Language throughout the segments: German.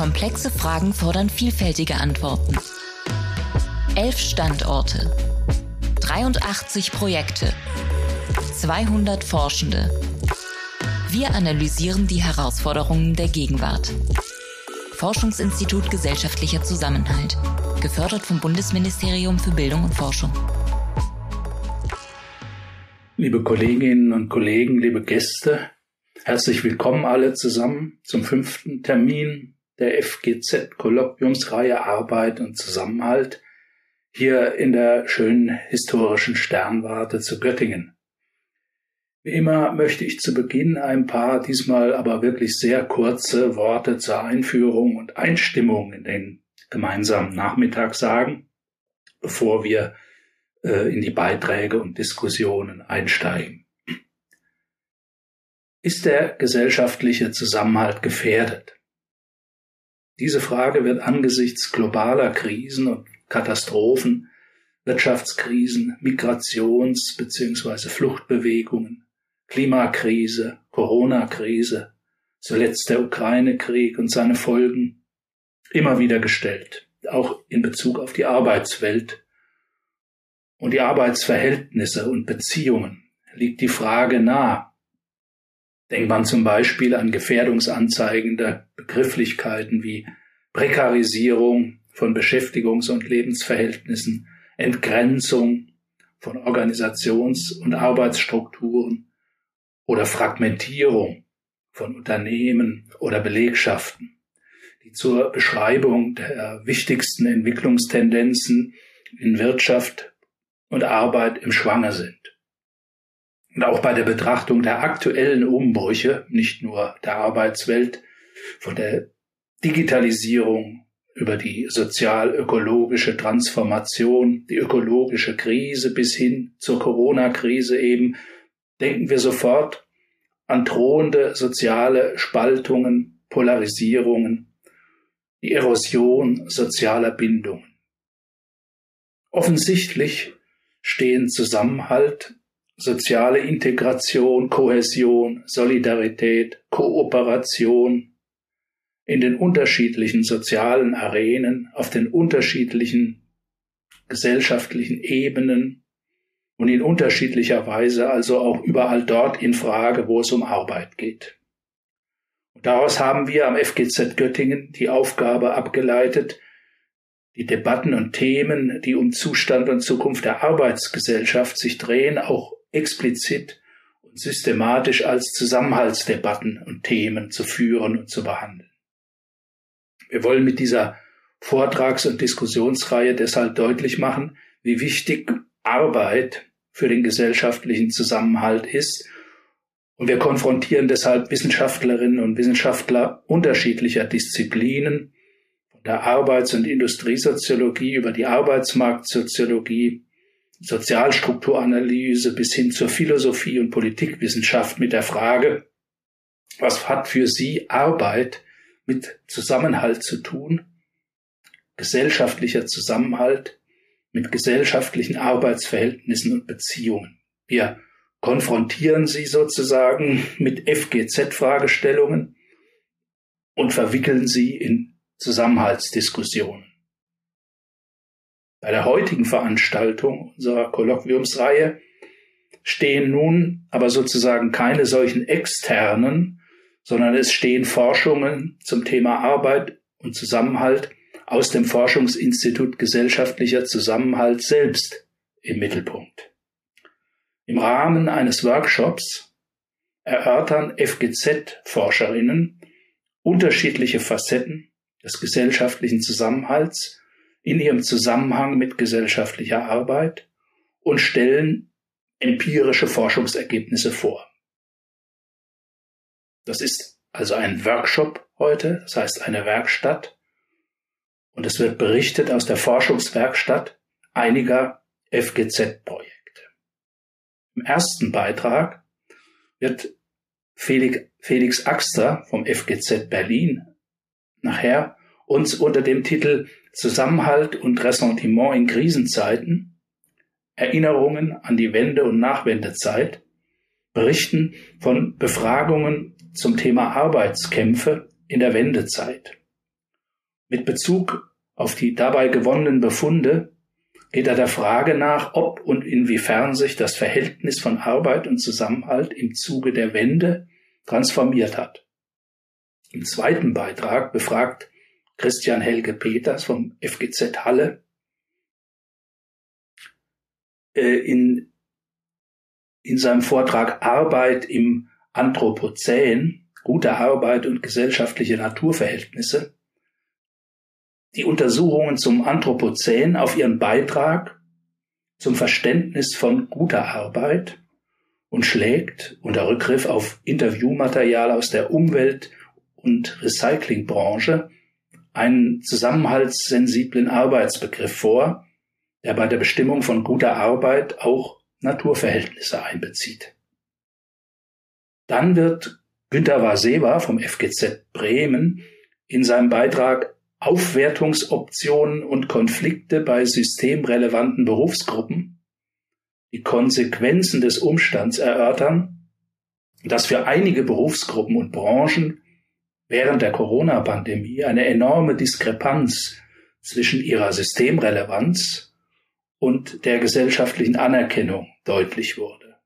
Komplexe Fragen fordern vielfältige Antworten. Elf Standorte, 83 Projekte, 200 Forschende. Wir analysieren die Herausforderungen der Gegenwart. Forschungsinstitut Gesellschaftlicher Zusammenhalt, gefördert vom Bundesministerium für Bildung und Forschung. Liebe Kolleginnen und Kollegen, liebe Gäste, herzlich willkommen alle zusammen zum fünften Termin der FGZ-Kolloquiumsreihe Arbeit und Zusammenhalt hier in der schönen historischen Sternwarte zu Göttingen. Wie immer möchte ich zu Beginn ein paar, diesmal aber wirklich sehr kurze Worte zur Einführung und Einstimmung in den gemeinsamen Nachmittag sagen, bevor wir äh, in die Beiträge und Diskussionen einsteigen. Ist der gesellschaftliche Zusammenhalt gefährdet? Diese Frage wird angesichts globaler Krisen und Katastrophen, Wirtschaftskrisen, Migrations- bzw. Fluchtbewegungen, Klimakrise, Corona-Krise, zuletzt der Ukraine-Krieg und seine Folgen immer wieder gestellt, auch in Bezug auf die Arbeitswelt und die Arbeitsverhältnisse und Beziehungen liegt die Frage nahe. Denkt man zum Beispiel an Gefährdungsanzeigen der Begrifflichkeiten wie Prekarisierung von Beschäftigungs- und Lebensverhältnissen, Entgrenzung von Organisations- und Arbeitsstrukturen oder Fragmentierung von Unternehmen oder Belegschaften, die zur Beschreibung der wichtigsten Entwicklungstendenzen in Wirtschaft und Arbeit im Schwange sind. Und auch bei der Betrachtung der aktuellen Umbrüche, nicht nur der Arbeitswelt, von der Digitalisierung über die sozial-ökologische Transformation, die ökologische Krise bis hin zur Corona-Krise eben, denken wir sofort an drohende soziale Spaltungen, Polarisierungen, die Erosion sozialer Bindungen. Offensichtlich stehen Zusammenhalt, soziale Integration, Kohäsion, Solidarität, Kooperation in den unterschiedlichen sozialen Arenen, auf den unterschiedlichen gesellschaftlichen Ebenen und in unterschiedlicher Weise also auch überall dort in Frage, wo es um Arbeit geht. Und daraus haben wir am FGZ Göttingen die Aufgabe abgeleitet, die Debatten und Themen, die um Zustand und Zukunft der Arbeitsgesellschaft sich drehen, auch explizit und systematisch als Zusammenhaltsdebatten und Themen zu führen und zu behandeln. Wir wollen mit dieser Vortrags- und Diskussionsreihe deshalb deutlich machen, wie wichtig Arbeit für den gesellschaftlichen Zusammenhalt ist. Und wir konfrontieren deshalb Wissenschaftlerinnen und Wissenschaftler unterschiedlicher Disziplinen der Arbeits- und Industriesoziologie über die Arbeitsmarktsoziologie, Sozialstrukturanalyse bis hin zur Philosophie und Politikwissenschaft mit der Frage, was hat für Sie Arbeit mit Zusammenhalt zu tun, gesellschaftlicher Zusammenhalt mit gesellschaftlichen Arbeitsverhältnissen und Beziehungen. Wir konfrontieren sie sozusagen mit FGZ-Fragestellungen und verwickeln sie in Zusammenhaltsdiskussionen. Bei der heutigen Veranstaltung unserer Kolloquiumsreihe stehen nun aber sozusagen keine solchen externen, sondern es stehen Forschungen zum Thema Arbeit und Zusammenhalt aus dem Forschungsinstitut gesellschaftlicher Zusammenhalt selbst im Mittelpunkt. Im Rahmen eines Workshops erörtern FGZ-Forscherinnen unterschiedliche Facetten des gesellschaftlichen Zusammenhalts in ihrem Zusammenhang mit gesellschaftlicher Arbeit und stellen empirische Forschungsergebnisse vor. Das ist also ein Workshop heute, das heißt eine Werkstatt, und es wird berichtet aus der Forschungswerkstatt einiger FGZ-Projekte. Im ersten Beitrag wird Felix Axter vom FGZ Berlin nachher uns unter dem Titel Zusammenhalt und Ressentiment in Krisenzeiten Erinnerungen an die Wende- und Nachwendezeit berichten von Befragungen zum Thema Arbeitskämpfe in der Wendezeit. Mit Bezug auf die dabei gewonnenen Befunde geht er der Frage nach, ob und inwiefern sich das Verhältnis von Arbeit und Zusammenhalt im Zuge der Wende transformiert hat. Im zweiten Beitrag befragt Christian Helge Peters vom FGZ Halle äh, in, in seinem Vortrag Arbeit im Anthropozän, gute Arbeit und gesellschaftliche Naturverhältnisse, die Untersuchungen zum Anthropozän auf ihren Beitrag zum Verständnis von guter Arbeit und schlägt unter Rückgriff auf Interviewmaterial aus der Umwelt- und Recyclingbranche einen zusammenhaltssensiblen Arbeitsbegriff vor, der bei der Bestimmung von guter Arbeit auch Naturverhältnisse einbezieht. Dann wird Günter Waseba vom FGZ Bremen in seinem Beitrag Aufwertungsoptionen und Konflikte bei systemrelevanten Berufsgruppen die Konsequenzen des Umstands erörtern, dass für einige Berufsgruppen und Branchen während der Corona-Pandemie eine enorme Diskrepanz zwischen ihrer Systemrelevanz und der gesellschaftlichen Anerkennung deutlich wurde.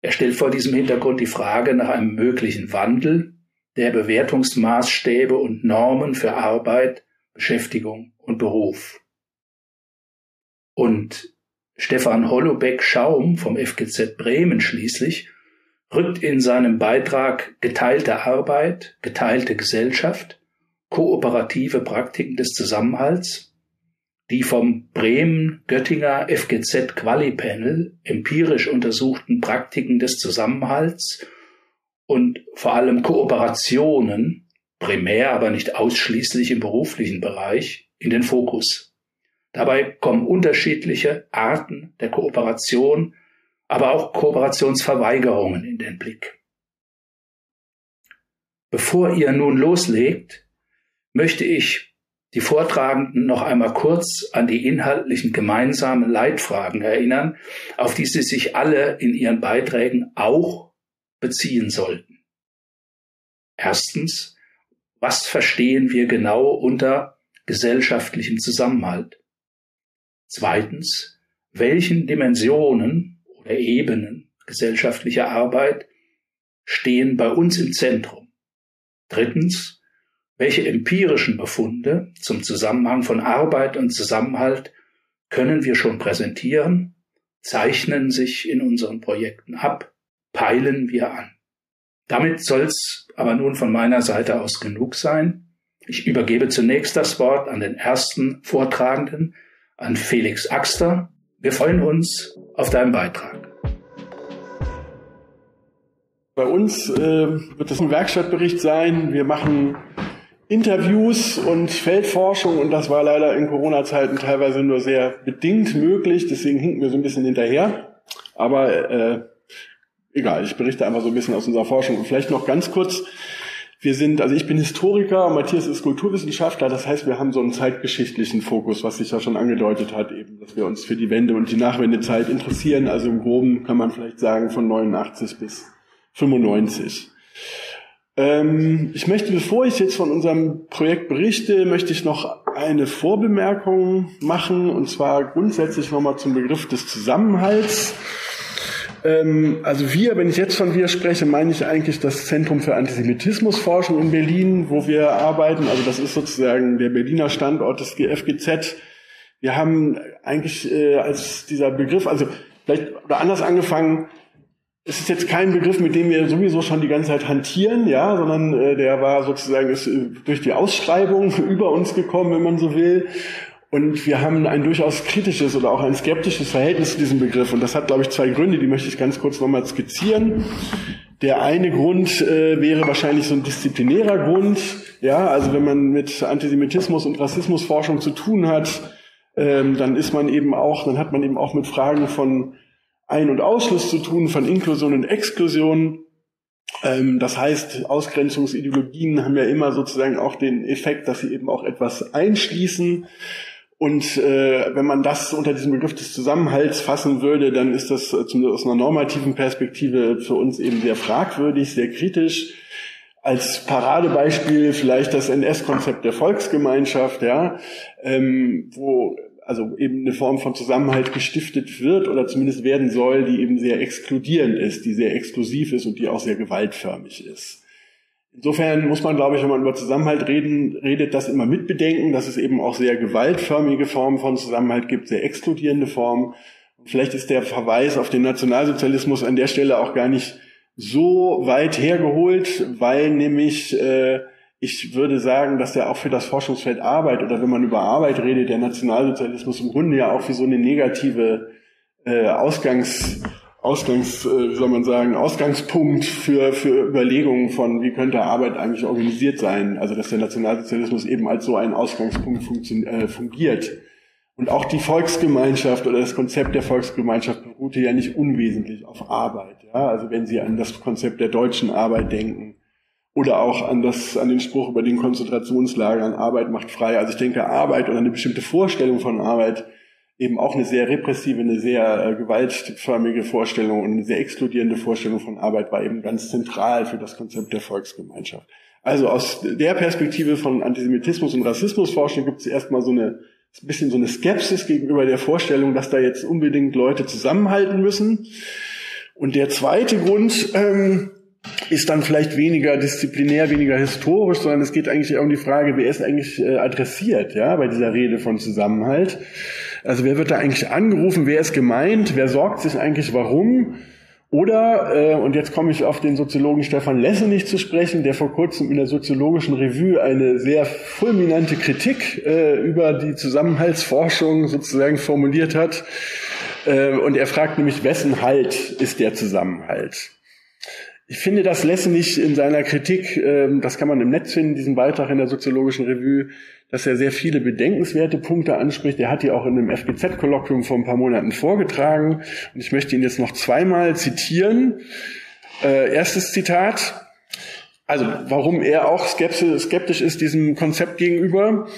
Er stellt vor diesem Hintergrund die Frage nach einem möglichen Wandel der Bewertungsmaßstäbe und Normen für Arbeit, Beschäftigung und Beruf. Und Stefan Hollubeck-Schaum vom FGZ Bremen schließlich rückt in seinem Beitrag Geteilte Arbeit, geteilte Gesellschaft, kooperative Praktiken des Zusammenhalts, die vom Bremen-Göttinger FGZ Quali-Panel empirisch untersuchten Praktiken des Zusammenhalts und vor allem Kooperationen, primär aber nicht ausschließlich im beruflichen Bereich, in den Fokus. Dabei kommen unterschiedliche Arten der Kooperation, aber auch Kooperationsverweigerungen in den Blick. Bevor ihr nun loslegt, möchte ich die Vortragenden noch einmal kurz an die inhaltlichen gemeinsamen Leitfragen erinnern, auf die sie sich alle in ihren Beiträgen auch beziehen sollten. Erstens, was verstehen wir genau unter gesellschaftlichem Zusammenhalt? Zweitens, welchen Dimensionen Ebenen gesellschaftlicher Arbeit stehen bei uns im Zentrum? Drittens, welche empirischen Befunde zum Zusammenhang von Arbeit und Zusammenhalt können wir schon präsentieren, zeichnen sich in unseren Projekten ab peilen wir an. Damit soll's aber nun von meiner Seite aus genug sein. Ich übergebe zunächst das Wort an den ersten Vortragenden, an Felix Axter. Wir freuen uns auf deinen Beitrag. Bei uns äh, wird es ein Werkstattbericht sein. Wir machen Interviews und Feldforschung und das war leider in Corona-Zeiten teilweise nur sehr bedingt möglich. Deswegen hinken wir so ein bisschen hinterher. Aber äh, egal, ich berichte einfach so ein bisschen aus unserer Forschung. Und vielleicht noch ganz kurz, wir sind, also ich bin Historiker, Matthias ist Kulturwissenschaftler, das heißt, wir haben so einen zeitgeschichtlichen Fokus, was sich ja schon angedeutet hat, eben, dass wir uns für die Wende und die Nachwendezeit interessieren. Also im Groben kann man vielleicht sagen von 89 bis 95. Ähm, ich möchte, bevor ich jetzt von unserem Projekt berichte, möchte ich noch eine Vorbemerkung machen, und zwar grundsätzlich nochmal zum Begriff des Zusammenhalts. Ähm, also wir, wenn ich jetzt von wir spreche, meine ich eigentlich das Zentrum für Antisemitismusforschung in Berlin, wo wir arbeiten. Also das ist sozusagen der Berliner Standort des GFGZ. Wir haben eigentlich äh, als dieser Begriff, also vielleicht oder anders angefangen, es ist jetzt kein Begriff, mit dem wir sowieso schon die ganze Zeit hantieren, ja, sondern äh, der war sozusagen ist, äh, durch die Ausschreibung über uns gekommen, wenn man so will. Und wir haben ein durchaus kritisches oder auch ein skeptisches Verhältnis zu diesem Begriff. Und das hat, glaube ich, zwei Gründe, die möchte ich ganz kurz nochmal skizzieren. Der eine Grund äh, wäre wahrscheinlich so ein disziplinärer Grund. Ja, also wenn man mit Antisemitismus und Rassismusforschung zu tun hat, ähm, dann ist man eben auch, dann hat man eben auch mit Fragen von Ein- und Ausschluss zu tun, von Inklusion und Exklusion. Ähm, das heißt, Ausgrenzungsideologien haben ja immer sozusagen auch den Effekt, dass sie eben auch etwas einschließen. Und äh, wenn man das unter diesem Begriff des Zusammenhalts fassen würde, dann ist das äh, zumindest aus einer normativen Perspektive für uns eben sehr fragwürdig, sehr kritisch. als Paradebeispiel vielleicht das NS-Konzept der Volksgemeinschaft, ja, ähm, wo also eben eine Form von Zusammenhalt gestiftet wird oder zumindest werden soll, die eben sehr exkludierend ist, die sehr exklusiv ist und die auch sehr gewaltförmig ist. Insofern muss man, glaube ich, wenn man über Zusammenhalt reden, redet, das immer mitbedenken, dass es eben auch sehr gewaltförmige Formen von Zusammenhalt gibt, sehr exkludierende Formen. Und vielleicht ist der Verweis auf den Nationalsozialismus an der Stelle auch gar nicht so weit hergeholt, weil nämlich äh, ich würde sagen, dass der auch für das Forschungsfeld Arbeit oder wenn man über Arbeit redet, der Nationalsozialismus im Grunde ja auch wie so eine negative äh, Ausgangs Ausgangs, äh, soll man sagen, Ausgangspunkt für, für Überlegungen von, wie könnte Arbeit eigentlich organisiert sein. Also dass der Nationalsozialismus eben als so ein Ausgangspunkt äh, fungiert. Und auch die Volksgemeinschaft oder das Konzept der Volksgemeinschaft beruhte ja nicht unwesentlich auf Arbeit. Ja? Also wenn Sie an das Konzept der deutschen Arbeit denken oder auch an, das, an den Spruch über den Konzentrationslagern, Arbeit macht frei. Also ich denke, Arbeit oder eine bestimmte Vorstellung von Arbeit eben auch eine sehr repressive, eine sehr äh, gewaltförmige Vorstellung und eine sehr exkludierende Vorstellung von Arbeit war eben ganz zentral für das Konzept der Volksgemeinschaft. Also aus der Perspektive von Antisemitismus und Rassismusforschung gibt es erstmal so eine ein bisschen so eine Skepsis gegenüber der Vorstellung, dass da jetzt unbedingt Leute zusammenhalten müssen. Und der zweite Grund ähm, ist dann vielleicht weniger disziplinär, weniger historisch, sondern es geht eigentlich um die Frage, wer ist eigentlich äh, adressiert, ja, bei dieser Rede von Zusammenhalt. Also wer wird da eigentlich angerufen, wer ist gemeint, wer sorgt sich eigentlich warum? Oder, äh, und jetzt komme ich auf den Soziologen Stefan Lessenich zu sprechen, der vor kurzem in der soziologischen Revue eine sehr fulminante Kritik äh, über die Zusammenhaltsforschung sozusagen formuliert hat. Äh, und er fragt nämlich, wessen Halt ist der Zusammenhalt? Ich finde, das Lessenich in seiner Kritik, äh, das kann man im Netz finden, diesen Beitrag in der soziologischen Revue, dass er sehr viele bedenkenswerte Punkte anspricht. Er hat die auch in einem FGZ-Kolloquium vor ein paar Monaten vorgetragen. Und ich möchte ihn jetzt noch zweimal zitieren. Äh, erstes Zitat. Also, warum er auch skeptisch ist diesem Konzept gegenüber.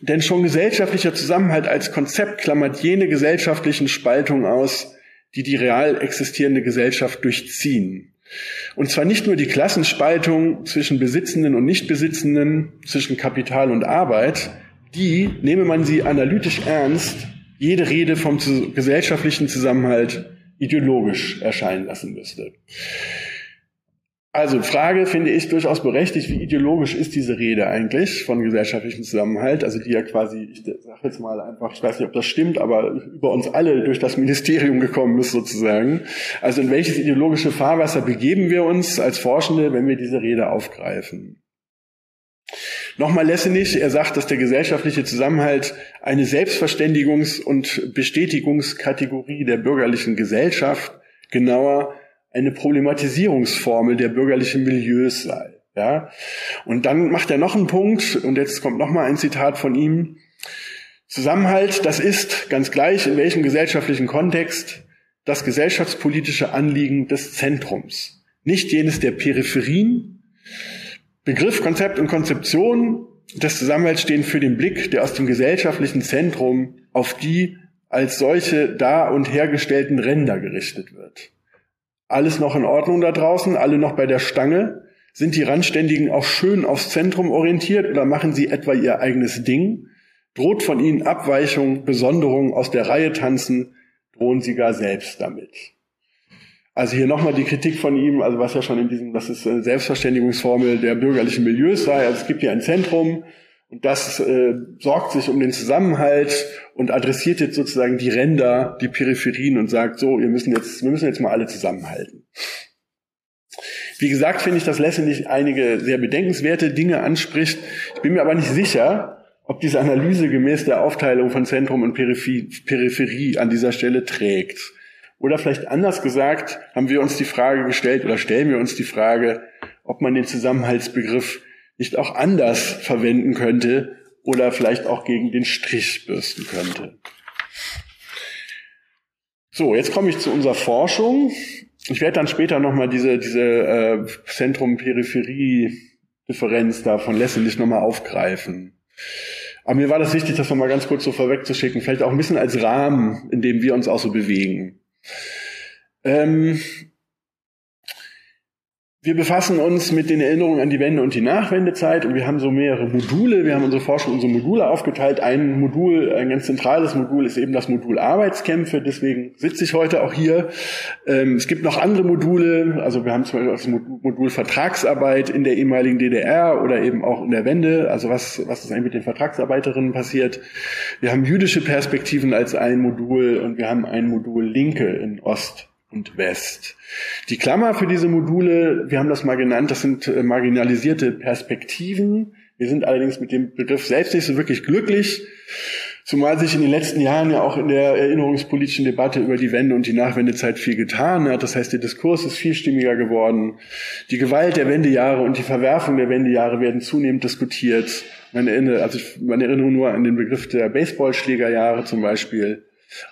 Denn schon gesellschaftlicher Zusammenhalt als Konzept klammert jene gesellschaftlichen Spaltungen aus, die die real existierende Gesellschaft durchziehen. Und zwar nicht nur die Klassenspaltung zwischen Besitzenden und Nichtbesitzenden, zwischen Kapital und Arbeit, die, nehme man sie analytisch ernst, jede Rede vom gesellschaftlichen Zusammenhalt ideologisch erscheinen lassen müsste. Also Frage finde ich durchaus berechtigt, wie ideologisch ist diese Rede eigentlich von gesellschaftlichem Zusammenhalt, also die ja quasi, ich sage jetzt mal einfach, ich weiß nicht, ob das stimmt, aber über uns alle durch das Ministerium gekommen ist sozusagen. Also in welches ideologische Fahrwasser begeben wir uns als Forschende, wenn wir diese Rede aufgreifen? Nochmal Lessenich, er sagt, dass der gesellschaftliche Zusammenhalt eine Selbstverständigungs- und Bestätigungskategorie der bürgerlichen Gesellschaft, genauer eine Problematisierungsformel der bürgerlichen Milieus sei. Ja? Und dann macht er noch einen Punkt, und jetzt kommt noch mal ein Zitat von ihm. Zusammenhalt, das ist, ganz gleich in welchem gesellschaftlichen Kontext, das gesellschaftspolitische Anliegen des Zentrums, nicht jenes der Peripherien. Begriff, Konzept und Konzeption des Zusammenhalts stehen für den Blick, der aus dem gesellschaftlichen Zentrum auf die als solche da und hergestellten Ränder gerichtet wird. Alles noch in Ordnung da draußen? Alle noch bei der Stange? Sind die Randständigen auch schön aufs Zentrum orientiert oder machen sie etwa ihr eigenes Ding? Droht von ihnen Abweichung, Besonderung aus der Reihe tanzen, drohen sie gar selbst damit. Also hier nochmal die Kritik von ihm, also was ja schon in diesem, das ist eine Selbstverständigungsformel der bürgerlichen Milieus sei. Also es gibt hier ein Zentrum, und das äh, sorgt sich um den Zusammenhalt und adressiert jetzt sozusagen die Ränder, die Peripherien und sagt so, wir müssen jetzt, wir müssen jetzt mal alle zusammenhalten. Wie gesagt, finde ich, dass Lessig einige sehr bedenkenswerte Dinge anspricht. Ich bin mir aber nicht sicher, ob diese Analyse gemäß der Aufteilung von Zentrum und Peripherie an dieser Stelle trägt. Oder vielleicht anders gesagt, haben wir uns die Frage gestellt oder stellen wir uns die Frage, ob man den Zusammenhaltsbegriff nicht auch anders verwenden könnte oder vielleicht auch gegen den Strich bürsten könnte. So, jetzt komme ich zu unserer Forschung. Ich werde dann später nochmal diese, diese äh, Zentrum-Peripherie-Differenz da von Lessenich nochmal aufgreifen. Aber mir war das wichtig, das nochmal ganz kurz so vorwegzuschicken, vielleicht auch ein bisschen als Rahmen, in dem wir uns auch so bewegen. Ähm, wir befassen uns mit den Erinnerungen an die Wende und die Nachwendezeit und wir haben so mehrere Module. Wir haben unsere Forschung in so Module aufgeteilt. Ein Modul, ein ganz zentrales Modul ist eben das Modul Arbeitskämpfe. Deswegen sitze ich heute auch hier. Ähm, es gibt noch andere Module. Also wir haben zum Beispiel das Modul Vertragsarbeit in der ehemaligen DDR oder eben auch in der Wende. Also was, was ist eigentlich mit den Vertragsarbeiterinnen passiert? Wir haben jüdische Perspektiven als ein Modul und wir haben ein Modul Linke in Ost und West. Die Klammer für diese Module, wir haben das mal genannt, das sind äh, marginalisierte Perspektiven. Wir sind allerdings mit dem Begriff selbst nicht so wirklich glücklich, zumal sich in den letzten Jahren ja auch in der erinnerungspolitischen Debatte über die Wende und die Nachwendezeit viel getan hat. Das heißt, der Diskurs ist vielstimmiger geworden. Die Gewalt der Wendejahre und die Verwerfung der Wendejahre werden zunehmend diskutiert. Man erinnert, also man erinnere nur an den Begriff der Baseballschlägerjahre zum Beispiel.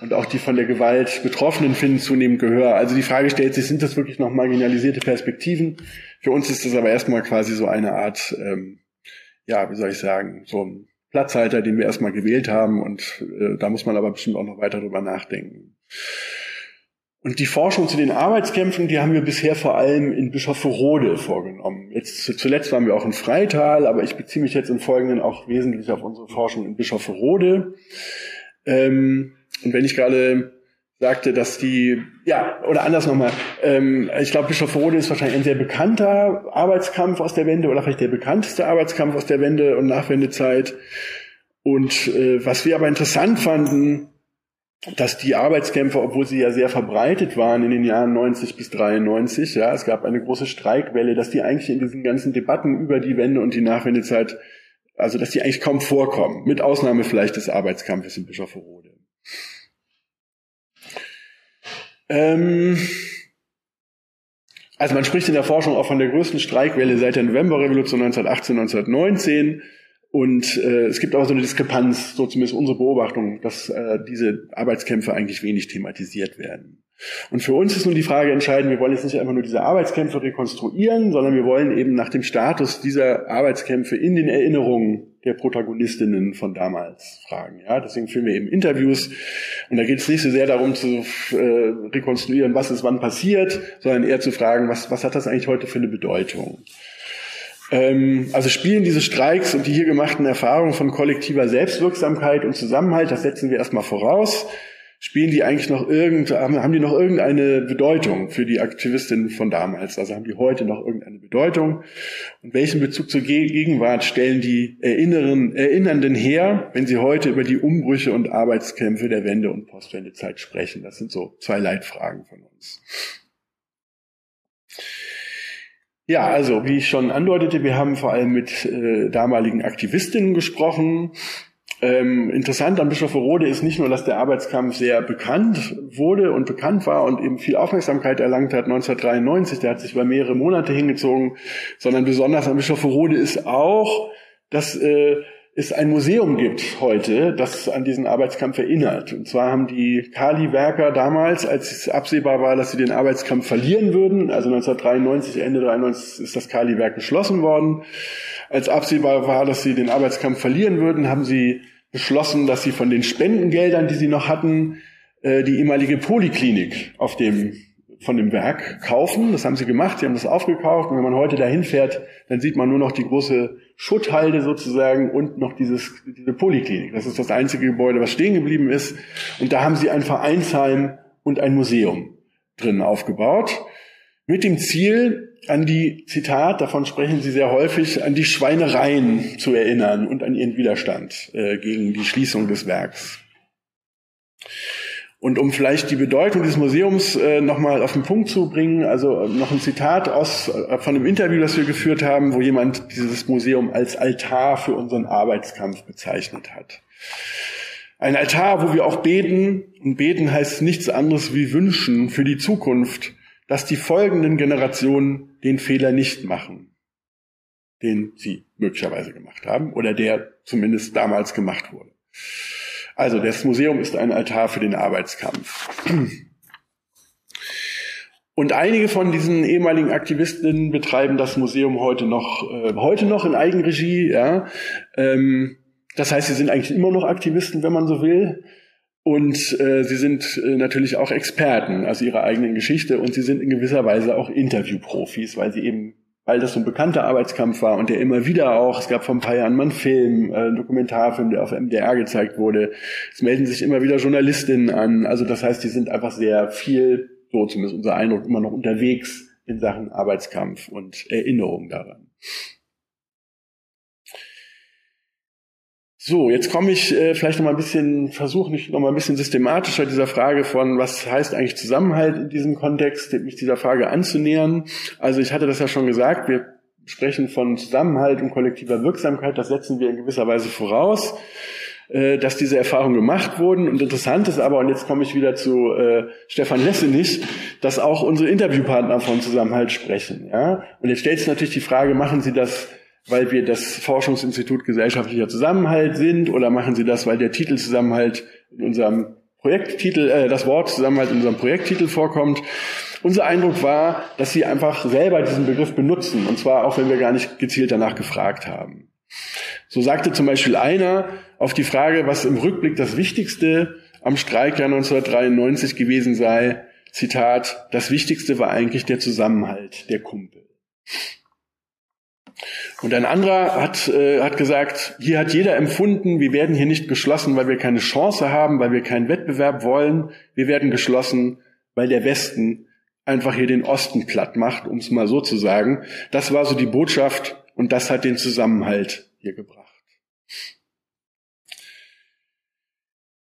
Und auch die von der Gewalt Betroffenen finden zunehmend Gehör. Also die Frage stellt sich, sind das wirklich noch marginalisierte Perspektiven? Für uns ist das aber erstmal quasi so eine Art, ähm, ja, wie soll ich sagen, so ein Platzhalter, den wir erstmal gewählt haben. Und äh, da muss man aber bestimmt auch noch weiter drüber nachdenken. Und die Forschung zu den Arbeitskämpfen, die haben wir bisher vor allem in Bischofferode vorgenommen. Jetzt zuletzt waren wir auch in Freital, aber ich beziehe mich jetzt im Folgenden auch wesentlich auf unsere Forschung in Bischofferode. Ähm, und wenn ich gerade sagte, dass die, ja, oder anders nochmal, ähm, ich glaube, Bischof Rode ist wahrscheinlich ein sehr bekannter Arbeitskampf aus der Wende oder vielleicht der bekannteste Arbeitskampf aus der Wende- und Nachwendezeit. Und äh, was wir aber interessant fanden, dass die Arbeitskämpfe, obwohl sie ja sehr verbreitet waren in den Jahren 90 bis 93, ja, es gab eine große Streikwelle, dass die eigentlich in diesen ganzen Debatten über die Wende und die Nachwendezeit, also dass die eigentlich kaum vorkommen, mit Ausnahme vielleicht des Arbeitskampfes in Bischofferode. Ähm, also man spricht in der Forschung auch von der größten Streikwelle seit der Novemberrevolution 1918, 1919. Und äh, es gibt auch so eine Diskrepanz, so zumindest unsere Beobachtung, dass äh, diese Arbeitskämpfe eigentlich wenig thematisiert werden. Und für uns ist nun die Frage entscheidend, wir wollen jetzt nicht einfach nur diese Arbeitskämpfe rekonstruieren, sondern wir wollen eben nach dem Status dieser Arbeitskämpfe in den Erinnerungen der Protagonistinnen von damals fragen. Ja, deswegen führen wir eben Interviews. Und da geht es nicht so sehr darum zu äh, rekonstruieren, was ist wann passiert, sondern eher zu fragen, was, was hat das eigentlich heute für eine Bedeutung? Ähm, also spielen diese Streiks und die hier gemachten Erfahrungen von kollektiver Selbstwirksamkeit und Zusammenhalt, das setzen wir erstmal voraus spielen die eigentlich noch irgend, haben die noch irgendeine Bedeutung für die Aktivistinnen von damals? Also haben die heute noch irgendeine Bedeutung? Und welchen Bezug zur Gegenwart stellen die Erinneren, Erinnernden her, wenn sie heute über die Umbrüche und Arbeitskämpfe der Wende- und Postwendezeit sprechen? Das sind so zwei Leitfragen von uns. Ja, also wie ich schon andeutete, wir haben vor allem mit äh, damaligen Aktivistinnen gesprochen, ähm, interessant an Bischofferode ist nicht nur, dass der Arbeitskampf sehr bekannt wurde und bekannt war und eben viel Aufmerksamkeit erlangt hat 1993, der hat sich über mehrere Monate hingezogen, sondern besonders an Bischofferode ist auch, dass äh, es ein Museum gibt heute, das an diesen Arbeitskampf erinnert. Und zwar haben die Kali-Werker damals, als es absehbar war, dass sie den Arbeitskampf verlieren würden, also 1993, Ende 93 ist das Kali-Werk geschlossen worden. Als absehbar war, dass sie den Arbeitskampf verlieren würden, haben sie beschlossen, dass sie von den Spendengeldern, die sie noch hatten, äh, die ehemalige Poliklinik auf dem von dem Werk kaufen. Das haben sie gemacht, sie haben das aufgekauft und wenn man heute dahin fährt, dann sieht man nur noch die große Schutthalde sozusagen und noch dieses, diese Poliklinik. Das ist das einzige Gebäude, was stehen geblieben ist. Und da haben sie ein Vereinsheim und ein Museum drin aufgebaut. Mit dem Ziel, an die, Zitat, davon sprechen Sie sehr häufig, an die Schweinereien zu erinnern und an ihren Widerstand äh, gegen die Schließung des Werks. Und um vielleicht die Bedeutung des Museums äh, nochmal auf den Punkt zu bringen, also noch ein Zitat aus, äh, von einem Interview, das wir geführt haben, wo jemand dieses Museum als Altar für unseren Arbeitskampf bezeichnet hat. Ein Altar, wo wir auch beten, und beten heißt nichts anderes wie wünschen für die Zukunft, dass die folgenden Generationen den Fehler nicht machen, den sie möglicherweise gemacht haben oder der zumindest damals gemacht wurde. Also das Museum ist ein Altar für den Arbeitskampf. Und einige von diesen ehemaligen Aktivistinnen betreiben das Museum heute noch, äh, heute noch in Eigenregie. Ja. Ähm, das heißt, sie sind eigentlich immer noch Aktivisten, wenn man so will. Und äh, sie sind äh, natürlich auch Experten aus ihrer eigenen Geschichte und sie sind in gewisser Weise auch Interviewprofis, weil sie eben, weil das so ein bekannter Arbeitskampf war und der immer wieder auch, es gab vor ein paar Jahren mal einen Film, äh, einen Dokumentarfilm, der auf MDR gezeigt wurde. Es melden sich immer wieder Journalistinnen an. Also das heißt, die sind einfach sehr viel, so zumindest unser Eindruck, immer noch unterwegs in Sachen Arbeitskampf und Erinnerung daran. So, jetzt komme ich äh, vielleicht noch mal ein bisschen, versuche mich noch mal ein bisschen systematischer dieser Frage von, was heißt eigentlich Zusammenhalt in diesem Kontext, mich dieser Frage anzunähern. Also ich hatte das ja schon gesagt, wir sprechen von Zusammenhalt und kollektiver Wirksamkeit, das setzen wir in gewisser Weise voraus, äh, dass diese Erfahrungen gemacht wurden. Und interessant ist aber, und jetzt komme ich wieder zu äh, Stefan Lessenich, dass auch unsere Interviewpartner von Zusammenhalt sprechen. Ja? Und jetzt stellt sich natürlich die Frage, machen sie das weil wir das Forschungsinstitut gesellschaftlicher Zusammenhalt sind oder machen Sie das, weil der Titel Zusammenhalt in unserem Projekttitel, äh, das Wort Zusammenhalt in unserem Projekttitel vorkommt. Unser Eindruck war, dass Sie einfach selber diesen Begriff benutzen und zwar auch, wenn wir gar nicht gezielt danach gefragt haben. So sagte zum Beispiel einer auf die Frage, was im Rückblick das Wichtigste am Streikjahr 1993 gewesen sei, Zitat, das Wichtigste war eigentlich der Zusammenhalt, der Kumpel. Und ein anderer hat, äh, hat gesagt, hier hat jeder empfunden, wir werden hier nicht geschlossen, weil wir keine Chance haben, weil wir keinen Wettbewerb wollen. Wir werden geschlossen, weil der Westen einfach hier den Osten platt macht, um es mal so zu sagen. Das war so die Botschaft und das hat den Zusammenhalt hier gebracht.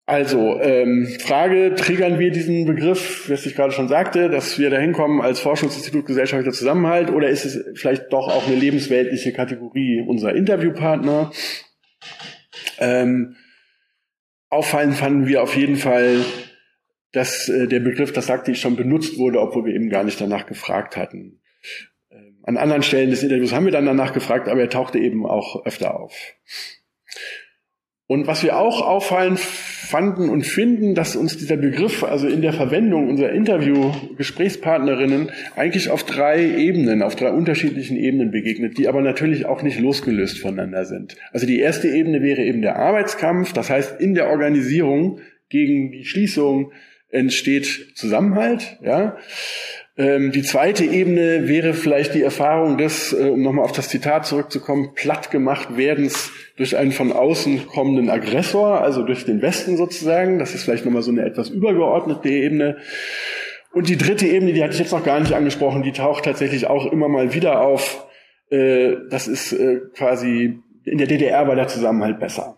Also, ähm, Frage, triggern wir diesen Begriff, was ich gerade schon sagte, dass wir da hinkommen als Forschungsinstitut gesellschaftlicher Zusammenhalt oder ist es vielleicht doch auch eine lebensweltliche Kategorie unserer Interviewpartner? Ähm, auffallend fanden wir auf jeden Fall, dass äh, der Begriff, das sagte ich schon, benutzt wurde, obwohl wir eben gar nicht danach gefragt hatten. Ähm, an anderen Stellen des Interviews haben wir dann danach gefragt, aber er tauchte eben auch öfter auf. Und was wir auch auffallen fanden und finden, dass uns dieser Begriff, also in der Verwendung unserer Interview-Gesprächspartnerinnen, eigentlich auf drei Ebenen, auf drei unterschiedlichen Ebenen begegnet, die aber natürlich auch nicht losgelöst voneinander sind. Also die erste Ebene wäre eben der Arbeitskampf, das heißt in der Organisation gegen die Schließung entsteht Zusammenhalt, ja. Ähm, die zweite Ebene wäre vielleicht die Erfahrung des, äh, um nochmal auf das Zitat zurückzukommen, plattgemacht werdens durch einen von außen kommenden Aggressor, also durch den Westen sozusagen. Das ist vielleicht nochmal so eine etwas übergeordnete Ebene. Und die dritte Ebene, die hatte ich jetzt noch gar nicht angesprochen, die taucht tatsächlich auch immer mal wieder auf. Äh, das ist äh, quasi, in der DDR war der Zusammenhalt besser.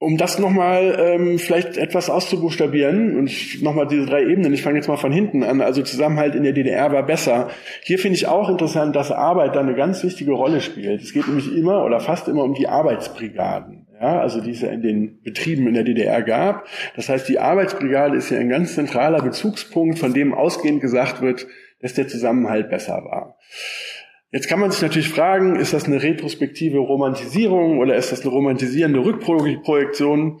Um das nochmal ähm, vielleicht etwas auszubuchstabieren und nochmal diese drei Ebenen, ich fange jetzt mal von hinten an, also Zusammenhalt in der DDR war besser. Hier finde ich auch interessant, dass Arbeit da eine ganz wichtige Rolle spielt. Es geht nämlich immer oder fast immer um die Arbeitsbrigaden, ja, also die es ja in den Betrieben in der DDR gab. Das heißt, die Arbeitsbrigade ist ja ein ganz zentraler Bezugspunkt, von dem ausgehend gesagt wird, dass der Zusammenhalt besser war. Jetzt kann man sich natürlich fragen, ist das eine retrospektive Romantisierung oder ist das eine romantisierende Rückprojektion?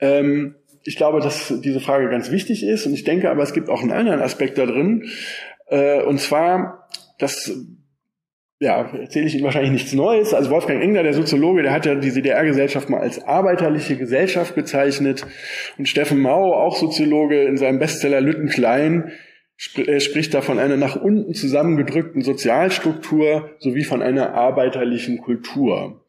Ähm, ich glaube, dass diese Frage ganz wichtig ist und ich denke aber, es gibt auch einen anderen Aspekt da drin. Äh, und zwar, das ja, erzähle ich Ihnen wahrscheinlich nichts Neues. Also Wolfgang Engler, der Soziologe, der hat ja die DDR-Gesellschaft mal als arbeiterliche Gesellschaft bezeichnet. Und Steffen Mau, auch Soziologe, in seinem Bestseller Lütten Klein, spricht da von einer nach unten zusammengedrückten Sozialstruktur sowie von einer arbeiterlichen Kultur.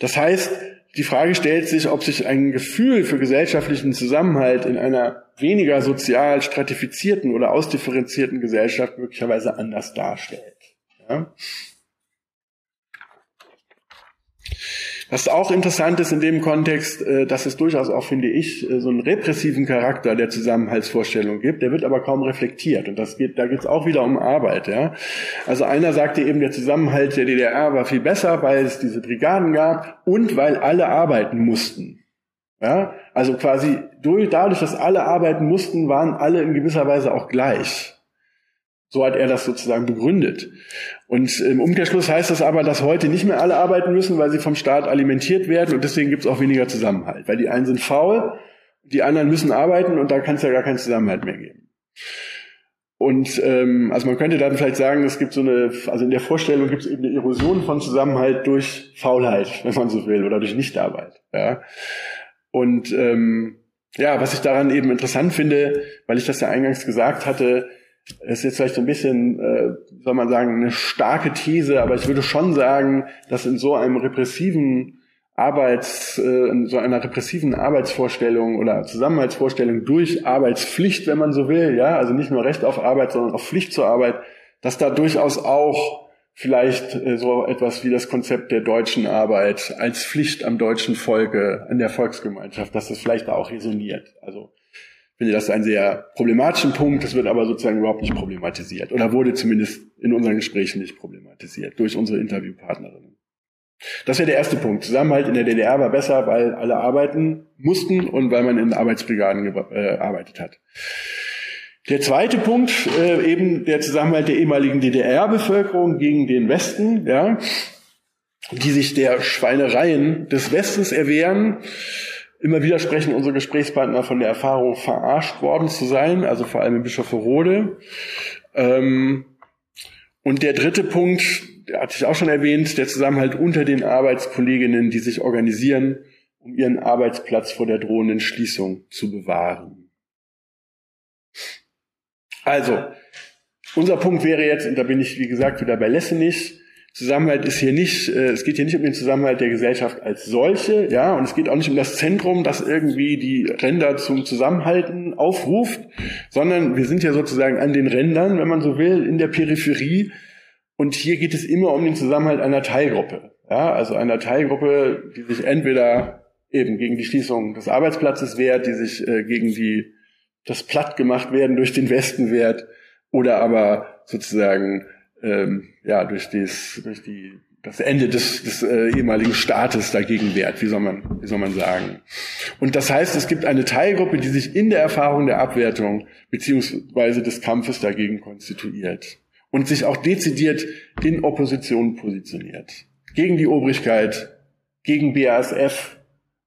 Das heißt, die Frage stellt sich, ob sich ein Gefühl für gesellschaftlichen Zusammenhalt in einer weniger sozial stratifizierten oder ausdifferenzierten Gesellschaft möglicherweise anders darstellt. Ja? Was auch interessant ist in dem Kontext, äh, dass es durchaus auch, finde ich, äh, so einen repressiven Charakter der Zusammenhaltsvorstellung gibt. Der wird aber kaum reflektiert. Und das geht, da geht es auch wieder um Arbeit. Ja? Also einer sagte eben, der Zusammenhalt der DDR war viel besser, weil es diese Brigaden gab und weil alle arbeiten mussten. Ja? Also quasi durch, dadurch, dass alle arbeiten mussten, waren alle in gewisser Weise auch gleich. So hat er das sozusagen begründet. Und im Umkehrschluss heißt das aber, dass heute nicht mehr alle arbeiten müssen, weil sie vom Staat alimentiert werden und deswegen gibt es auch weniger Zusammenhalt. Weil die einen sind faul, die anderen müssen arbeiten und da kann es ja gar keinen Zusammenhalt mehr geben. Und ähm, also man könnte dann vielleicht sagen, es gibt so eine, also in der Vorstellung gibt es eben eine Erosion von Zusammenhalt durch Faulheit, wenn man so will, oder durch Nichtarbeit. Ja. Und ähm, ja, was ich daran eben interessant finde, weil ich das ja eingangs gesagt hatte, ist jetzt vielleicht so ein bisschen, äh, soll man sagen, eine starke These, aber ich würde schon sagen, dass in so einem repressiven Arbeits, äh, in so einer repressiven Arbeitsvorstellung oder Zusammenhaltsvorstellung durch Arbeitspflicht, wenn man so will, ja, also nicht nur Recht auf Arbeit, sondern auch Pflicht zur Arbeit, dass da durchaus auch vielleicht äh, so etwas wie das Konzept der deutschen Arbeit als Pflicht am deutschen Volke, an der Volksgemeinschaft, dass das vielleicht da auch resoniert. Also finde das einen sehr problematischen Punkt, das wird aber sozusagen überhaupt nicht problematisiert oder wurde zumindest in unseren Gesprächen nicht problematisiert durch unsere Interviewpartnerinnen. Das wäre der erste Punkt. Zusammenhalt in der DDR war besser, weil alle arbeiten mussten und weil man in Arbeitsbrigaden gearbeitet äh, hat. Der zweite Punkt, äh, eben der Zusammenhalt der ehemaligen DDR-Bevölkerung gegen den Westen, ja, die sich der Schweinereien des Westens erwehren. Immer wieder sprechen unsere Gesprächspartner von der Erfahrung, verarscht worden zu sein, also vor allem in Bischofferode. Ähm, und der dritte Punkt, der hatte ich auch schon erwähnt, der Zusammenhalt unter den Arbeitskolleginnen, die sich organisieren, um ihren Arbeitsplatz vor der drohenden Schließung zu bewahren. Also, unser Punkt wäre jetzt, und da bin ich, wie gesagt, wieder bei Lessenich, Zusammenhalt ist hier nicht, äh, es geht hier nicht um den Zusammenhalt der Gesellschaft als solche, ja, und es geht auch nicht um das Zentrum, das irgendwie die Ränder zum Zusammenhalten aufruft, sondern wir sind ja sozusagen an den Rändern, wenn man so will, in der Peripherie. Und hier geht es immer um den Zusammenhalt einer Teilgruppe, ja, also einer Teilgruppe, die sich entweder eben gegen die Schließung des Arbeitsplatzes wehrt, die sich äh, gegen die das platt gemacht werden durch den Westen wehrt, oder aber sozusagen ähm, ja, durch, dies, durch die, das Ende des, des äh, ehemaligen Staates dagegen wehrt, wie soll, man, wie soll man sagen. Und das heißt, es gibt eine Teilgruppe, die sich in der Erfahrung der Abwertung beziehungsweise des Kampfes dagegen konstituiert und sich auch dezidiert in Opposition positioniert. Gegen die Obrigkeit, gegen BASF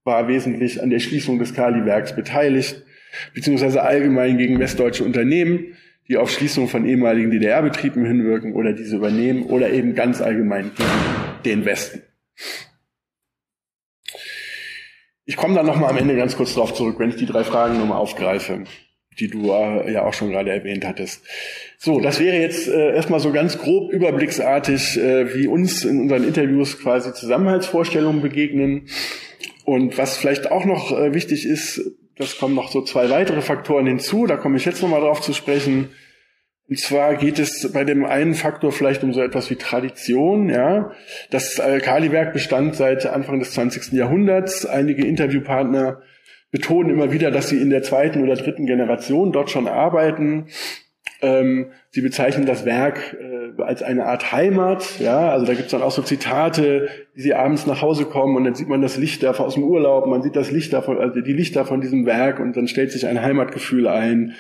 war wesentlich an der Schließung des Kaliwerks beteiligt, beziehungsweise allgemein gegen westdeutsche Unternehmen, die auf Schließung von ehemaligen DDR-Betrieben hinwirken oder diese übernehmen oder eben ganz allgemein gegen den Westen. Ich komme dann nochmal am Ende ganz kurz darauf zurück, wenn ich die drei Fragen nochmal aufgreife, die du äh, ja auch schon gerade erwähnt hattest. So, das wäre jetzt äh, erstmal so ganz grob überblicksartig, äh, wie uns in unseren Interviews quasi Zusammenhaltsvorstellungen begegnen. Und was vielleicht auch noch äh, wichtig ist, das kommen noch so zwei weitere Faktoren hinzu, da komme ich jetzt nochmal drauf zu sprechen. Und zwar geht es bei dem einen Faktor vielleicht um so etwas wie Tradition, ja. Das Kaliwerk bestand seit Anfang des 20. Jahrhunderts. Einige Interviewpartner betonen immer wieder, dass sie in der zweiten oder dritten Generation dort schon arbeiten. Ähm, sie bezeichnen das Werk äh, als eine Art Heimat. Ja, also da gibt's dann auch so Zitate, wie sie abends nach Hause kommen und dann sieht man das Licht da aus dem Urlaub, man sieht das Licht davon, also die Lichter von diesem Werk und dann stellt sich ein Heimatgefühl ein.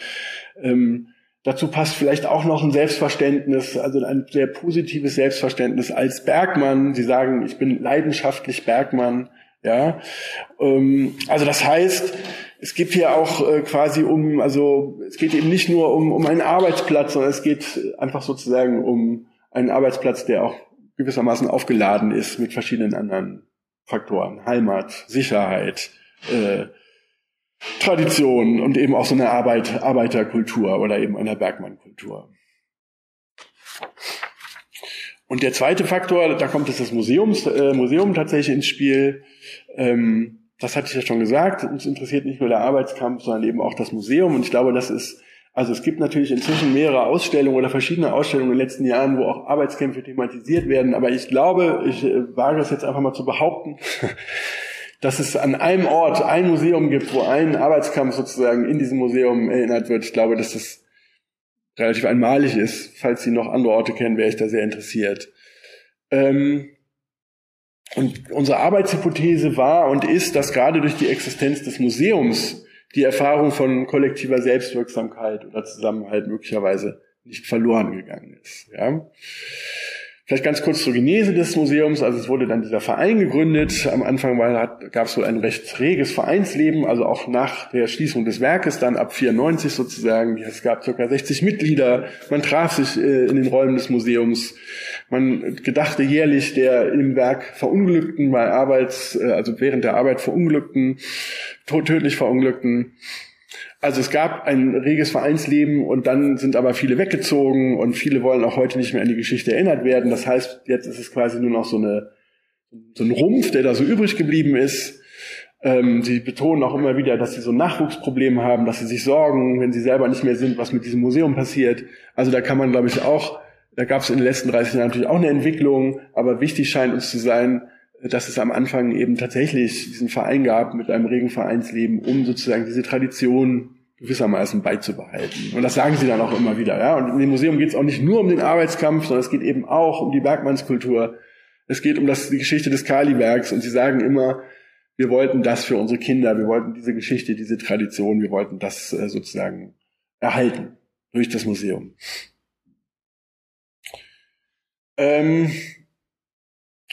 Ähm, dazu passt vielleicht auch noch ein Selbstverständnis, also ein sehr positives Selbstverständnis als Bergmann. Sie sagen, ich bin leidenschaftlich Bergmann. Ja, ähm, also das heißt, es geht hier auch äh, quasi um, also es geht eben nicht nur um, um einen Arbeitsplatz, sondern es geht einfach sozusagen um einen Arbeitsplatz, der auch gewissermaßen aufgeladen ist mit verschiedenen anderen Faktoren. Heimat, Sicherheit, äh, Tradition und eben auch so eine Arbeit, Arbeiterkultur oder eben einer Bergmannkultur. Und der zweite Faktor, da kommt jetzt das Museums, äh, Museum tatsächlich ins Spiel. Ähm, das hatte ich ja schon gesagt, uns interessiert nicht nur der Arbeitskampf, sondern eben auch das Museum. Und ich glaube, das ist, also es gibt natürlich inzwischen mehrere Ausstellungen oder verschiedene Ausstellungen in den letzten Jahren, wo auch Arbeitskämpfe thematisiert werden. Aber ich glaube, ich äh, wage es jetzt einfach mal zu behaupten, dass es an einem Ort ein Museum gibt, wo ein Arbeitskampf sozusagen in diesem Museum erinnert wird. Ich glaube, dass das relativ einmalig ist. Falls Sie noch andere Orte kennen, wäre ich da sehr interessiert. Ähm, und unsere Arbeitshypothese war und ist, dass gerade durch die Existenz des Museums die Erfahrung von kollektiver Selbstwirksamkeit oder Zusammenhalt möglicherweise nicht verloren gegangen ist. Ja? Vielleicht ganz kurz zur Genese des Museums. Also es wurde dann dieser Verein gegründet. Am Anfang gab es wohl ein recht reges Vereinsleben, also auch nach der Schließung des Werkes dann ab 94 sozusagen. Es gab ca. 60 Mitglieder. Man traf sich äh, in den Räumen des Museums. Man gedachte jährlich der im Werk Verunglückten bei Arbeits, äh, also während der Arbeit Verunglückten, tödlich Verunglückten. Also es gab ein reges Vereinsleben und dann sind aber viele weggezogen und viele wollen auch heute nicht mehr an die Geschichte erinnert werden. Das heißt, jetzt ist es quasi nur noch so, eine, so ein Rumpf, der da so übrig geblieben ist. Ähm, sie betonen auch immer wieder, dass sie so ein Nachwuchsproblem haben, dass sie sich sorgen, wenn sie selber nicht mehr sind, was mit diesem Museum passiert. Also da kann man, glaube ich, auch, da gab es in den letzten 30 Jahren natürlich auch eine Entwicklung, aber wichtig scheint uns zu sein, dass es am Anfang eben tatsächlich diesen Verein gab mit einem regen Vereinsleben, um sozusagen diese Tradition gewissermaßen beizubehalten. Und das sagen sie dann auch immer wieder. Ja? Und in dem Museum geht es auch nicht nur um den Arbeitskampf, sondern es geht eben auch um die Bergmannskultur. Es geht um das, die Geschichte des Kalibergs und sie sagen immer, wir wollten das für unsere Kinder, wir wollten diese Geschichte, diese Tradition, wir wollten das äh, sozusagen erhalten durch das Museum. Ähm,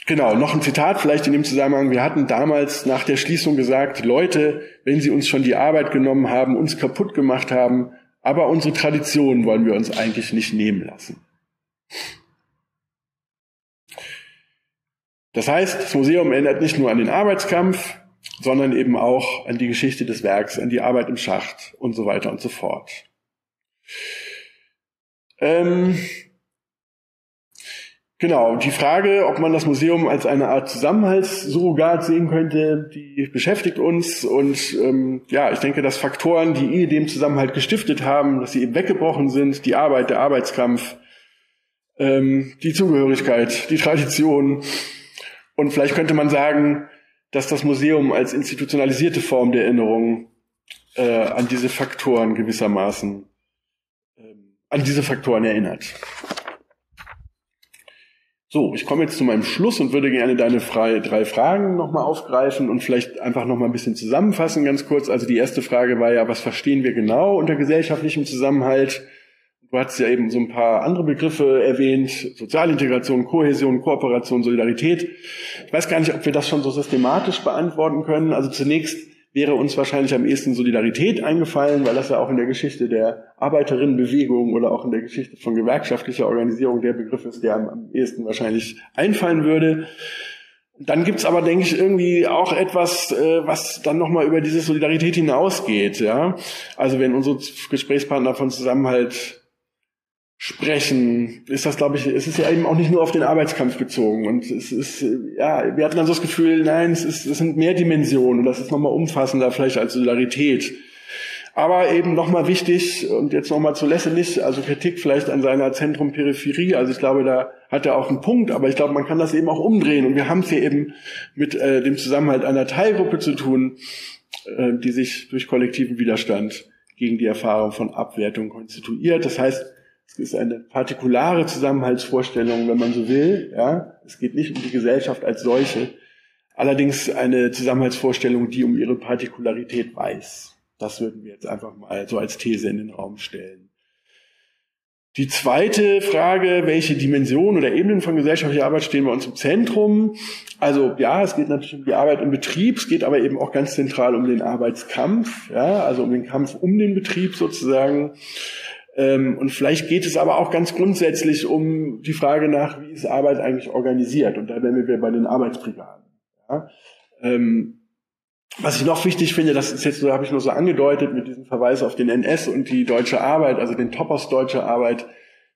Genau, noch ein Zitat vielleicht in dem Zusammenhang. Wir hatten damals nach der Schließung gesagt, Leute, wenn Sie uns schon die Arbeit genommen haben, uns kaputt gemacht haben, aber unsere Tradition wollen wir uns eigentlich nicht nehmen lassen. Das heißt, das Museum erinnert nicht nur an den Arbeitskampf, sondern eben auch an die Geschichte des Werks, an die Arbeit im Schacht und so weiter und so fort. Ähm, Genau, die Frage, ob man das Museum als eine Art Zusammenhaltssurrogat sehen könnte, die beschäftigt uns. Und ähm, ja, ich denke, dass Faktoren, die ihn dem Zusammenhalt gestiftet haben, dass sie eben weggebrochen sind, die Arbeit, der Arbeitskampf, ähm, die Zugehörigkeit, die Tradition. Und vielleicht könnte man sagen, dass das Museum als institutionalisierte Form der Erinnerung äh, an diese Faktoren gewissermaßen, äh, an diese Faktoren erinnert. So, ich komme jetzt zu meinem Schluss und würde gerne deine drei Fragen nochmal aufgreifen und vielleicht einfach nochmal ein bisschen zusammenfassen, ganz kurz. Also die erste Frage war ja, was verstehen wir genau unter gesellschaftlichem Zusammenhalt? Du hast ja eben so ein paar andere Begriffe erwähnt, Sozialintegration, Kohäsion, Kooperation, Solidarität. Ich weiß gar nicht, ob wir das schon so systematisch beantworten können. Also zunächst wäre uns wahrscheinlich am ehesten Solidarität eingefallen, weil das ja auch in der Geschichte der Arbeiterinnenbewegung oder auch in der Geschichte von gewerkschaftlicher Organisierung der Begriff ist, der am ehesten wahrscheinlich einfallen würde. Dann gibt's aber, denke ich, irgendwie auch etwas, äh, was dann nochmal über diese Solidarität hinausgeht. Ja? Also wenn unsere Gesprächspartner von Zusammenhalt sprechen, ist das, glaube ich, es ist ja eben auch nicht nur auf den Arbeitskampf bezogen. Und es ist, ja, wir hatten dann so das Gefühl, nein, es, ist, es sind mehr Dimensionen und das ist nochmal umfassender vielleicht als Solidarität. Aber eben nochmal wichtig, und jetzt nochmal zu Lessenich, also Kritik vielleicht an seiner Zentrum-Peripherie, also ich glaube, da hat er auch einen Punkt, aber ich glaube, man kann das eben auch umdrehen. Und wir haben es hier eben mit äh, dem Zusammenhalt einer Teilgruppe zu tun, äh, die sich durch kollektiven Widerstand gegen die Erfahrung von Abwertung konstituiert. Das heißt, es ist eine partikulare Zusammenhaltsvorstellung, wenn man so will. Ja, es geht nicht um die Gesellschaft als solche. Allerdings eine Zusammenhaltsvorstellung, die um ihre Partikularität weiß. Das würden wir jetzt einfach mal so als These in den Raum stellen. Die zweite Frage, welche Dimensionen oder Ebenen von gesellschaftlicher Arbeit stehen bei uns im Zentrum? Also ja, es geht natürlich um die Arbeit im Betrieb, es geht aber eben auch ganz zentral um den Arbeitskampf, ja, also um den Kampf um den Betrieb sozusagen. Ähm, und vielleicht geht es aber auch ganz grundsätzlich um die Frage nach, wie ist Arbeit eigentlich organisiert? Und da wären wir bei den Arbeitsbrigaden. Ja? Ähm, was ich noch wichtig finde, das ist jetzt, so habe ich nur so angedeutet mit diesem Verweis auf den NS und die deutsche Arbeit, also den Topos deutsche Arbeit,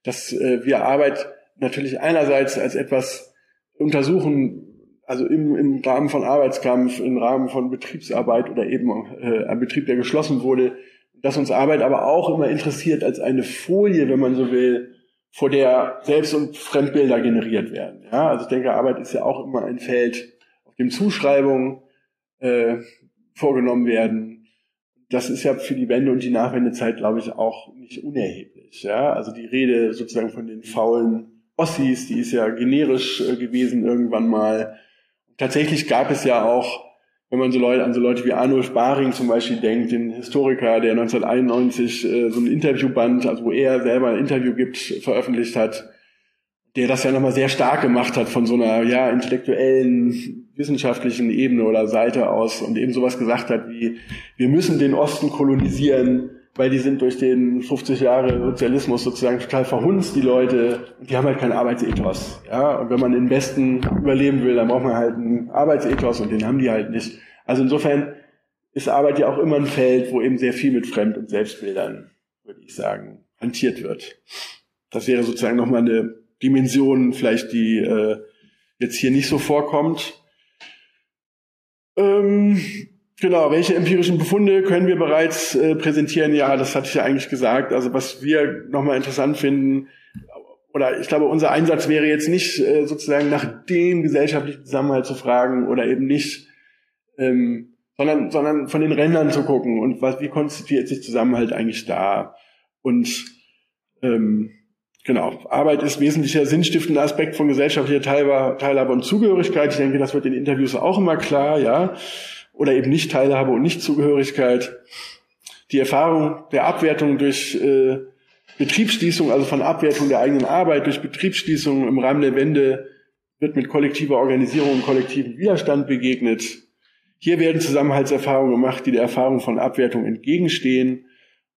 dass äh, wir Arbeit natürlich einerseits als etwas untersuchen, also im, im Rahmen von Arbeitskampf, im Rahmen von Betriebsarbeit oder eben äh, ein Betrieb, der geschlossen wurde, dass uns Arbeit aber auch immer interessiert als eine Folie, wenn man so will, vor der Selbst- und Fremdbilder generiert werden. Ja, also ich denke, Arbeit ist ja auch immer ein Feld, auf dem Zuschreibungen äh, vorgenommen werden. Das ist ja für die Wende und die Nachwendezeit, glaube ich, auch nicht unerheblich. Ja, also die Rede sozusagen von den faulen Ossis, die ist ja generisch äh, gewesen irgendwann mal. Tatsächlich gab es ja auch wenn man so Leute, an so Leute wie Arnulf Baring zum Beispiel denkt, den Historiker, der 1991 äh, so ein Interviewband, also wo er selber ein Interview gibt, veröffentlicht hat. der das ja nochmal sehr stark gemacht hat von so einer ja intellektuellen, wissenschaftlichen Ebene oder Seite aus und eben sowas gesagt hat wie, wir müssen den Osten kolonisieren, weil die sind durch den 50 Jahre Sozialismus sozusagen total verhunzt, die Leute, die haben halt keinen Arbeitsethos. Ja, und wenn man den Westen überleben will, dann braucht man halt einen Arbeitsethos und den haben die halt nicht. Also insofern ist Arbeit ja auch immer ein Feld, wo eben sehr viel mit Fremd- und Selbstbildern, würde ich sagen, hantiert wird. Das wäre sozusagen nochmal eine Dimension, vielleicht die äh, jetzt hier nicht so vorkommt. Ähm, genau, welche empirischen Befunde können wir bereits äh, präsentieren? Ja, das hatte ich ja eigentlich gesagt. Also was wir nochmal interessant finden, oder ich glaube, unser Einsatz wäre jetzt nicht äh, sozusagen nach dem gesellschaftlichen Zusammenhalt zu fragen oder eben nicht ähm, sondern, sondern von den Rändern zu gucken und was, wie konstituiert sich Zusammenhalt eigentlich da? Und ähm, genau, Arbeit ist wesentlicher sinnstiftender Aspekt von gesellschaftlicher Teilhabe, und Zugehörigkeit. Ich denke, das wird in Interviews auch immer klar, ja. Oder eben nicht Teilhabe und Nichtzugehörigkeit. Die Erfahrung der Abwertung durch äh, Betriebsschließung, also von Abwertung der eigenen Arbeit durch Betriebsschließung im Rahmen der Wende wird mit kollektiver Organisierung und kollektivem Widerstand begegnet. Hier werden Zusammenhaltserfahrungen gemacht, die der Erfahrung von Abwertung entgegenstehen.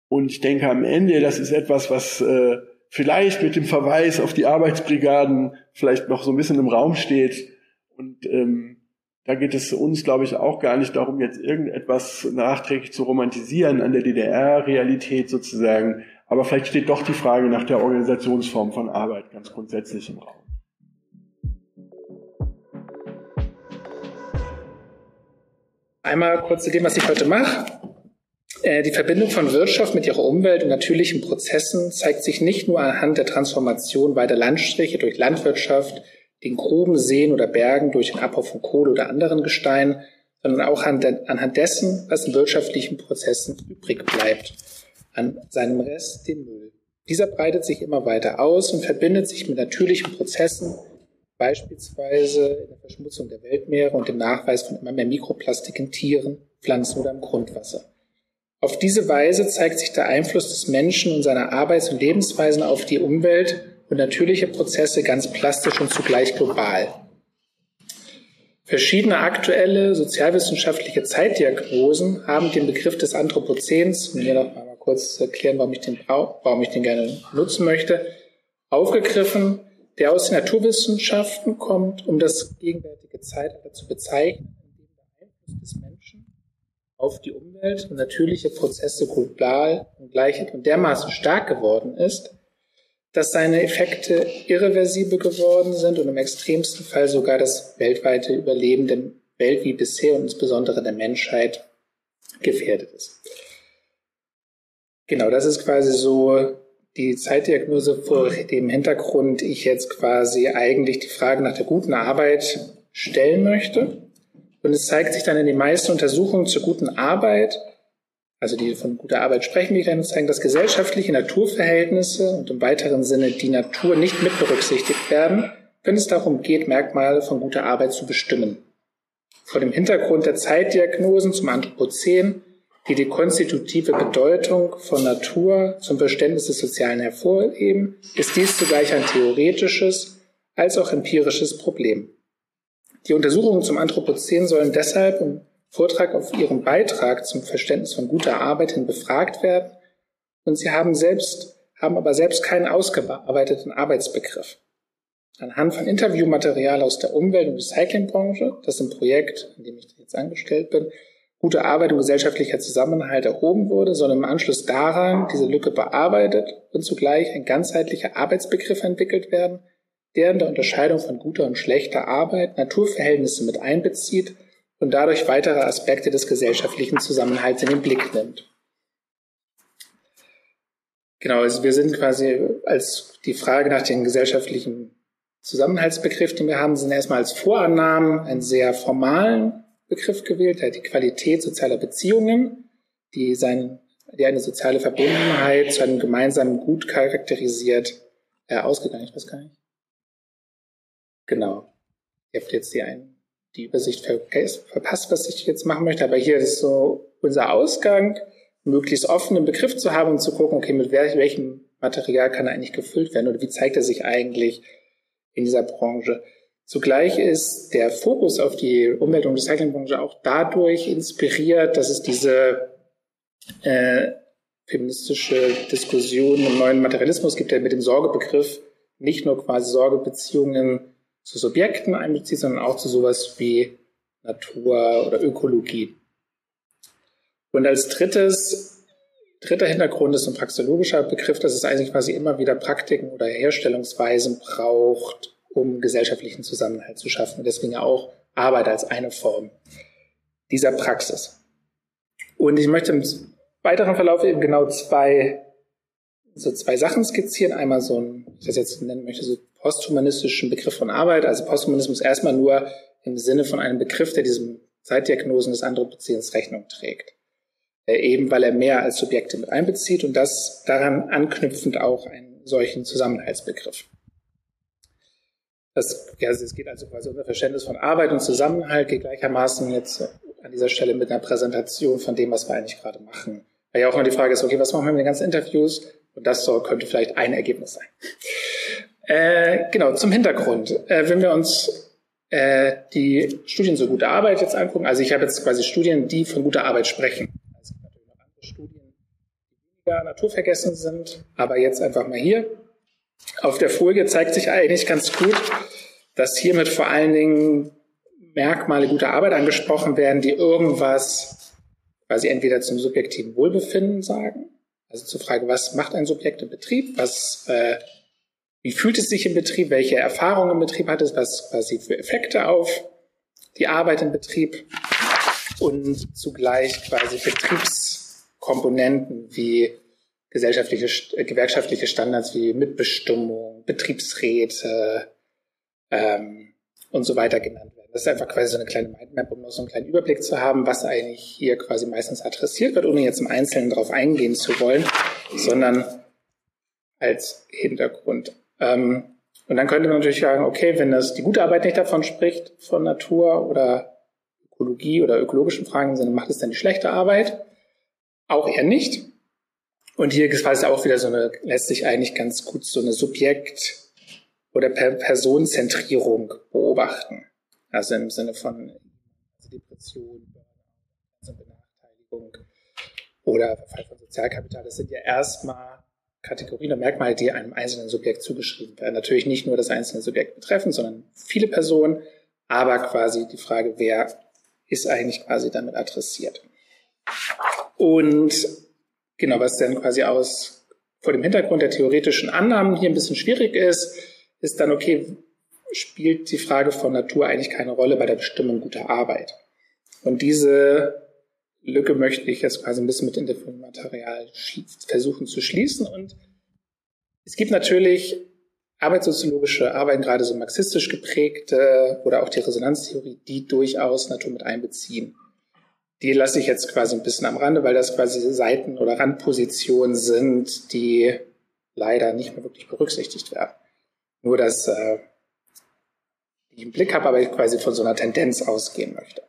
Und ich denke am Ende, das ist etwas, was äh, vielleicht mit dem Verweis auf die Arbeitsbrigaden vielleicht noch so ein bisschen im Raum steht. Und ähm, da geht es uns, glaube ich, auch gar nicht darum, jetzt irgendetwas nachträglich zu romantisieren an der DDR-Realität sozusagen. Aber vielleicht steht doch die Frage nach der Organisationsform von Arbeit ganz grundsätzlich im Raum. Einmal kurz zu dem, was ich heute mache. Äh, die Verbindung von Wirtschaft mit ihrer Umwelt und natürlichen Prozessen zeigt sich nicht nur anhand der Transformation beider Landstriche durch Landwirtschaft, den Gruben, Seen oder Bergen durch den Abbau von Kohle oder anderen Gesteinen, sondern auch anhand dessen, was in wirtschaftlichen Prozessen übrig bleibt, an seinem Rest, dem Müll. Dieser breitet sich immer weiter aus und verbindet sich mit natürlichen Prozessen, beispielsweise in der Verschmutzung der Weltmeere und dem Nachweis von immer mehr Mikroplastik in Tieren, Pflanzen oder im Grundwasser. Auf diese Weise zeigt sich der Einfluss des Menschen und seiner Arbeits- und Lebensweisen auf die Umwelt und natürliche Prozesse ganz plastisch und zugleich global. Verschiedene aktuelle sozialwissenschaftliche Zeitdiagnosen haben den Begriff des Anthropozäns, um hier noch mal kurz erklären, warum ich den, warum ich den gerne nutzen möchte, aufgegriffen der aus den Naturwissenschaften kommt, um das gegenwärtige Zeitalter zu bezeichnen, in dem der Einfluss des Menschen auf die Umwelt und natürliche Prozesse global und gleich und dermaßen stark geworden ist, dass seine Effekte irreversibel geworden sind und im extremsten Fall sogar das weltweite Überleben der Welt wie bisher und insbesondere der Menschheit gefährdet ist. Genau, das ist quasi so die Zeitdiagnose vor dem Hintergrund ich jetzt quasi eigentlich die Frage nach der guten Arbeit stellen möchte. Und es zeigt sich dann in den meisten Untersuchungen zur guten Arbeit, also die von guter Arbeit sprechen, die dann zeigen, dass gesellschaftliche Naturverhältnisse und im weiteren Sinne die Natur nicht mit berücksichtigt werden, wenn es darum geht, Merkmale von guter Arbeit zu bestimmen. Vor dem Hintergrund der Zeitdiagnosen zum Anthropozän die die konstitutive Bedeutung von Natur zum Verständnis des Sozialen hervorheben, ist dies zugleich ein theoretisches als auch empirisches Problem. Die Untersuchungen zum Anthropozän sollen deshalb im Vortrag auf ihren Beitrag zum Verständnis von guter Arbeit hin befragt werden und sie haben selbst, haben aber selbst keinen ausgearbeiteten Arbeitsbegriff. Anhand von Interviewmaterial aus der Umwelt- und Recyclingbranche, das im Projekt, in dem ich jetzt angestellt bin, gute Arbeit und gesellschaftlicher Zusammenhalt erhoben wurde, sondern im Anschluss daran diese Lücke bearbeitet und zugleich ein ganzheitlicher Arbeitsbegriff entwickelt werden, der in der Unterscheidung von guter und schlechter Arbeit Naturverhältnisse mit einbezieht und dadurch weitere Aspekte des gesellschaftlichen Zusammenhalts in den Blick nimmt. Genau, also wir sind quasi als die Frage nach dem gesellschaftlichen Zusammenhaltsbegriff, den wir haben, sind erstmal als Vorannahmen einen sehr formalen Begriff gewählt, er hat die Qualität sozialer Beziehungen, die, sein, die eine soziale Verbundenheit zu einem gemeinsamen Gut charakterisiert, äh, ausgegangen. Ich weiß gar nicht. Genau. Ihr habt jetzt die, ein, die Übersicht verpasst, was ich jetzt machen möchte, aber hier ist so unser Ausgang, möglichst offenen Begriff zu haben und zu gucken, okay, mit welchem Material kann er eigentlich gefüllt werden oder wie zeigt er sich eigentlich in dieser Branche. Zugleich ist der Fokus auf die Umwelt- und Recyclingbranche auch dadurch inspiriert, dass es diese äh, feministische Diskussion im neuen Materialismus gibt, der mit dem Sorgebegriff nicht nur quasi Sorgebeziehungen zu Subjekten einbezieht, sondern auch zu sowas wie Natur oder Ökologie. Und als drittes, dritter Hintergrund ist ein praxeologischer Begriff, dass es eigentlich quasi immer wieder Praktiken oder Herstellungsweisen braucht, um gesellschaftlichen Zusammenhalt zu schaffen. Und deswegen auch Arbeit als eine Form dieser Praxis. Und ich möchte im weiteren Verlauf eben genau zwei, so zwei Sachen skizzieren. Einmal so ein, ich das jetzt nennen möchte, so posthumanistischen Begriff von Arbeit. Also Posthumanismus erstmal nur im Sinne von einem Begriff, der diesem Zeitdiagnosen des Anthropozäns Rechnung trägt. Äh, eben weil er mehr als Subjekte mit einbezieht und das daran anknüpfend auch einen solchen Zusammenhaltsbegriff. Das, ja, es geht also quasi unser Verständnis von Arbeit und Zusammenhalt geht gleichermaßen jetzt an dieser Stelle mit einer Präsentation von dem, was wir eigentlich gerade machen. Weil ja auch immer die Frage ist, okay, was machen wir mit den ganzen Interviews? Und das soll, könnte vielleicht ein Ergebnis sein. Äh, genau, zum Hintergrund. Äh, wenn wir uns äh, die Studien zur gute Arbeit jetzt angucken, also ich habe jetzt quasi Studien, die von guter Arbeit sprechen. Es gibt natürlich noch andere Studien, die weniger naturvergessen sind, aber jetzt einfach mal hier. Auf der Folie zeigt sich eigentlich ganz gut, dass hiermit vor allen Dingen Merkmale guter Arbeit angesprochen werden, die irgendwas quasi entweder zum subjektiven Wohlbefinden sagen, also zur Frage, was macht ein Subjekt im Betrieb, was, äh, wie fühlt es sich im Betrieb, welche Erfahrungen im Betrieb hat es, was quasi für Effekte auf die Arbeit im Betrieb und zugleich quasi Betriebskomponenten wie gesellschaftliche, äh, gewerkschaftliche Standards wie Mitbestimmung, Betriebsräte ähm, und so weiter genannt werden. Das ist einfach quasi so eine kleine Mindmap, um noch so einen kleinen Überblick zu haben, was eigentlich hier quasi meistens adressiert wird, ohne jetzt im Einzelnen darauf eingehen zu wollen, sondern als Hintergrund. Ähm, und dann könnte man natürlich sagen, okay, wenn das die gute Arbeit nicht davon spricht, von Natur oder Ökologie oder ökologischen Fragen, sondern macht es dann die schlechte Arbeit? Auch eher nicht. Und hier ist es auch wieder so eine, lässt sich eigentlich ganz gut so eine Subjekt- oder Personenzentrierung beobachten. Also im Sinne von Depression, Benachteiligung oder Verfall von Sozialkapital. Das sind ja erstmal Kategorien und Merkmale, die einem einzelnen Subjekt zugeschrieben werden. Natürlich nicht nur das einzelne Subjekt betreffen, sondern viele Personen, aber quasi die Frage, wer ist eigentlich quasi damit adressiert. Und Genau, was dann quasi aus vor dem Hintergrund der theoretischen Annahmen hier ein bisschen schwierig ist, ist dann, okay, spielt die Frage von Natur eigentlich keine Rolle bei der Bestimmung guter Arbeit? Und diese Lücke möchte ich jetzt quasi ein bisschen mit Interviewmaterial versuchen zu schließen. Und es gibt natürlich arbeitssoziologische Arbeiten, gerade so marxistisch geprägte oder auch die Resonanztheorie, die durchaus Natur mit einbeziehen. Die lasse ich jetzt quasi ein bisschen am Rande, weil das quasi Seiten- oder Randpositionen sind, die leider nicht mehr wirklich berücksichtigt werden. Nur, dass äh, ich im Blick habe, aber ich quasi von so einer Tendenz ausgehen möchte.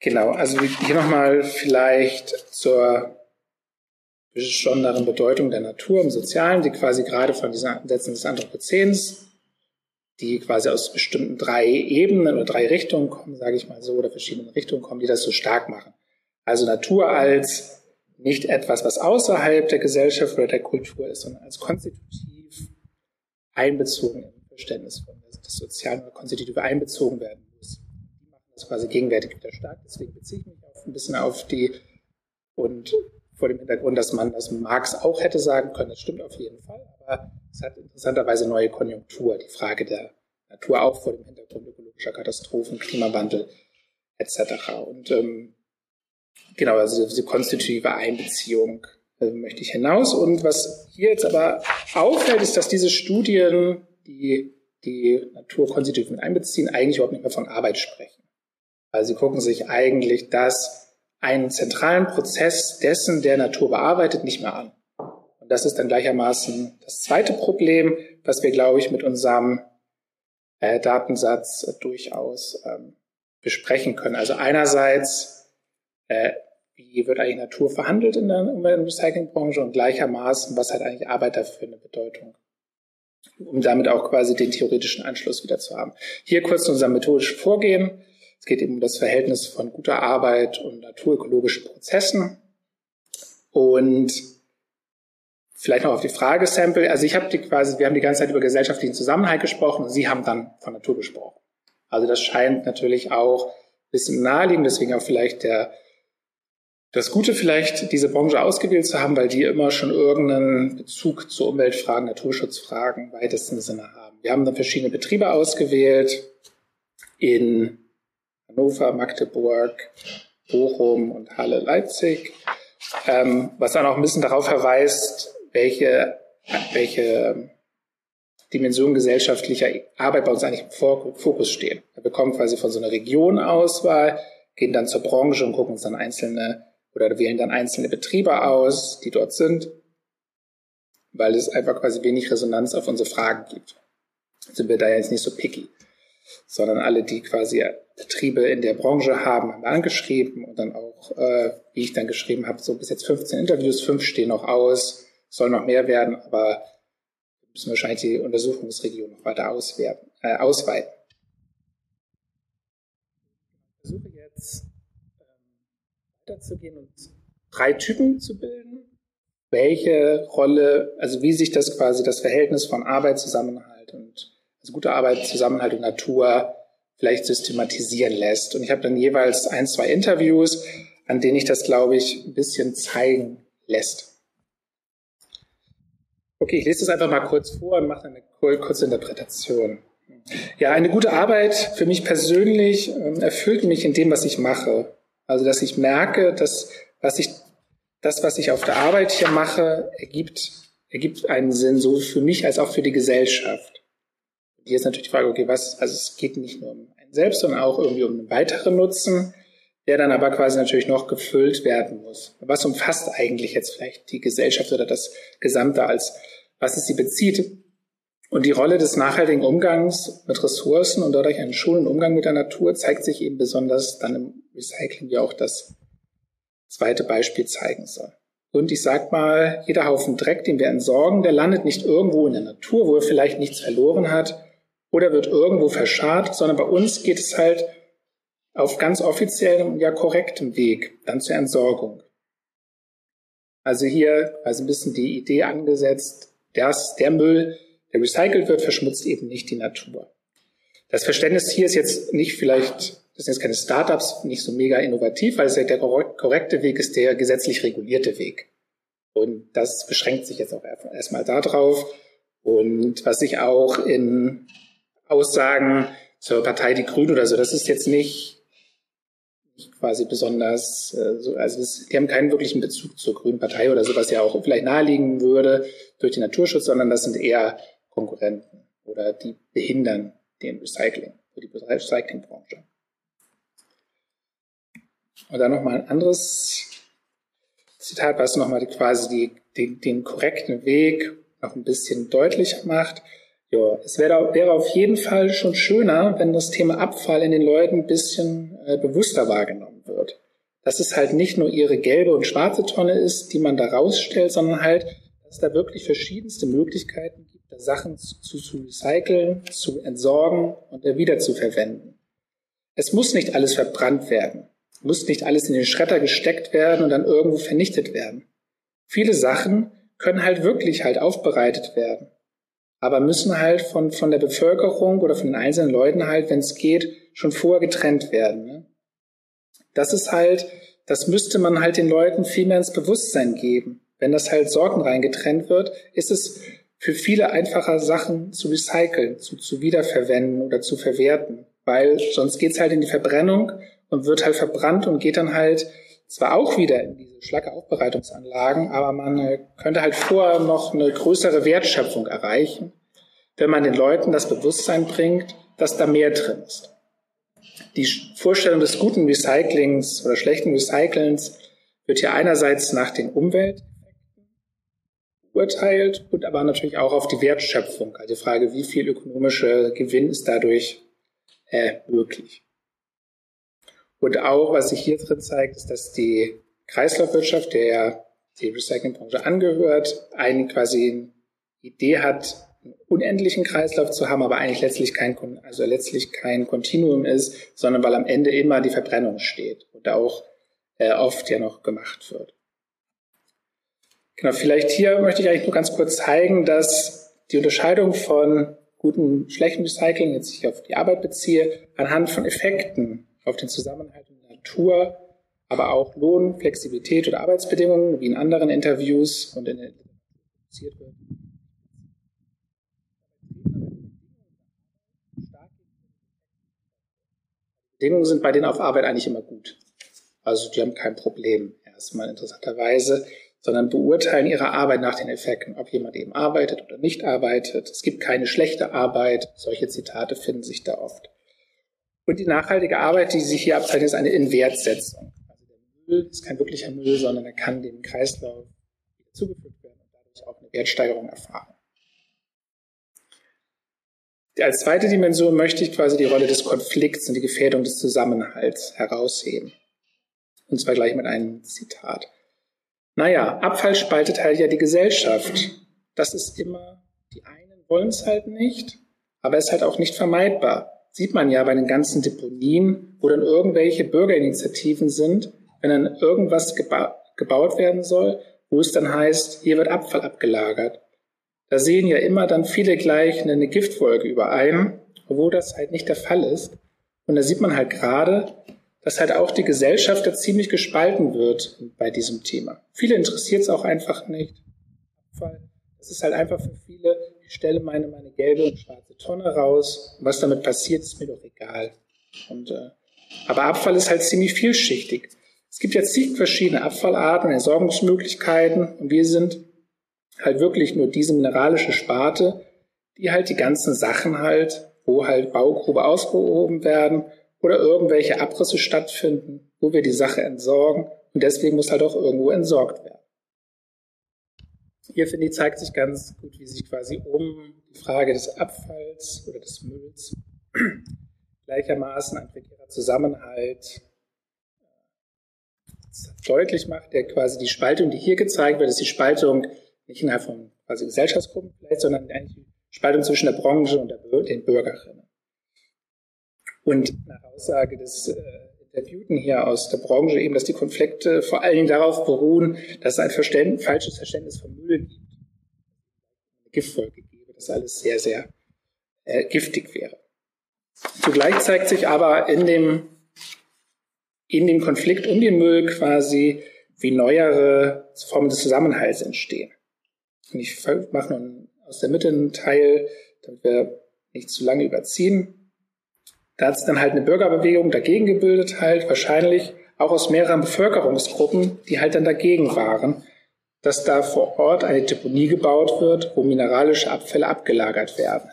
Genau, also hier nochmal vielleicht zur besonderen Bedeutung der Natur im Sozialen, die quasi gerade von diesen Ansätzen des Anthropozäns die quasi aus bestimmten drei Ebenen oder drei Richtungen kommen, sage ich mal so, oder verschiedenen Richtungen kommen, die das so stark machen. Also Natur als nicht etwas, was außerhalb der Gesellschaft oder der Kultur ist, sondern als konstitutiv einbezogen im Verständnis von des Sozialen oder konstitutiv einbezogen werden quasi gegenwärtig wieder stark. Deswegen beziehe ich mich auch ein bisschen auf die und vor dem Hintergrund, dass man das Marx auch hätte sagen können, das stimmt auf jeden Fall, aber es hat interessanterweise neue Konjunktur, die Frage der Natur auch vor dem Hintergrund ökologischer Katastrophen, Klimawandel etc. Und ähm, genau, also diese konstitutive Einbeziehung äh, möchte ich hinaus. Und was hier jetzt aber auffällt, ist, dass diese Studien, die die Natur konstitutiv mit einbeziehen, eigentlich überhaupt nicht mehr von Arbeit sprechen. Weil sie gucken sich eigentlich das einen zentralen Prozess dessen, der Natur bearbeitet, nicht mehr an. Und das ist dann gleichermaßen das zweite Problem, was wir, glaube ich, mit unserem äh, Datensatz äh, durchaus ähm, besprechen können. Also einerseits, äh, wie wird eigentlich Natur verhandelt in der Umwelt- und Recyclingbranche und gleichermaßen, was hat eigentlich Arbeit dafür eine Bedeutung um damit auch quasi den theoretischen Anschluss wieder zu haben. Hier kurz unser methodisches Vorgehen. Es geht eben um das Verhältnis von guter Arbeit und naturökologischen Prozessen. Und vielleicht noch auf die Frage Sample. Also ich habe die quasi, wir haben die ganze Zeit über gesellschaftlichen Zusammenhalt gesprochen und Sie haben dann von Natur gesprochen. Also das scheint natürlich auch ein bisschen naheliegend, deswegen auch vielleicht der das Gute vielleicht, diese Branche ausgewählt zu haben, weil die immer schon irgendeinen Bezug zu Umweltfragen, Naturschutzfragen weitesten Sinne haben. Wir haben dann verschiedene Betriebe ausgewählt in Hannover, Magdeburg, Bochum und Halle, Leipzig, ähm, was dann auch ein bisschen darauf verweist, welche, welche Dimensionen gesellschaftlicher Arbeit bei uns eigentlich im Fokus stehen. Wir bekommen quasi von so einer Region Auswahl, gehen dann zur Branche und gucken uns dann einzelne oder wählen dann einzelne Betriebe aus, die dort sind, weil es einfach quasi wenig Resonanz auf unsere Fragen gibt. Sind wir da jetzt nicht so picky, sondern alle, die quasi Betriebe in der Branche haben, angeschrieben und dann auch, äh, wie ich dann geschrieben habe, so bis jetzt 15 Interviews, fünf stehen noch aus, soll noch mehr werden, aber wir müssen wahrscheinlich die Untersuchungsregion noch weiter auswerten, äh, ausweiten. Ich versuche jetzt weiterzugehen und drei Typen zu bilden. Welche Rolle, also wie sich das quasi das Verhältnis von Arbeit, Zusammenhalt und also gute Arbeit, Zusammenhalt und Natur vielleicht systematisieren lässt. Und ich habe dann jeweils ein, zwei Interviews, an denen ich das, glaube ich, ein bisschen zeigen lässt. Okay, ich lese das einfach mal kurz vor und mache eine kurze Interpretation. Ja, eine gute Arbeit für mich persönlich ähm, erfüllt mich in dem, was ich mache. Also, dass ich merke, dass was ich, das, was ich auf der Arbeit hier mache, ergibt, ergibt einen Sinn, so für mich als auch für die Gesellschaft. Hier ist natürlich die Frage, okay, was, also es geht nicht nur um einen selbst, sondern auch irgendwie um einen weiteren Nutzen, der dann aber quasi natürlich noch gefüllt werden muss. Was umfasst eigentlich jetzt vielleicht die Gesellschaft oder das Gesamte als, was es sie bezieht? Und die Rolle des nachhaltigen Umgangs mit Ressourcen und dadurch einen schulenden Umgang mit der Natur zeigt sich eben besonders dann im Recycling, wie auch das zweite Beispiel zeigen soll. Und ich sag mal, jeder Haufen Dreck, den wir entsorgen, der landet nicht irgendwo in der Natur, wo er vielleicht nichts verloren hat oder wird irgendwo verscharrt, sondern bei uns geht es halt auf ganz offiziellem, ja korrektem Weg dann zur Entsorgung. Also hier also ein bisschen die Idee angesetzt, dass der Müll, der recycelt wird, verschmutzt eben nicht die Natur. Das Verständnis hier ist jetzt nicht vielleicht, das sind jetzt keine Startups, nicht so mega innovativ, weil es ja der korrekte Weg ist der gesetzlich regulierte Weg. Und das beschränkt sich jetzt auch erstmal darauf. Und was ich auch in Aussagen zur Partei Die Grünen oder so, das ist jetzt nicht, quasi besonders, äh, so, also die haben keinen wirklichen Bezug zur Grünen Partei oder so, was ja auch vielleicht naheliegen würde durch den Naturschutz, sondern das sind eher Konkurrenten oder die behindern den Recycling, die Recyclingbranche. Und dann nochmal ein anderes Zitat, was nochmal quasi die, die, den korrekten Weg noch ein bisschen deutlicher macht. Ja, es wäre, wäre auf jeden Fall schon schöner, wenn das Thema Abfall in den Leuten ein bisschen äh, bewusster wahrgenommen wird. Dass es halt nicht nur ihre gelbe und schwarze Tonne ist, die man da rausstellt, sondern halt, dass es da wirklich verschiedenste Möglichkeiten gibt, Sachen zu, zu recyceln, zu entsorgen und wieder zu verwenden. Es muss nicht alles verbrannt werden, muss nicht alles in den Schredder gesteckt werden und dann irgendwo vernichtet werden. Viele Sachen können halt wirklich halt aufbereitet werden, aber müssen halt von, von der Bevölkerung oder von den einzelnen Leuten halt, wenn es geht, schon vorher getrennt werden. Ne? Das ist halt, das müsste man halt den Leuten viel mehr ins Bewusstsein geben. Wenn das halt sorgenrein getrennt wird, ist es für viele einfacher Sachen zu recyceln, zu, zu wiederverwenden oder zu verwerten. Weil sonst geht's halt in die Verbrennung und wird halt verbrannt und geht dann halt zwar auch wieder in diese Schlackeaufbereitungsanlagen, aber man äh, könnte halt vorher noch eine größere Wertschöpfung erreichen, wenn man den Leuten das Bewusstsein bringt, dass da mehr drin ist. Die Vorstellung des guten Recyclings oder schlechten Recyclens wird hier einerseits nach den Umwelt urteilt und aber natürlich auch auf die Wertschöpfung, also die Frage, wie viel ökonomischer Gewinn ist dadurch äh, möglich. Und auch, was sich hier drin zeigt, ist, dass die Kreislaufwirtschaft, der ja die Recyclingbranche angehört, eine quasi Idee hat, einen unendlichen Kreislauf zu haben, aber eigentlich letztlich kein, also letztlich kein Kontinuum ist, sondern weil am Ende immer die Verbrennung steht und auch äh, oft ja noch gemacht wird. Genau, vielleicht hier möchte ich eigentlich nur ganz kurz zeigen, dass die Unterscheidung von guten, schlechten Recycling, jetzt sich auf die Arbeit beziehe, anhand von Effekten auf den Zusammenhalt der Natur, aber auch Lohn, Flexibilität oder Arbeitsbedingungen, wie in anderen Interviews und in der wird. Bedingungen sind bei denen auf Arbeit eigentlich immer gut. Also die haben kein Problem, erstmal interessanterweise, sondern beurteilen ihre Arbeit nach den Effekten, ob jemand eben arbeitet oder nicht arbeitet. Es gibt keine schlechte Arbeit. Solche Zitate finden sich da oft. Und die nachhaltige Arbeit, die sich hier abzeichnet, ist eine Inwertsetzung. Also der Müll ist kein wirklicher Müll, sondern er kann dem Kreislauf zugefügt werden und dadurch auch eine Wertsteigerung erfahren. Als zweite Dimension möchte ich quasi die Rolle des Konflikts und die Gefährdung des Zusammenhalts herausheben. Und zwar gleich mit einem Zitat. Naja, Abfall spaltet halt ja die Gesellschaft. Das ist immer, die einen wollen es halt nicht, aber es ist halt auch nicht vermeidbar. Sieht man ja bei den ganzen Deponien, wo dann irgendwelche Bürgerinitiativen sind, wenn dann irgendwas geba gebaut werden soll, wo es dann heißt, hier wird Abfall abgelagert. Da sehen ja immer dann viele gleich eine Giftwolke überein, obwohl das halt nicht der Fall ist. Und da sieht man halt gerade, dass halt auch die Gesellschaft da ziemlich gespalten wird bei diesem Thema. Viele interessiert es auch einfach nicht. Es ist halt einfach für viele, ich stelle meine, meine gelbe und schwarze Tonne raus. Was damit passiert, ist mir doch egal. Und, äh, aber Abfall ist halt ziemlich vielschichtig. Es gibt jetzt zig verschiedene Abfallarten, Entsorgungsmöglichkeiten und wir sind halt wirklich nur diese mineralische Sparte, die halt die ganzen Sachen halt, wo halt Baugrube ausgehoben werden oder irgendwelche Abrisse stattfinden, wo wir die Sache entsorgen und deswegen muss halt auch irgendwo entsorgt werden. Hier finde ich, zeigt sich ganz gut, wie sich quasi um die Frage des Abfalls oder des Mülls gleichermaßen ein prekärer Zusammenhalt äh, deutlich macht, der quasi die Spaltung, die hier gezeigt wird, ist die Spaltung nicht innerhalb von quasi Gesellschaftsgruppen vielleicht, sondern eigentlich die Spaltung zwischen der Branche und der, den Bürgerinnen. Und nach Aussage des äh, Interviewten hier aus der Branche eben, dass die Konflikte vor allen Dingen darauf beruhen, dass es ein Verständ, falsches Verständnis von Müll gibt. Eine Giftfolge gebe, dass alles sehr, sehr äh, giftig wäre. Zugleich zeigt sich aber in dem, in dem Konflikt um den Müll quasi, wie neuere Formen des Zusammenhalts entstehen. Und ich mache nun aus der Mitte einen Teil, damit wir nicht zu lange überziehen. Da hat es dann halt eine Bürgerbewegung dagegen gebildet, halt wahrscheinlich auch aus mehreren Bevölkerungsgruppen, die halt dann dagegen waren, dass da vor Ort eine Deponie gebaut wird, wo mineralische Abfälle abgelagert werden.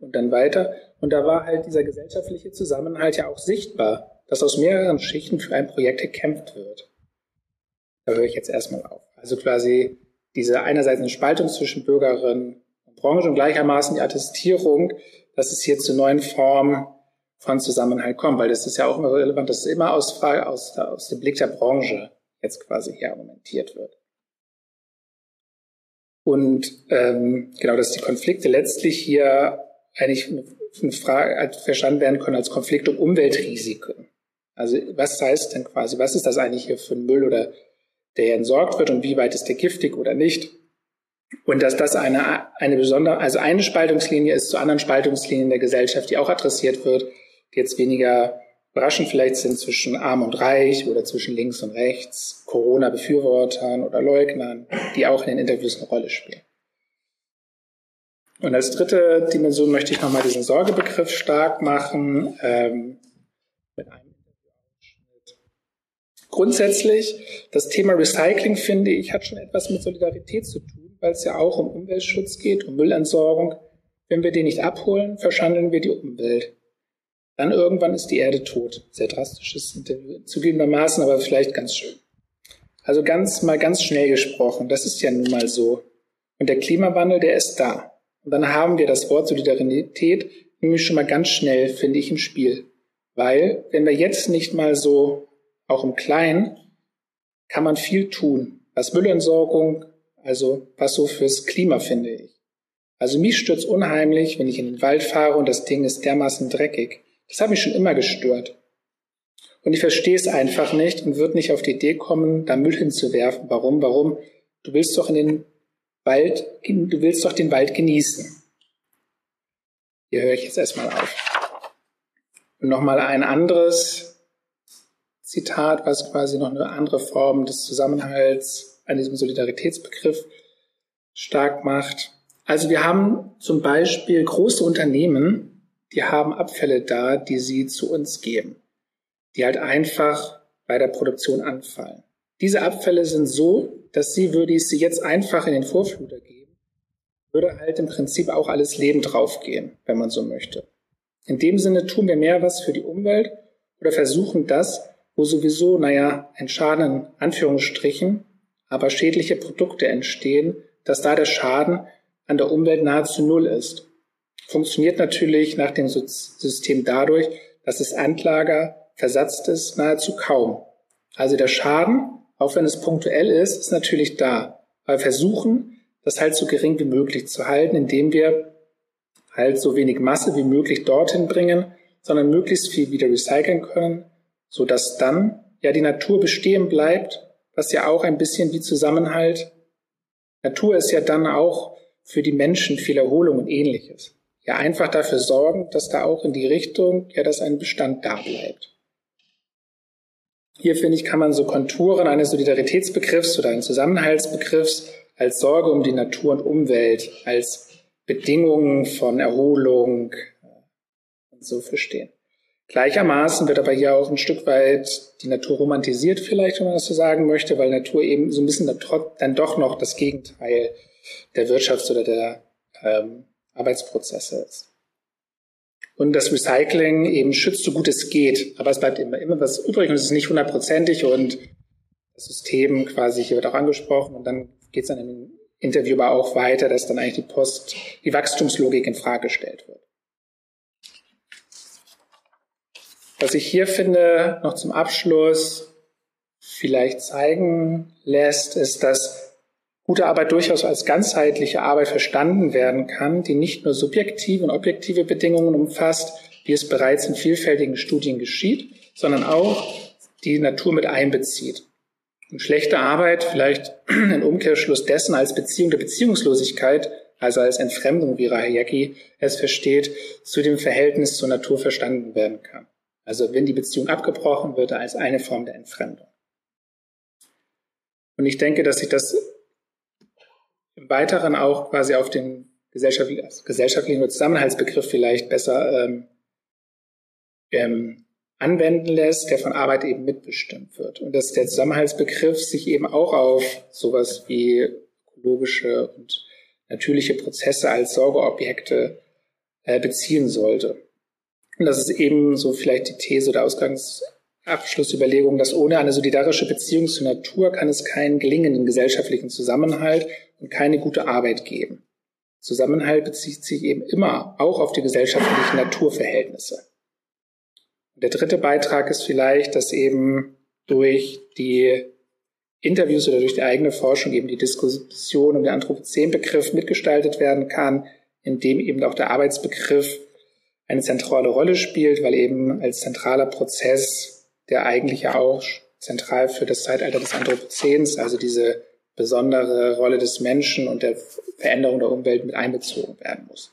Und dann weiter. Und da war halt dieser gesellschaftliche Zusammenhalt ja auch sichtbar, dass aus mehreren Schichten für ein Projekt gekämpft wird. Da höre ich jetzt erstmal auf. Also quasi diese einerseits eine Spaltung zwischen Bürgerinnen und Branche und gleichermaßen die Attestierung, dass es hier zu neuen Formen von Zusammenhalt kommt, weil das ist ja auch immer relevant, dass es immer aus, aus, aus dem Blick der Branche jetzt quasi hier argumentiert wird. Und ähm, genau, dass die Konflikte letztlich hier eigentlich eine Frage verstanden werden können als Konflikt um Umweltrisiken. Also was heißt denn quasi, was ist das eigentlich hier für ein Müll oder der entsorgt wird und wie weit ist der giftig oder nicht. Und dass das eine, eine besondere, also eine Spaltungslinie ist zu anderen Spaltungslinien der Gesellschaft, die auch adressiert wird, die jetzt weniger überraschend vielleicht sind zwischen arm und reich oder zwischen links und rechts, Corona-Befürwortern oder Leugnern, die auch in den Interviews eine Rolle spielen. Und als dritte Dimension möchte ich nochmal diesen Sorgebegriff stark machen, ähm, Grundsätzlich, das Thema Recycling, finde ich, hat schon etwas mit Solidarität zu tun, weil es ja auch um Umweltschutz geht, um Müllentsorgung. Wenn wir den nicht abholen, verschandeln wir die Umwelt. Dann irgendwann ist die Erde tot. Sehr drastisches Interview, zugegebenermaßen, aber vielleicht ganz schön. Also ganz, mal ganz schnell gesprochen. Das ist ja nun mal so. Und der Klimawandel, der ist da. Und dann haben wir das Wort Solidarität nämlich schon mal ganz schnell, finde ich, im Spiel. Weil, wenn wir jetzt nicht mal so auch im Kleinen kann man viel tun, was Müllentsorgung Also was so fürs Klima finde ich. Also mich stört's unheimlich, wenn ich in den Wald fahre und das Ding ist dermaßen dreckig. Das hat mich schon immer gestört. Und ich verstehe es einfach nicht und würde nicht auf die Idee kommen, da Müll hinzuwerfen. Warum? Warum? Du willst doch in den Wald, du willst doch den Wald genießen. Hier höre ich jetzt erstmal auf. Und nochmal ein anderes Zitat, was quasi noch eine andere Form des Zusammenhalts an diesem Solidaritätsbegriff stark macht. Also wir haben zum Beispiel große Unternehmen, die haben Abfälle da, die sie zu uns geben, die halt einfach bei der Produktion anfallen. Diese Abfälle sind so, dass sie, würde ich sie jetzt einfach in den Vorfluter geben, würde halt im Prinzip auch alles Leben draufgehen, wenn man so möchte. In dem Sinne tun wir mehr was für die Umwelt oder versuchen das, wo sowieso, naja, ein Schaden in Anführungsstrichen, aber schädliche Produkte entstehen, dass da der Schaden an der Umwelt nahezu null ist. Funktioniert natürlich nach dem System dadurch, dass das Endlager versatzt ist, nahezu kaum. Also der Schaden, auch wenn es punktuell ist, ist natürlich da. Wir versuchen, das halt so gering wie möglich zu halten, indem wir halt so wenig Masse wie möglich dorthin bringen, sondern möglichst viel wieder recyceln können, so dass dann ja die Natur bestehen bleibt, was ja auch ein bisschen wie Zusammenhalt. Natur ist ja dann auch für die Menschen viel Erholung und ähnliches. Ja, einfach dafür sorgen, dass da auch in die Richtung, ja, dass ein Bestand da bleibt. Hier finde ich, kann man so Konturen eines Solidaritätsbegriffs oder eines Zusammenhaltsbegriffs als Sorge um die Natur und Umwelt, als Bedingungen von Erholung und so verstehen. Gleichermaßen wird aber hier auch ein Stück weit die Natur romantisiert, vielleicht, wenn man das so sagen möchte, weil Natur eben so ein bisschen dann doch noch das Gegenteil der Wirtschafts- oder der ähm, Arbeitsprozesse ist. Und das Recycling eben schützt so gut es geht, aber es bleibt immer, immer was übrig und es ist nicht hundertprozentig und das System quasi, hier wird auch angesprochen und dann geht es dann im Interview aber auch weiter, dass dann eigentlich die Post, die Wachstumslogik in Frage gestellt wird. Was ich hier finde, noch zum Abschluss vielleicht zeigen lässt, ist, dass gute Arbeit durchaus als ganzheitliche Arbeit verstanden werden kann, die nicht nur subjektive und objektive Bedingungen umfasst, wie es bereits in vielfältigen Studien geschieht, sondern auch die Natur mit einbezieht. Und schlechte Arbeit vielleicht ein Umkehrschluss dessen als Beziehung der Beziehungslosigkeit, also als Entfremdung, wie Rahayaki es versteht, zu dem Verhältnis zur Natur verstanden werden kann. Also wenn die Beziehung abgebrochen wird, als eine Form der Entfremdung. Und ich denke, dass sich das im Weiteren auch quasi auf den gesellschaftlichen, also gesellschaftlichen Zusammenhaltsbegriff vielleicht besser ähm, ähm, anwenden lässt, der von Arbeit eben mitbestimmt wird. Und dass der Zusammenhaltsbegriff sich eben auch auf sowas wie ökologische und natürliche Prozesse als Sorgeobjekte äh, beziehen sollte. Und das ist eben so vielleicht die These oder Ausgangsabschlussüberlegung, dass ohne eine solidarische Beziehung zur Natur kann es keinen gelingenden gesellschaftlichen Zusammenhalt und keine gute Arbeit geben. Zusammenhalt bezieht sich eben immer auch auf die gesellschaftlichen Naturverhältnisse. Der dritte Beitrag ist vielleicht, dass eben durch die Interviews oder durch die eigene Forschung eben die Diskussion um den Anthropozän-Begriff mitgestaltet werden kann, indem eben auch der Arbeitsbegriff eine zentrale Rolle spielt, weil eben als zentraler Prozess, der eigentlich ja auch zentral für das Zeitalter des Anthropozäns, also diese besondere Rolle des Menschen und der Veränderung der Umwelt mit einbezogen werden muss.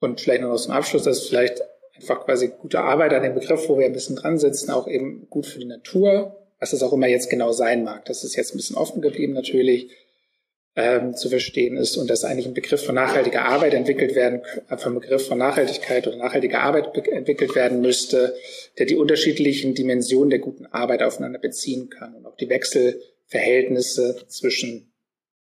Und vielleicht noch zum Abschluss, dass vielleicht einfach quasi gute Arbeit an dem Begriff, wo wir ein bisschen dran sitzen, auch eben gut für die Natur, was das auch immer jetzt genau sein mag. Das ist jetzt ein bisschen offen geblieben natürlich ähm, zu verstehen ist und dass eigentlich ein Begriff von nachhaltiger Arbeit entwickelt werden, einfach ein Begriff von Nachhaltigkeit oder nachhaltiger Arbeit entwickelt werden müsste, der die unterschiedlichen Dimensionen der guten Arbeit aufeinander beziehen kann und auch die Wechselverhältnisse zwischen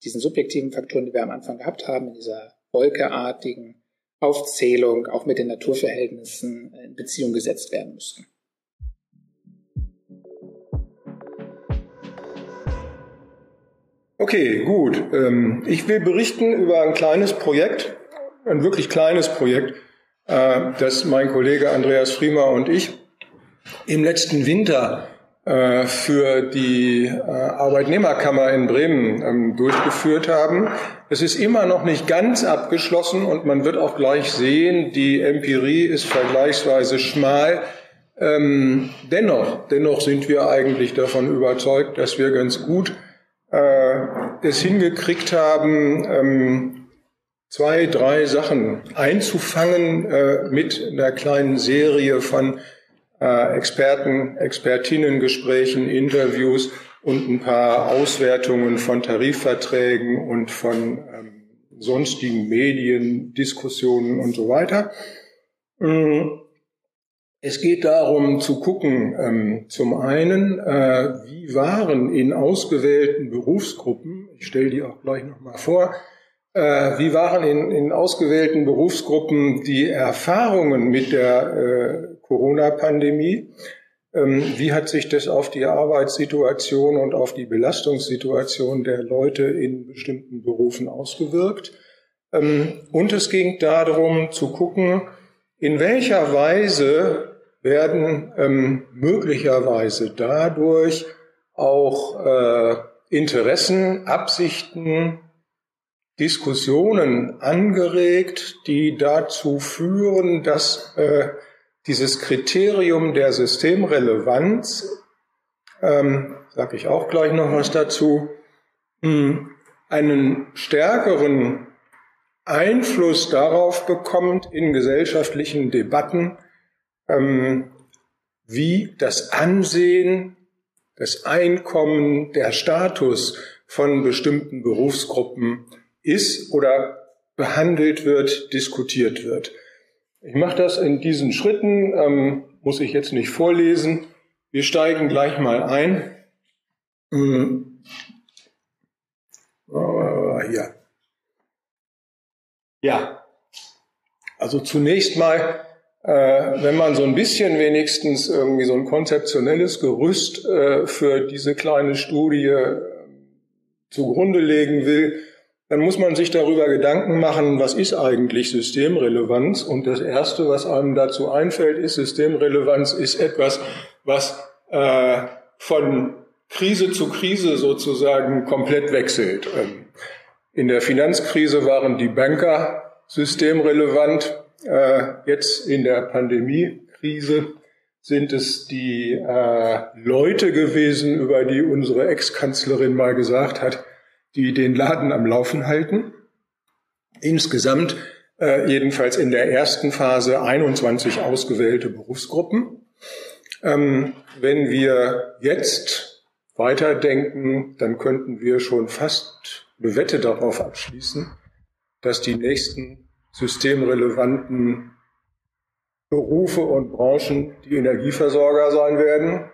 diesen subjektiven Faktoren, die wir am Anfang gehabt haben, in dieser wolkeartigen Aufzählung auch mit den Naturverhältnissen in Beziehung gesetzt werden müssten. Okay, gut. Ähm, ich will berichten über ein kleines Projekt, ein wirklich kleines Projekt, äh, das mein Kollege Andreas Friemer und ich im letzten Winter äh, für die äh, Arbeitnehmerkammer in Bremen ähm, durchgeführt haben. Es ist immer noch nicht ganz abgeschlossen und man wird auch gleich sehen, die Empirie ist vergleichsweise schmal. Ähm, dennoch, dennoch sind wir eigentlich davon überzeugt, dass wir ganz gut äh, es hingekriegt haben, ähm, zwei, drei Sachen einzufangen äh, mit einer kleinen Serie von äh, Experten, Expertinnengesprächen, Interviews und ein paar Auswertungen von Tarifverträgen und von ähm, sonstigen Medien, Diskussionen und so weiter. Mm, es geht darum zu gucken, ähm, zum einen, äh, wie waren in ausgewählten Berufsgruppen, ich stelle die auch gleich nochmal vor, äh, wie waren in, in ausgewählten Berufsgruppen die Erfahrungen mit der äh, Corona-Pandemie? Ähm, wie hat sich das auf die Arbeitssituation und auf die Belastungssituation der Leute in bestimmten Berufen ausgewirkt? Ähm, und es ging darum zu gucken, in welcher Weise werden ähm, möglicherweise dadurch auch äh, Interessen, Absichten, Diskussionen angeregt, die dazu führen, dass äh, dieses Kriterium der Systemrelevanz, ähm, sage ich auch gleich noch was dazu, mh, hm, einen stärkeren Einfluss darauf bekommt in gesellschaftlichen Debatten, ähm, wie das Ansehen, das Einkommen, der Status von bestimmten Berufsgruppen ist oder behandelt wird, diskutiert wird. Ich mache das in diesen Schritten, ähm, muss ich jetzt nicht vorlesen. Wir steigen gleich mal ein. Hm. Hier. Ja, also zunächst mal, wenn man so ein bisschen wenigstens irgendwie so ein konzeptionelles Gerüst äh, für diese kleine Studie äh, zugrunde legen will, dann muss man sich darüber Gedanken machen, was ist eigentlich Systemrelevanz? Und das Erste, was einem dazu einfällt, ist, Systemrelevanz ist etwas, was äh, von Krise zu Krise sozusagen komplett wechselt. Ähm, in der Finanzkrise waren die Banker systemrelevant. Äh, jetzt in der Pandemiekrise sind es die äh, Leute gewesen, über die unsere Ex-Kanzlerin mal gesagt hat, die den Laden am Laufen halten. Insgesamt äh, jedenfalls in der ersten Phase 21 ausgewählte Berufsgruppen. Ähm, wenn wir jetzt weiterdenken, dann könnten wir schon fast eine Wette darauf abschließen, dass die nächsten systemrelevanten Berufe und Branchen die Energieversorger sein werden.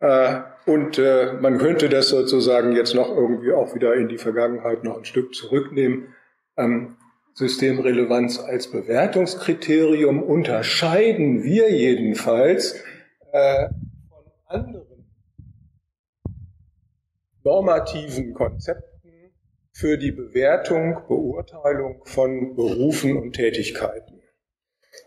Äh, und äh, man könnte das sozusagen jetzt noch irgendwie auch wieder in die Vergangenheit noch ein Stück zurücknehmen. Ähm, Systemrelevanz als Bewertungskriterium unterscheiden wir jedenfalls äh, von anderen normativen Konzepten für die Bewertung, Beurteilung von Berufen und Tätigkeiten.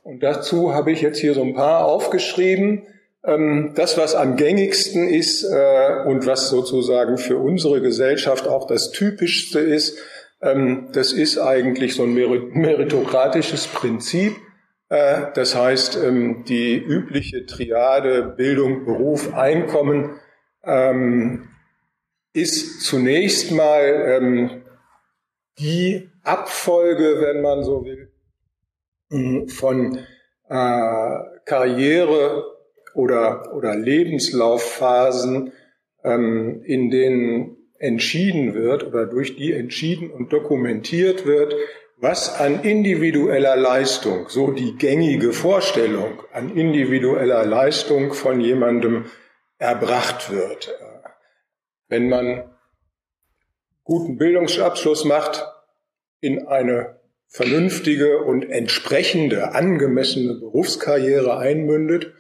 Und dazu habe ich jetzt hier so ein paar aufgeschrieben. Ähm, das, was am gängigsten ist äh, und was sozusagen für unsere Gesellschaft auch das Typischste ist, ähm, das ist eigentlich so ein meritokratisches Prinzip. Äh, das heißt, ähm, die übliche Triade Bildung, Beruf, Einkommen ist zunächst mal die Abfolge, wenn man so will, von äh, Karriere, oder, oder Lebenslaufphasen, ähm, in denen entschieden wird oder durch die entschieden und dokumentiert wird, was an individueller Leistung, so die gängige Vorstellung an individueller Leistung von jemandem erbracht wird. Wenn man guten Bildungsabschluss macht, in eine vernünftige und entsprechende, angemessene Berufskarriere einmündet,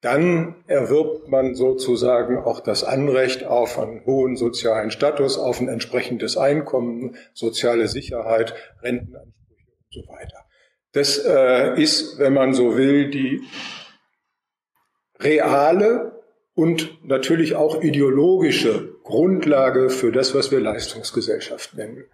dann erwirbt man sozusagen auch das Anrecht auf einen hohen sozialen Status, auf ein entsprechendes Einkommen, soziale Sicherheit, Rentenansprüche und so weiter. Das äh, ist, wenn man so will, die reale und natürlich auch ideologische Grundlage für das, was wir Leistungsgesellschaft nennen.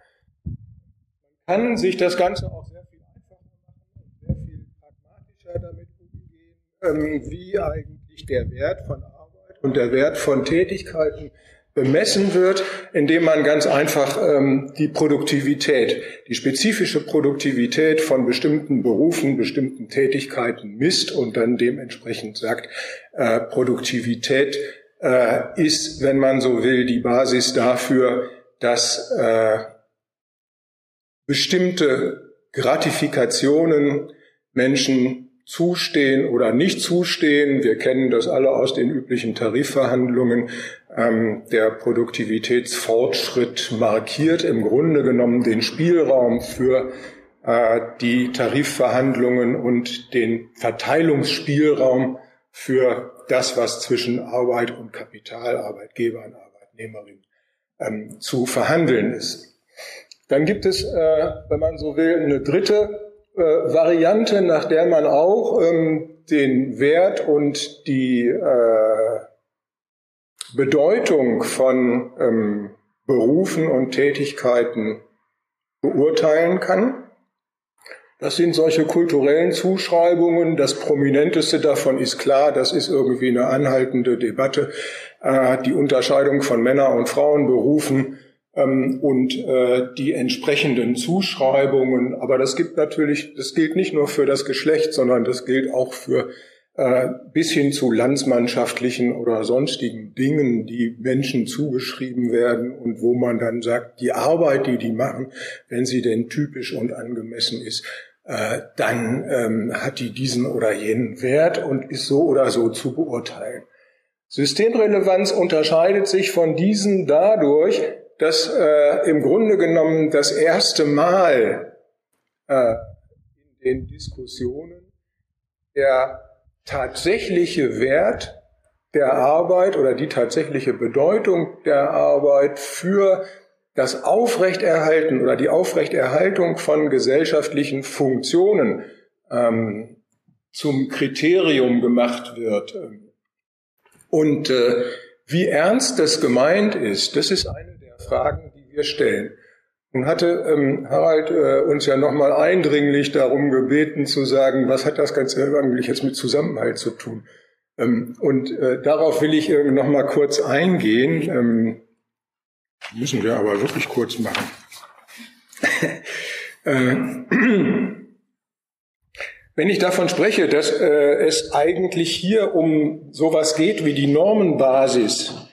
Man kann sich das Ganze auch sehr viel einfacher machen und sehr viel pragmatischer damit umgehen, ähm, wie eigentlich der Wert von Arbeit und der Wert von Tätigkeiten bemessen wird, indem man ganz einfach ähm, die Produktivität, die spezifische Produktivität von bestimmten Berufen, bestimmten Tätigkeiten misst und dann dementsprechend sagt, äh, Produktivität äh, ist, wenn man so will, die Basis dafür, dass äh, bestimmte Gratifikationen Menschen zustehen oder nicht zustehen. Wir kennen das alle aus den üblichen Tarifverhandlungen. Ähm, der Produktivitätsfortschritt markiert im Grunde genommen den Spielraum für äh, die Tarifverhandlungen und den Verteilungsspielraum für das, was zwischen Arbeit und Kapital, Arbeitgeber und Arbeitnehmerin ähm, zu verhandeln ist. Dann gibt es, äh, wenn man so will, eine dritte äh, Variante, nach der man auch ähm, den Wert und die äh, Bedeutung von ähm, Berufen und Tätigkeiten beurteilen kann. Das sind solche kulturellen Zuschreibungen. Das prominenteste davon ist klar, das ist irgendwie eine anhaltende Debatte, äh, die Unterscheidung von Männer- und Frauenberufen ähm, und äh, die entsprechenden Zuschreibungen. Aber das gibt natürlich, das gilt nicht nur für das Geschlecht, sondern das gilt auch für äh, bis hin zu landsmannschaftlichen oder sonstigen Dingen, die Menschen zugeschrieben werden und wo man dann sagt, die Arbeit, die die machen, wenn sie denn typisch und angemessen ist, äh, dann ähm, hat die diesen oder jenen Wert und ist so oder so zu beurteilen. Systemrelevanz unterscheidet sich von diesen dadurch, dass äh, im Grunde genommen das erste Mal äh, in den Diskussionen der tatsächliche Wert der Arbeit oder die tatsächliche Bedeutung der Arbeit für das Aufrechterhalten oder die Aufrechterhaltung von gesellschaftlichen Funktionen ähm, zum Kriterium gemacht wird. Und äh, wie ernst das gemeint ist, das ist eine Fragen, die wir stellen. Nun hatte ähm, Harald äh, uns ja nochmal eindringlich darum gebeten zu sagen, was hat das Ganze eigentlich jetzt mit Zusammenhalt zu tun? Ähm, und äh, darauf will ich äh, nochmal kurz eingehen. Ähm, müssen wir aber wirklich kurz machen. äh, wenn ich davon spreche, dass äh, es eigentlich hier um sowas geht wie die Normenbasis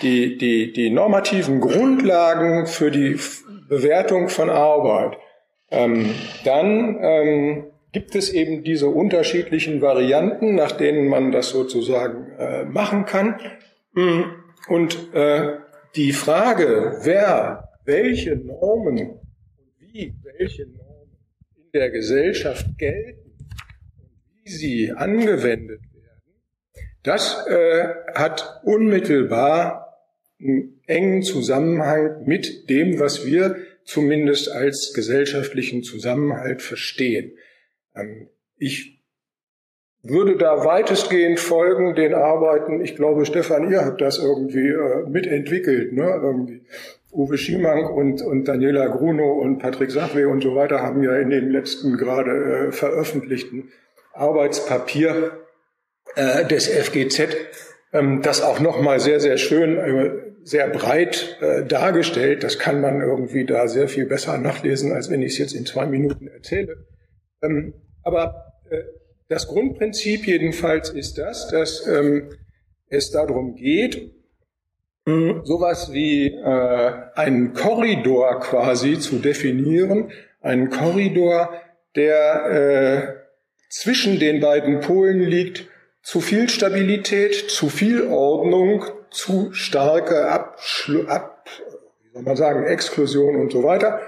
die, die, die normativen Grundlagen für die Bewertung von Arbeit, ähm, dann ähm, gibt es eben diese unterschiedlichen Varianten, nach denen man das sozusagen äh, machen kann. Und die Frage, wer welche Normen und wie welche Normen in der Gesellschaft gelten und wie sie angewendet das äh, hat unmittelbar einen engen Zusammenhang mit dem, was wir zumindest als gesellschaftlichen Zusammenhalt verstehen. Ähm, ich würde da weitestgehend folgen den Arbeiten. Ich glaube, Stefan, ihr habt das irgendwie äh, mitentwickelt. Ne? Irgendwie. Uwe Schiemank und, und Daniela Gruno und Patrick Sachwe und so weiter haben ja in dem letzten gerade äh, veröffentlichten Arbeitspapier äh, des FGZ, ähm, das auch nochmal sehr, sehr schön, äh, sehr breit äh, dargestellt. Das kann man irgendwie da sehr viel besser nachlesen, als wenn ich es jetzt in zwei Minuten erzähle. Ähm, aber äh, das Grundprinzip jedenfalls ist das, dass ähm, es darum geht, mh, sowas wie äh, einen Korridor quasi zu definieren, einen Korridor, der äh, zwischen den beiden Polen liegt, zu viel Stabilität, zu viel Ordnung, zu starke Abschlu Ab, wie soll man sagen, Exklusion und so weiter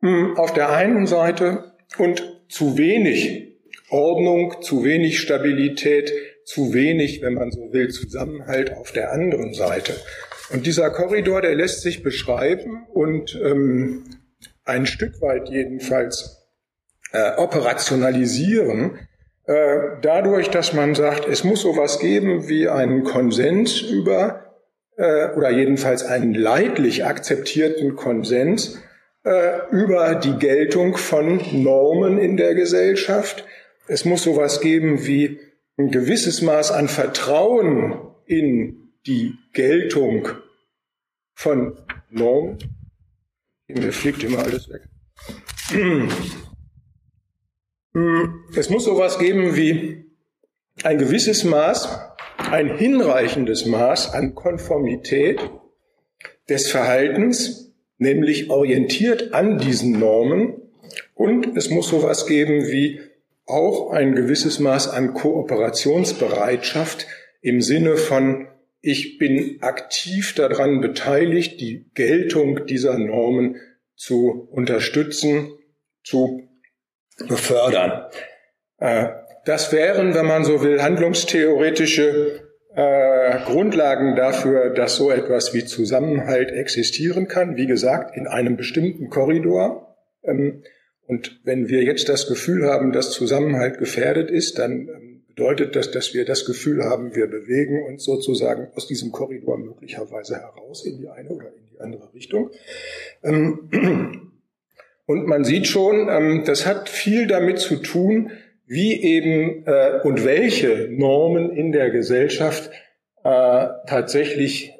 hm, auf der einen Seite und zu wenig Ordnung, zu wenig Stabilität, zu wenig, wenn man so will, Zusammenhalt auf der anderen Seite. Und dieser Korridor, der lässt sich beschreiben und ähm, ein Stück weit jedenfalls äh, operationalisieren äh, dadurch, dass man sagt, es muss sowas geben wie einen Konsens über, äh, oder jedenfalls einen leidlich akzeptierten Konsens äh, über die Geltung von Normen in der Gesellschaft. Es muss sowas geben wie ein gewisses Maß an Vertrauen in die Geltung von Normen. Mir fliegt immer alles weg. Es muss sowas geben wie ein gewisses Maß, ein hinreichendes Maß an Konformität des Verhaltens, nämlich orientiert an diesen Normen. Und es muss sowas geben wie auch ein gewisses Maß an Kooperationsbereitschaft im Sinne von, ich bin aktiv daran beteiligt, die Geltung dieser Normen zu unterstützen, zu befördern. Äh, das wären, wenn man so will, handlungstheoretische äh, Grundlagen dafür, dass so etwas wie Zusammenhalt existieren kann. Wie gesagt, in einem bestimmten Korridor. Und wenn wir jetzt das Gefühl haben, dass Zusammenhalt gefährdet ist, dann ähm, bedeutet das, dass wir das Gefühl haben, wir bewegen uns sozusagen aus diesem Korridor möglicherweise heraus in die eine oder in die andere Richtung. Ähm, und man sieht schon, ähm, das hat viel damit zu tun, wie eben äh, und welche Normen in der Gesellschaft äh, tatsächlich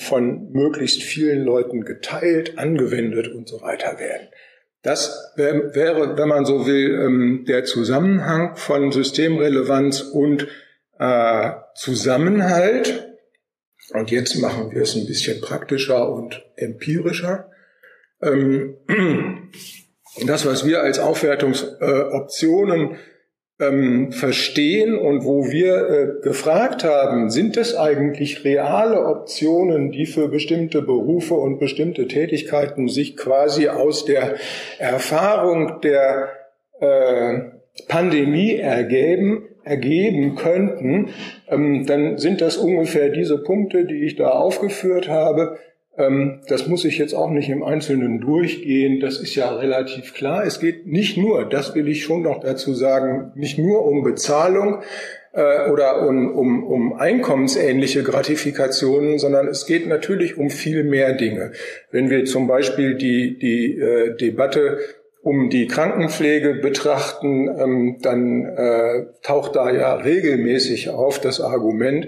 von möglichst vielen Leuten geteilt, angewendet und so weiter werden. Das wär, wäre, wenn man so will, ähm, der Zusammenhang von Systemrelevanz und äh, Zusammenhalt. Und jetzt machen wir es ein bisschen praktischer und empirischer. Ähm, das, was wir als Aufwertungsoptionen ähm, verstehen und wo wir äh, gefragt haben, sind das eigentlich reale Optionen, die für bestimmte Berufe und bestimmte Tätigkeiten sich quasi aus der Erfahrung der äh, Pandemie ergeben, ergeben könnten, ähm, dann sind das ungefähr diese Punkte, die ich da aufgeführt habe. Ähm, das muss ich jetzt auch nicht im Einzelnen durchgehen. Das ist ja relativ klar. Es geht nicht nur, das will ich schon noch dazu sagen, nicht nur um Bezahlung äh, oder um, um, um einkommensähnliche Gratifikationen, sondern es geht natürlich um viel mehr Dinge. Wenn wir zum Beispiel die, die äh, Debatte um die Krankenpflege betrachten, ähm, dann äh, taucht da ja regelmäßig auf das Argument,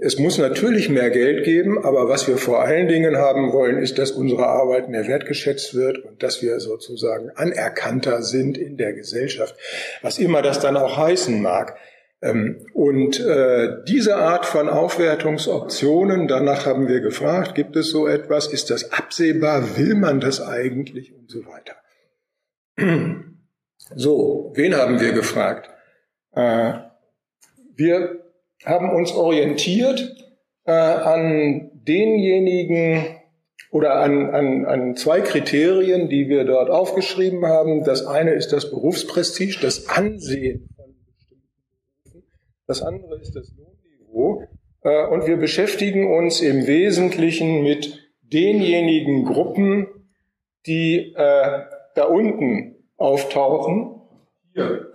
es muss natürlich mehr Geld geben, aber was wir vor allen Dingen haben wollen, ist, dass unsere Arbeit mehr wertgeschätzt wird und dass wir sozusagen anerkannter sind in der Gesellschaft, was immer das dann auch heißen mag. Ähm, und äh, diese Art von Aufwertungsoptionen, danach haben wir gefragt, gibt es so etwas, ist das absehbar, will man das eigentlich und so weiter. So, wen haben wir gefragt? Äh, wir haben uns orientiert äh, an denjenigen oder an, an, an zwei Kriterien, die wir dort aufgeschrieben haben. Das eine ist das Berufsprestige, das Ansehen von bestimmten Berufen. Das andere ist das Lohnniveau. Äh, und wir beschäftigen uns im Wesentlichen mit denjenigen Gruppen, die äh, da unten auftauchen. Hier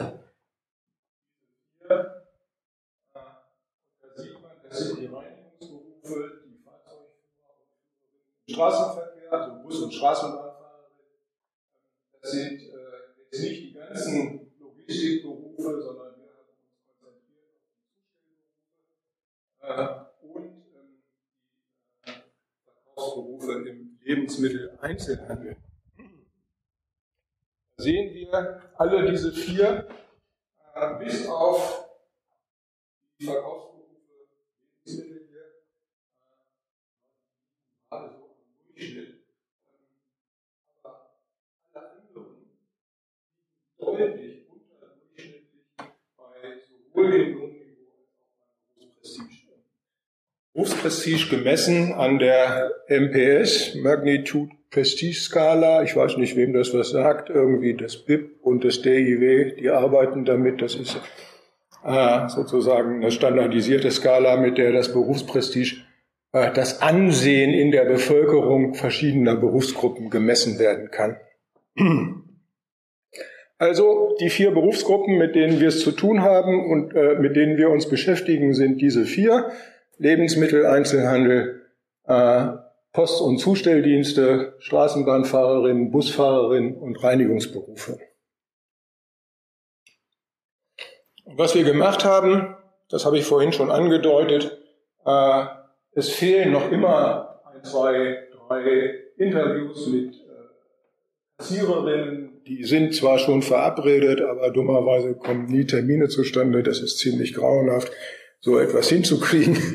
Das sind die Reinigungsberufe, die Fahrzeugführer und Straßenverkehr, also Bus- und Straßenbahnfahrer. Das sind äh, jetzt nicht die ganzen Logistikberufe, sondern wir haben uns konzentriert auf die Zustellberufe äh, und ähm, die äh, Verkaufsberufe im Lebensmitteleinzelhandel. Da sehen wir alle diese vier, äh, bis auf die Verkaufsberufe beim Berufsprestige. Berufsprestige gemessen an der MPS, Magnitude Prestige Skala. Ich weiß nicht, wem das was sagt. Irgendwie das BIP und das DIW, die arbeiten damit. Das ist äh, sozusagen eine standardisierte Skala, mit der das Berufsprestige, das Ansehen in der Bevölkerung verschiedener Berufsgruppen gemessen werden kann. Also die vier Berufsgruppen, mit denen wir es zu tun haben und äh, mit denen wir uns beschäftigen, sind diese vier. Lebensmittel, Einzelhandel, äh, Post- und Zustelldienste, Straßenbahnfahrerinnen, Busfahrerinnen und Reinigungsberufe. Was wir gemacht haben, das habe ich vorhin schon angedeutet, äh, es fehlen noch immer ein, zwei, drei Interviews mit äh, Kassiererinnen. Die sind zwar schon verabredet, aber dummerweise kommen nie Termine zustande. Das ist ziemlich grauenhaft, so etwas hinzukriegen.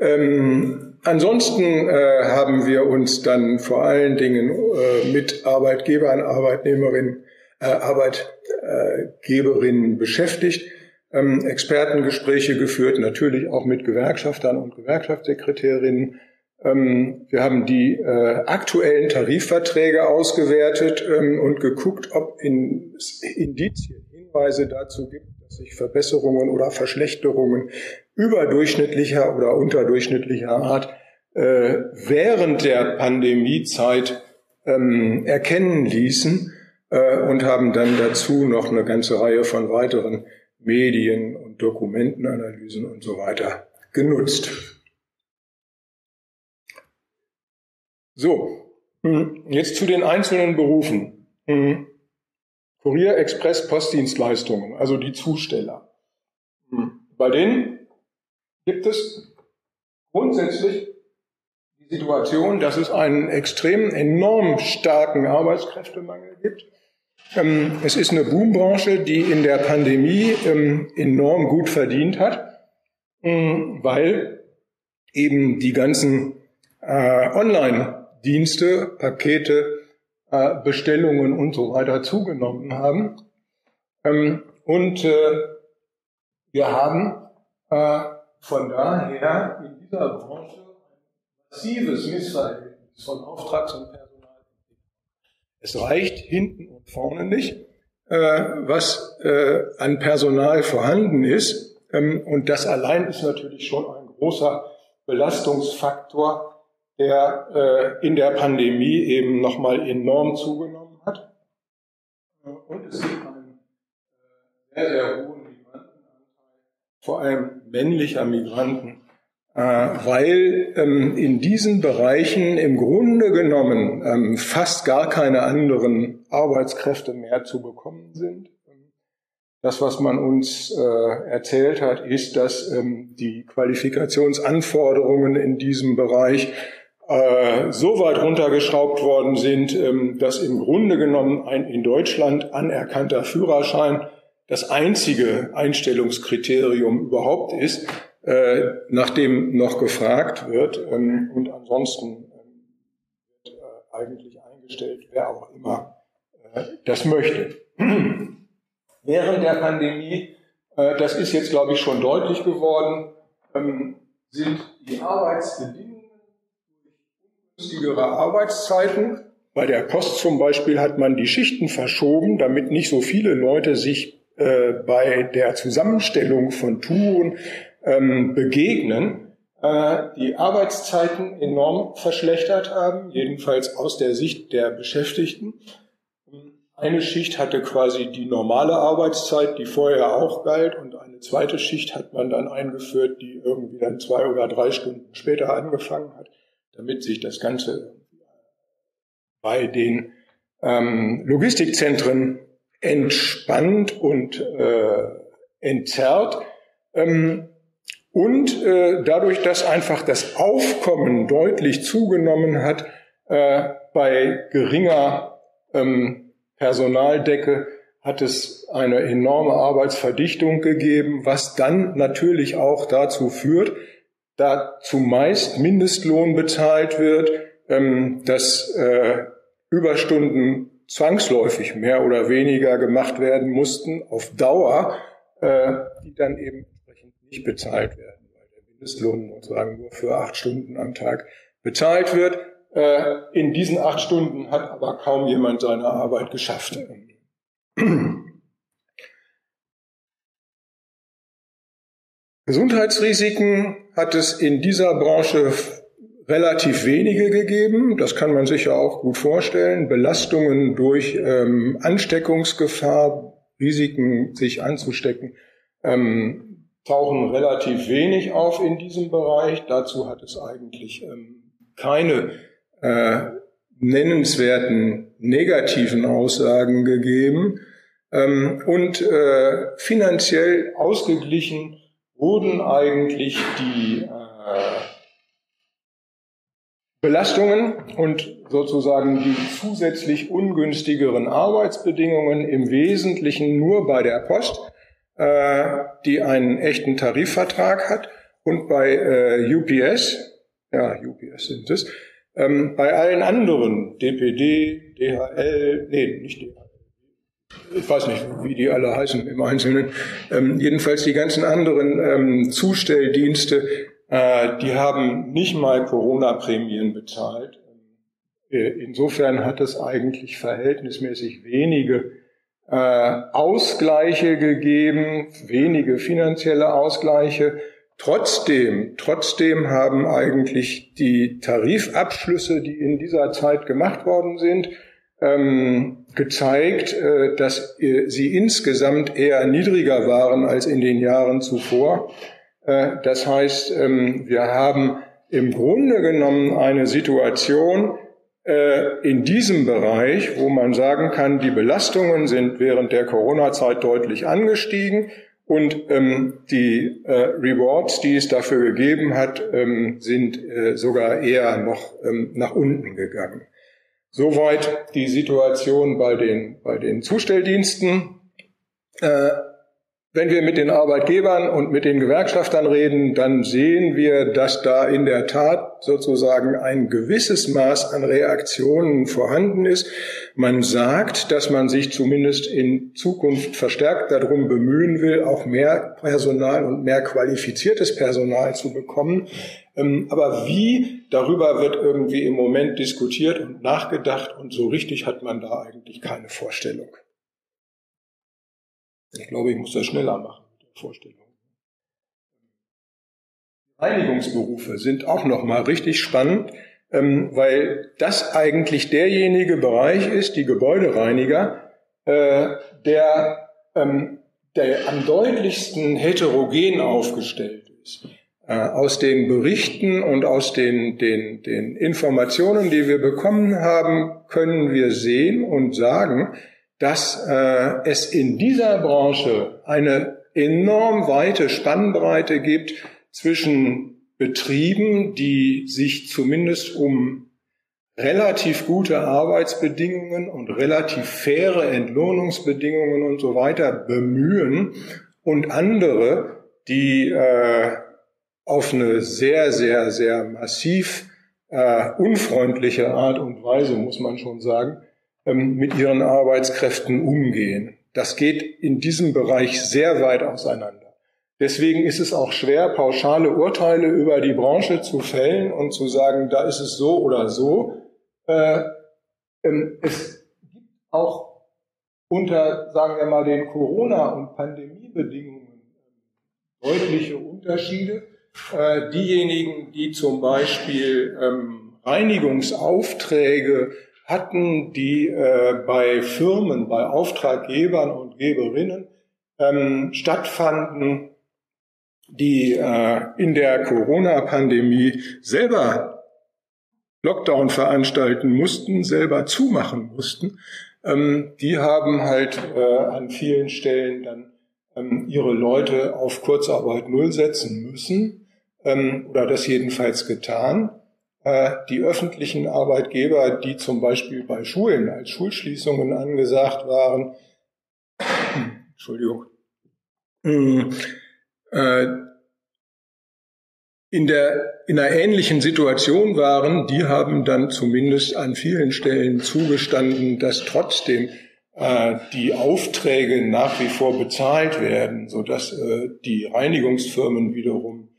Ähm, ansonsten äh, haben wir uns dann vor allen Dingen äh, mit Arbeitgebern, Arbeitnehmerinnen, äh, Arbeitgeberinnen beschäftigt ähm, Expertengespräche geführt, natürlich auch mit Gewerkschaftern und Gewerkschaftssekretärinnen. Ähm, wir haben die äh, aktuellen Tarifverträge ausgewertet ähm, und geguckt, ob in, Indizien, Hinweise dazu gibt, dass sich Verbesserungen oder Verschlechterungen überdurchschnittlicher oder unterdurchschnittlicher Art äh, während der Pandemiezeit ähm, erkennen ließen äh, und haben dann dazu noch eine ganze Reihe von weiteren Medien und Dokumentenanalysen und so weiter genutzt. So, hm, jetzt zu den einzelnen Berufen. Hm, Kurier, Express, Postdienstleistungen, also die Zusteller. Hm, bei denen gibt es grundsätzlich die Situation, dass es einen extrem enorm starken Arbeitskräftemangel gibt es ist eine Boombranche, die in der Pandemie ähm, enorm gut verdient hat, ähm, weil eben die ganzen äh, Online-Dienste, Pakete, äh, Bestellungen und so weiter zugenommen haben. und äh, wir haben von daher in dieser Branche massives Missverhältnis von Auftrags- und es reicht hinten und vorne nicht, äh, was äh, an Personal vorhanden ist. Ähm, und das allein ist natürlich schon ein großer Belastungsfaktor, der äh, in der Pandemie eben nochmal enorm zugenommen hat. Und es gibt einen äh, sehr, sehr hohen Migrantenanteil, vor allem männlicher Migranten, äh, weil ähm, in diesen Bereichen im Grunde genommen ähm, fast gar keine anderen Arbeitskräfte mehr zu bekommen sind. Das, was man uns äh, erzählt hat, ist, dass ähm, die Qualifikationsanforderungen in diesem Bereich äh, so weit runtergeschraubt worden sind, ähm, dass im Grunde genommen ein in Deutschland anerkannter Führerschein das einzige Einstellungskriterium überhaupt ist. Äh, nachdem noch gefragt wird. Ähm, und ansonsten ähm, wird äh, eigentlich eingestellt, wer auch immer äh, das möchte. Während der Pandemie, äh, das ist jetzt, glaube ich, schon deutlich geworden, ähm, sind die Arbeitsbedingungen günstigere Arbeitszeiten bei der Post zum Beispiel hat man die Schichten verschoben, damit nicht so viele Leute sich äh, bei der Zusammenstellung von Touren ähm, begegnen, äh, die Arbeitszeiten enorm verschlechtert haben, jedenfalls aus der Sicht der Beschäftigten. Eine Schicht hatte quasi die normale Arbeitszeit, die vorher auch galt, und eine zweite Schicht hat man dann eingeführt, die irgendwie dann zwei oder drei Stunden später angefangen hat, damit sich das Ganze bei den ähm, Logistikzentren entspannt und äh, entzerrt. Ähm, und äh, dadurch, dass einfach das Aufkommen deutlich zugenommen hat äh, bei geringer ähm, Personaldecke, hat es eine enorme Arbeitsverdichtung gegeben, was dann natürlich auch dazu führt, da zumeist Mindestlohn bezahlt wird, ähm, dass äh, Überstunden zwangsläufig mehr oder weniger gemacht werden mussten auf Dauer, äh, die dann eben nicht bezahlt werden, weil der Mindestlohn sozusagen nur für acht Stunden am Tag bezahlt wird. Äh, in diesen acht Stunden hat aber kaum jemand seine Arbeit geschafft. Gesundheitsrisiken hat es in dieser Branche relativ wenige gegeben. Das kann man sich ja auch gut vorstellen. Belastungen durch ähm, Ansteckungsgefahr, Risiken, sich anzustecken, ähm, tauchen relativ wenig auf in diesem Bereich. Dazu hat es eigentlich ähm, keine äh, nennenswerten negativen Aussagen gegeben. Ähm, und äh, finanziell ausgeglichen wurden eigentlich die äh, Belastungen und sozusagen die zusätzlich ungünstigeren Arbeitsbedingungen im Wesentlichen nur bei der Post, äh, die einen echten Tarifvertrag hat, und bei äh, UPS, ja, UPS sind es, ähm, bei allen anderen, DPD, DHL, nee, nicht DHL, ich weiß nicht, wie die alle heißen im Einzelnen, ähm, jedenfalls die ganzen anderen ähm, Zustelldienste, äh, die haben nicht mal Corona-Prämien bezahlt. Äh, insofern hat es eigentlich verhältnismäßig wenige äh, Ausgleiche gegeben, wenige finanzielle Ausgleiche. Trotzdem, trotzdem haben eigentlich die Tarifabschlüsse, die in dieser Zeit gemacht worden sind, ähm, gezeigt, äh, dass äh, sie insgesamt eher niedriger waren als in den Jahren zuvor. Äh, das heißt, ähm, wir haben im Grunde genommen eine Situation in diesem Bereich, wo man sagen kann, die Belastungen sind während der Corona-Zeit deutlich angestiegen und ähm, die äh, Rewards, die es dafür gegeben hat, ähm, sind sogar eher noch nach unten gegangen. Soweit die Situation bei den, bei den Zustelldiensten. Äh, wenn wir mit den Arbeitgebern und mit den Gewerkschaftern reden, dann sehen wir, dass da in der Tat sozusagen ein gewisses Maß an Reaktionen vorhanden ist. Man sagt, dass man sich zumindest in Zukunft verstärkt darum bemühen will, auch mehr Personal und mehr qualifiziertes Personal zu bekommen. Ähm, aber wie, darüber wird irgendwie im Moment diskutiert und nachgedacht und so richtig hat man da eigentlich keine Vorstellung. Ich glaube, ich muss das schneller machen mit der Vorstellung. Reinigungsberufe sind auch nochmal richtig spannend, ähm, weil das eigentlich derjenige Bereich ist, die Gebäudereiniger, äh, der, ähm, der am deutlichsten heterogen aufgestellt ist. Äh, aus den Berichten und aus den, den, den Informationen, die wir bekommen haben, können wir sehen und sagen, dass äh, es in dieser Branche eine enorm weite Spannbreite gibt zwischen Betrieben, die sich zumindest um relativ gute Arbeitsbedingungen und relativ faire Entlohnungsbedingungen und so weiter bemühen und andere, die äh, auf eine sehr, sehr, sehr massiv äh, unfreundliche Art und Weise, muss man schon sagen, mit ihren Arbeitskräften umgehen. Das geht in diesem Bereich sehr weit auseinander. Deswegen ist es auch schwer, pauschale Urteile über die Branche zu fällen und zu sagen, da ist es so oder so. Äh, ähm, es gibt auch unter, sagen wir mal, den Corona- und Pandemiebedingungen deutliche Unterschiede. Äh, diejenigen, die zum Beispiel ähm, Reinigungsaufträge hatten, die äh, bei Firmen, bei Auftraggebern und Geberinnen ähm, stattfanden, die äh, in der Corona-Pandemie selber Lockdown veranstalten mussten, selber zumachen mussten, ähm, die haben halt äh, an vielen Stellen dann ähm, ihre Leute auf Kurzarbeit null setzen müssen ähm, oder das jedenfalls getan. Äh, die öffentlichen Arbeitgeber, die zum Beispiel bei Schulen als Schulschließungen angesagt waren, Entschuldigung, hm, äh, in der in einer ähnlichen Situation waren, die haben dann zumindest an vielen Stellen zugestanden, dass trotzdem äh, die Aufträge nach wie vor bezahlt werden, so dass äh, die Reinigungsfirmen wiederum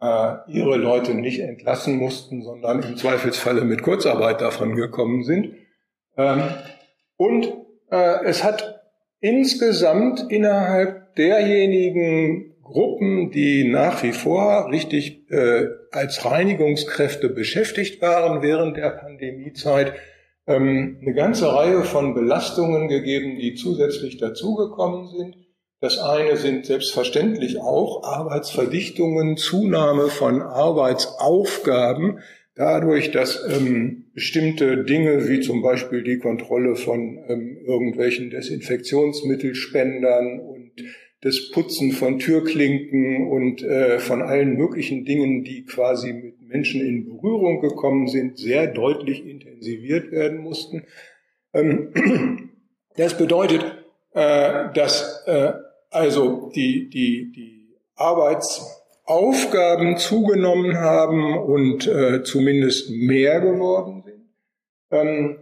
äh, ihre Leute nicht entlassen mussten, sondern im Zweifelsfalle mit Kurzarbeit davon gekommen sind. Ähm, und äh, es hat insgesamt innerhalb derjenigen Gruppen, die nach wie vor richtig äh, als Reinigungskräfte beschäftigt waren während der Pandemiezeit, ähm, eine ganze Reihe von Belastungen gegeben, die zusätzlich dazugekommen sind. Das eine sind selbstverständlich auch Arbeitsverdichtungen, Zunahme von Arbeitsaufgaben, dadurch, dass ähm, bestimmte Dinge wie zum Beispiel die Kontrolle von ähm, irgendwelchen Desinfektionsmittelspendern und das Putzen von Türklinken und äh, von allen möglichen Dingen, die quasi mit Menschen in Berührung gekommen sind, sehr deutlich intensiviert werden mussten. Ähm, das bedeutet, äh, dass äh, also die, die, die Arbeitsaufgaben zugenommen haben und äh, zumindest mehr geworden sind. Ähm,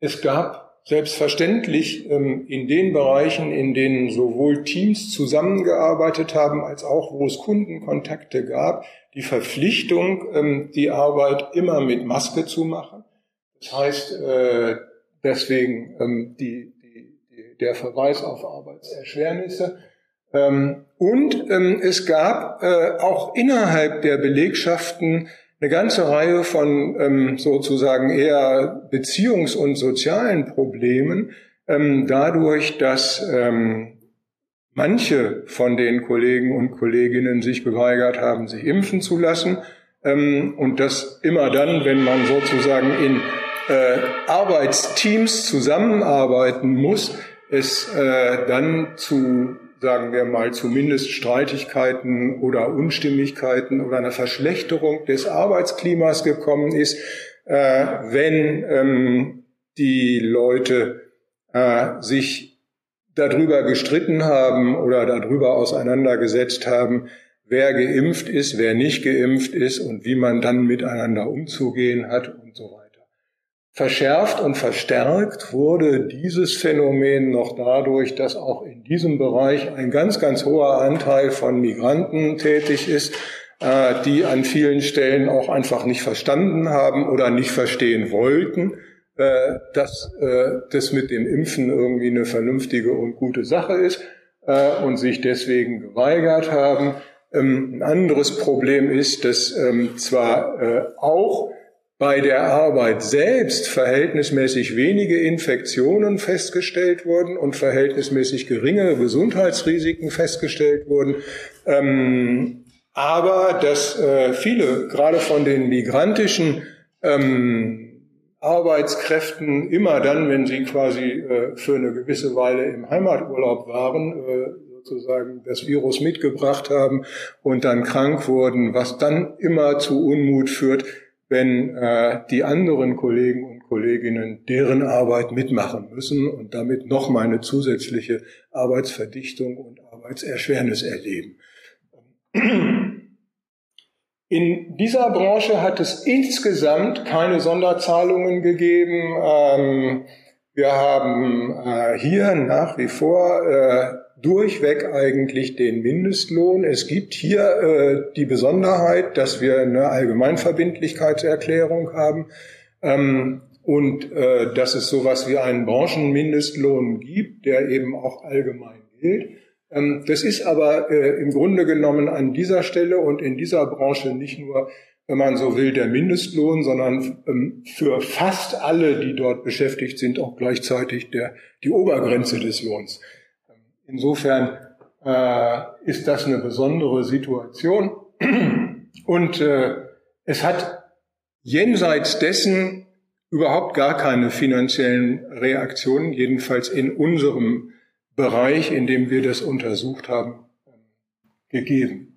es gab selbstverständlich ähm, in den Bereichen, in denen sowohl Teams zusammengearbeitet haben, als auch wo es Kundenkontakte gab, die Verpflichtung, ähm, die Arbeit immer mit Maske zu machen. Das heißt, äh, deswegen ähm, die, die, der Verweis auf Arbeitserschwernisse. Ähm, und ähm, es gab äh, auch innerhalb der Belegschaften eine ganze Reihe von ähm, sozusagen eher beziehungs- und sozialen Problemen, ähm, dadurch, dass ähm, manche von den Kollegen und Kolleginnen sich geweigert haben, sich impfen zu lassen. Ähm, und das immer dann, wenn man sozusagen in äh, Arbeitsteams zusammenarbeiten muss, es äh, dann zu sagen wir mal, zumindest Streitigkeiten oder Unstimmigkeiten oder eine Verschlechterung des Arbeitsklimas gekommen ist, äh, wenn ähm, die Leute äh, sich darüber gestritten haben oder darüber auseinandergesetzt haben, wer geimpft ist, wer nicht geimpft ist und wie man dann miteinander umzugehen hat und so weiter. Verschärft und verstärkt wurde dieses Phänomen noch dadurch, dass auch in diesem Bereich ein ganz, ganz hoher Anteil von Migranten tätig ist, äh, die an vielen Stellen auch einfach nicht verstanden haben oder nicht verstehen wollten, äh, dass äh, das mit dem Impfen irgendwie eine vernünftige und gute Sache ist und sich deswegen geweigert haben. Ähm, ein anderes Problem ist, dass ähm, zwar auch bei der Arbeit selbst verhältnismäßig wenige Infektionen festgestellt wurden und verhältnismäßig geringe Gesundheitsrisiken festgestellt wurden. Ähm, aber dass äh, viele, gerade von den migrantischen ähm, Arbeitskräften, immer dann, wenn sie quasi äh, für eine gewisse Weile im Heimaturlaub waren, äh, sozusagen das Virus mitgebracht haben und dann krank wurden, was dann immer zu Unmut führt, wenn äh, die anderen Kollegen und Kolleginnen deren Arbeit mitmachen müssen und damit noch mal eine zusätzliche Arbeitsverdichtung und Arbeitserschwernis erleben. In dieser Branche hat es insgesamt keine Sonderzahlungen gegeben. Ähm, wir haben äh, hier nach wie vor äh, durchweg eigentlich den Mindestlohn. Es gibt hier äh, die Besonderheit, dass wir eine Allgemeinverbindlichkeitserklärung haben ähm, und äh, dass es sowas wie einen Branchenmindestlohn gibt, der eben auch allgemein gilt. Ähm, das ist aber äh, im Grunde genommen an dieser Stelle und in dieser Branche nicht nur wenn man so will, der Mindestlohn, sondern ähm, für fast alle, die dort beschäftigt sind, auch gleichzeitig der, die Obergrenze des Lohns. Insofern äh, ist das eine besondere Situation. Und äh, es hat jenseits dessen überhaupt gar keine finanziellen Reaktionen, jedenfalls in unserem Bereich, in dem wir das untersucht haben, gegeben.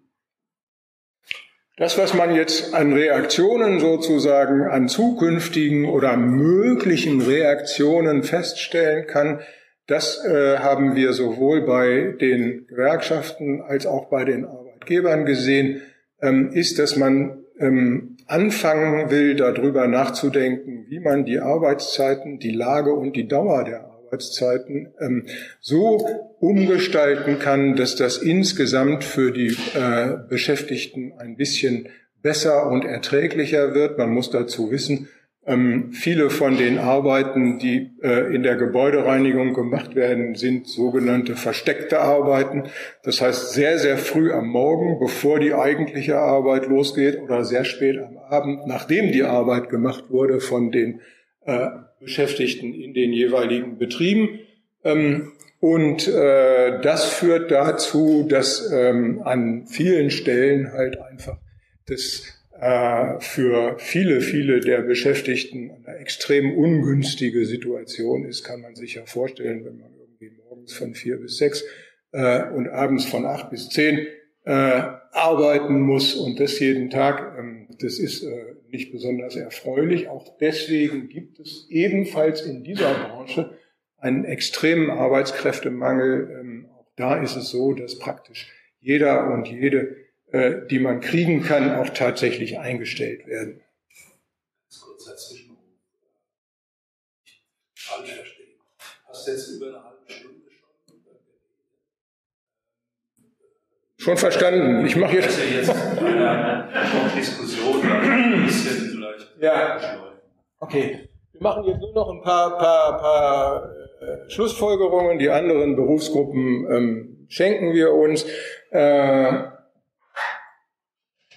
Das, was man jetzt an Reaktionen sozusagen, an zukünftigen oder möglichen Reaktionen feststellen kann, das äh, haben wir sowohl bei den Gewerkschaften als auch bei den Arbeitgebern gesehen, ähm, ist, dass man ähm, anfangen will, darüber nachzudenken, wie man die Arbeitszeiten, die Lage und die Dauer der Arbeitszeiten ähm, so umgestalten kann, dass das insgesamt für die äh, Beschäftigten ein bisschen besser und erträglicher wird. Man muss dazu wissen, Ähm, viele von den Arbeiten, die äh, in der Gebäudereinigung gemacht werden, sind sogenannte versteckte Arbeiten. Das heißt, sehr, sehr früh am Morgen, bevor die eigentliche Arbeit losgeht oder sehr spät am Abend, nachdem die Arbeit gemacht wurde von den äh, Beschäftigten in den jeweiligen Betrieben. Ähm, und äh, das führt dazu, dass ähm, an vielen Stellen halt einfach das für viele, viele der Beschäftigten eine extrem ungünstige Situation ist, kann man sich ja vorstellen, wenn man irgendwie morgens von vier bis sechs äh, und abends von acht bis zehn äh, arbeiten muss und das jeden Tag. Ähm, das ist äh, nicht besonders erfreulich. Auch deswegen gibt es ebenfalls in dieser Branche einen extremen Arbeitskräftemangel. Ähm, auch da ist es so, dass praktisch jeder und jede äh, die man kriegen kann, auch tatsächlich eingestellt werden. Kurzer Zwischenruf. Falsch verstehen. Hast du jetzt über eine halbe Stunde schon? Schon verstanden. Ich mache jetzt. Das ist ja jetzt eine Diskussion, ein bisschen vielleicht. Ja. Okay. Wir machen jetzt nur noch ein paar, paar, paar äh, Schlussfolgerungen. Die anderen Berufsgruppen ähm, schenken wir uns. Äh,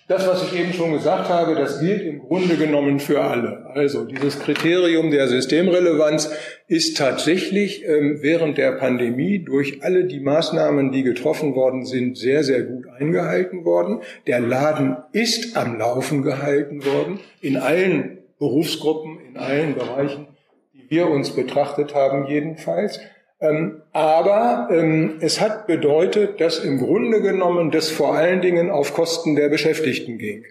das, was ich eben schon gesagt habe, das gilt im Grunde genommen für alle. Also dieses Kriterium der Systemrelevanz ist tatsächlich ähm, während der Pandemie durch alle die Maßnahmen, die getroffen worden sind, sehr, sehr gut eingehalten worden. Der Laden ist am Laufen gehalten worden, in allen Berufsgruppen, in allen Bereichen, die wir uns betrachtet haben jedenfalls. Ähm, aber ähm, es hat bedeutet, dass im Grunde genommen das vor allen Dingen auf Kosten der Beschäftigten ging.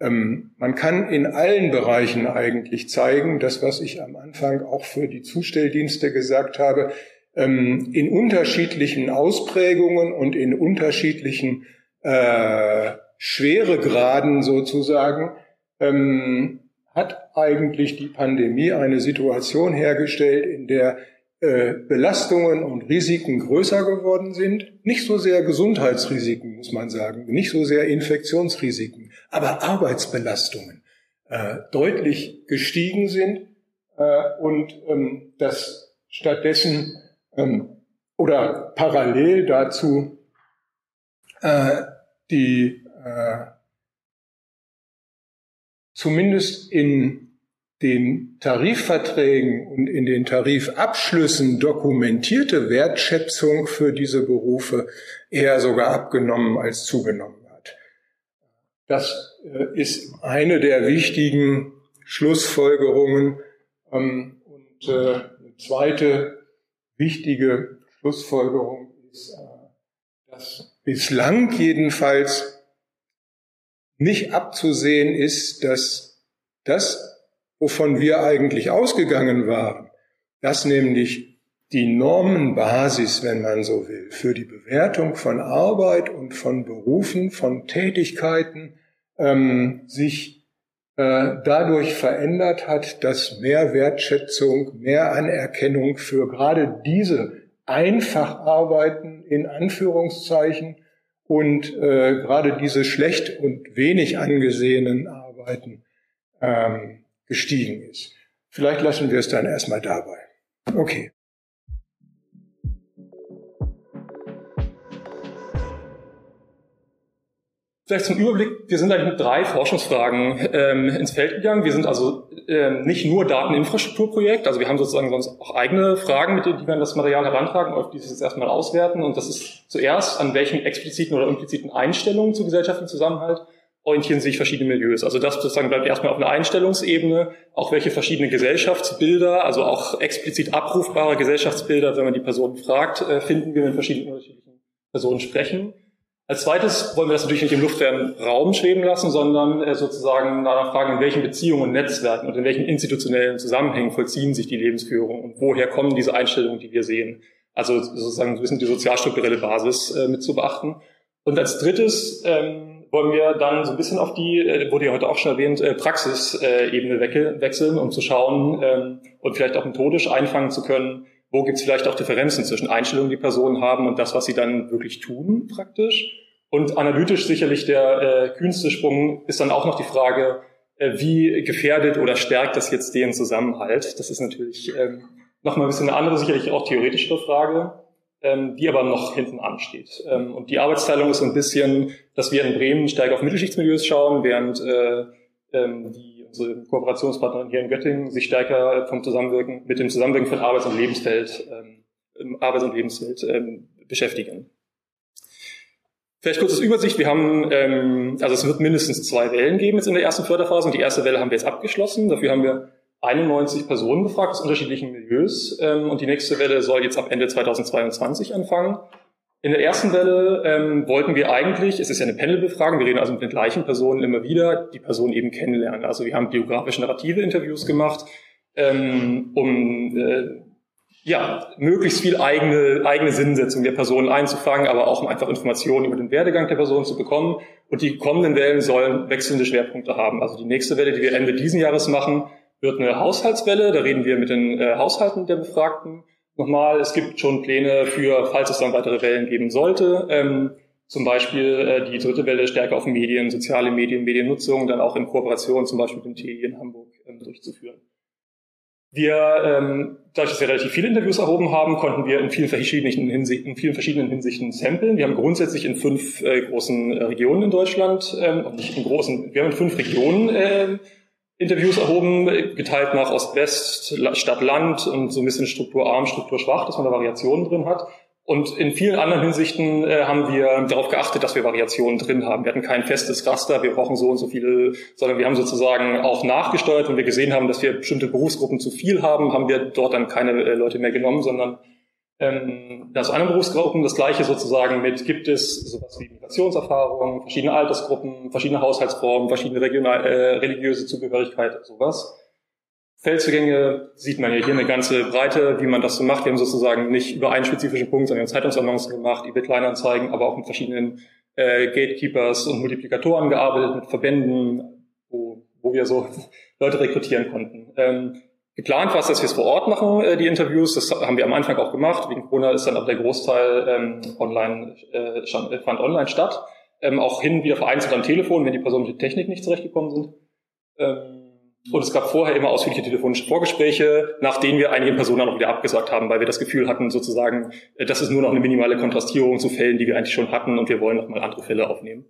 Ähm, man kann in allen Bereichen eigentlich zeigen, das, was ich am Anfang auch für die Zustelldienste gesagt habe, ähm, in unterschiedlichen Ausprägungen und in unterschiedlichen äh, Schweregraden sozusagen, ähm, hat eigentlich die Pandemie eine Situation hergestellt, in der äh, Belastungen und Risiken größer geworden sind. Nicht so sehr Gesundheitsrisiken, muss man sagen, nicht so sehr Infektionsrisiken, aber Arbeitsbelastungen äh, deutlich gestiegen sind äh, und ähm, dass stattdessen ähm, oder parallel dazu äh, die äh, zumindest in den Tarifverträgen und in den Tarifabschlüssen dokumentierte Wertschätzung für diese Berufe eher sogar abgenommen als zugenommen hat. Das äh, ist eine der wichtigen Schlussfolgerungen. Ähm, und äh, eine zweite wichtige Schlussfolgerung ist, äh, dass bislang jedenfalls nicht abzusehen ist, dass das wovon wir eigentlich ausgegangen waren, dass nämlich die Normenbasis, wenn man so will, für die Bewertung von Arbeit und von Berufen, von Tätigkeiten ähm, sich äh, dadurch verändert hat, dass mehr Wertschätzung, mehr Anerkennung für gerade diese Einfacharbeiten in Anführungszeichen und äh, gerade diese schlecht und wenig angesehenen Arbeiten ähm, gestiegen ist. Vielleicht lassen wir es dann erstmal dabei. Okay. Vielleicht zum Überblick, wir sind eigentlich mit drei Forschungsfragen ähm, ins Feld gegangen. Wir sind also ähm, nicht nur Dateninfrastrukturprojekt, also wir haben sozusagen sonst auch eigene Fragen, mit denen wir an das Material herantragen, auf die wir jetzt erstmal auswerten. Und das ist zuerst, an welchen expliziten oder impliziten Einstellungen zu gesellschaftlichen Zusammenhalt orientieren sich verschiedene Milieus. Also das sozusagen bleibt erstmal auf einer Einstellungsebene, auch welche verschiedenen Gesellschaftsbilder, also auch explizit abrufbare Gesellschaftsbilder, wenn man die Personen fragt, äh, finden wir mit verschiedenen unterschiedlichen Personen sprechen. Als zweites wollen wir das natürlich nicht im luftleeren Raum schweben lassen, sondern äh, sozusagen danach fragen, in welchen Beziehungen und Netzwerken und in welchen institutionellen Zusammenhängen vollziehen sich die Lebensführung und woher kommen diese Einstellungen, die wir sehen. Also sozusagen ein bisschen die sozialstrukturelle Basis äh, mit zu beachten. Und als drittes ähm, wollen wir dann so ein bisschen auf die, äh, wurde ja heute auch schon erwähnt, äh, Praxisebene wechseln, um zu schauen ähm, und vielleicht auch methodisch einfangen zu können, wo gibt es vielleicht auch Differenzen zwischen Einstellungen, die Personen haben und das, was sie dann wirklich tun praktisch. Und analytisch sicherlich der äh, kühnste Sprung ist dann auch noch die Frage, äh, wie gefährdet oder stärkt das jetzt den Zusammenhalt? Das ist natürlich ähm, nochmal ein bisschen eine andere, sicherlich auch theoretischere Frage, ähm, die aber noch hinten ansteht. Ähm, und die Arbeitsteilung ist so ein bisschen, dass wir in Bremen stärker auf Mittelschichtsmilieus schauen, während äh, ähm, die unsere Kooperationspartnerin hier in Göttingen sich stärker vom Zusammenwirken, mit dem Zusammenwirken von Arbeits- und Lebensfeld, ähm, Arbeits- und Lebenswelt ähm, beschäftigen. Vielleicht kurzes Übersicht. Wir haben, ähm, also es wird mindestens zwei Wellen geben jetzt in der ersten Förderphase und die erste Welle haben wir jetzt abgeschlossen. Dafür haben wir 91 Personen befragt aus unterschiedlichen Milieus ähm, und die nächste Welle soll jetzt ab Ende 2022 anfangen. In der ersten Welle ähm, wollten wir eigentlich, es ist ja eine Panelbefragung, wir reden also mit den gleichen Personen immer wieder, die Personen eben kennenlernen. Also wir haben biografische narrative Interviews gemacht, ähm, um äh, ja, möglichst viel eigene, eigene Sinnsetzung der Person einzufangen, aber auch um einfach Informationen über den Werdegang der Person zu bekommen. Und die kommenden Wellen sollen wechselnde Schwerpunkte haben. Also die nächste Welle, die wir Ende diesen Jahres machen, wird eine Haushaltswelle. Da reden wir mit den äh, Haushalten der Befragten. Nochmal, es gibt schon Pläne für, falls es dann weitere Wellen geben sollte. Ähm, zum Beispiel äh, die dritte Welle stärker auf Medien, soziale Medien, Mediennutzung, dann auch in Kooperation zum Beispiel mit dem TI in Hamburg ähm, durchzuführen. Wir, ähm, dadurch, dass wir relativ viele Interviews erhoben haben, konnten wir in vielen verschiedenen Hinsichten, in vielen verschiedenen Hinsichten samplen. Wir haben grundsätzlich in fünf äh, großen äh, Regionen in Deutschland, ähm, nicht in großen, wir haben in fünf Regionen äh, Interviews erhoben, geteilt nach Ost-West, Stadt-Land und so ein bisschen strukturarm, strukturschwach, dass man da Variationen drin hat. Und in vielen anderen Hinsichten äh, haben wir darauf geachtet, dass wir Variationen drin haben. Wir hatten kein festes Raster, wir brauchen so und so viele, sondern wir haben sozusagen auch nachgesteuert, wenn wir gesehen haben, dass wir bestimmte Berufsgruppen zu viel haben, haben wir dort dann keine äh, Leute mehr genommen, sondern ähm, das anderen Berufsgruppen das gleiche sozusagen mit, gibt es sowas wie Migrationserfahrungen, verschiedene Altersgruppen, verschiedene Haushaltsformen, verschiedene regional, äh, religiöse Zugehörigkeit, sowas. Feldzugänge sieht man ja hier eine ganze Breite, wie man das so macht. Wir haben sozusagen nicht über einen spezifischen Punkt, sondern Zeitungsannoncen gemacht, eBay Kleinanzeigen, aber auch mit verschiedenen äh, Gatekeepers und Multiplikatoren gearbeitet, mit Verbänden, wo, wo wir so Leute rekrutieren konnten. Ähm, geplant war es, dass wir es vor Ort machen, äh, die Interviews. Das haben wir am Anfang auch gemacht. Wegen Corona ist dann aber der Großteil ähm, online, äh, fand online statt. Ähm, auch hin wieder vereinzelt am Telefon, wenn die Personen mit der Technik nicht zurechtgekommen sind. Ähm, und es gab vorher immer ausführliche telefonische Vorgespräche, nach denen wir einige Personen auch wieder abgesagt haben, weil wir das Gefühl hatten, sozusagen, äh, das ist nur noch eine minimale Kontrastierung zu Fällen, die wir eigentlich schon hatten und wir wollen nochmal andere Fälle aufnehmen.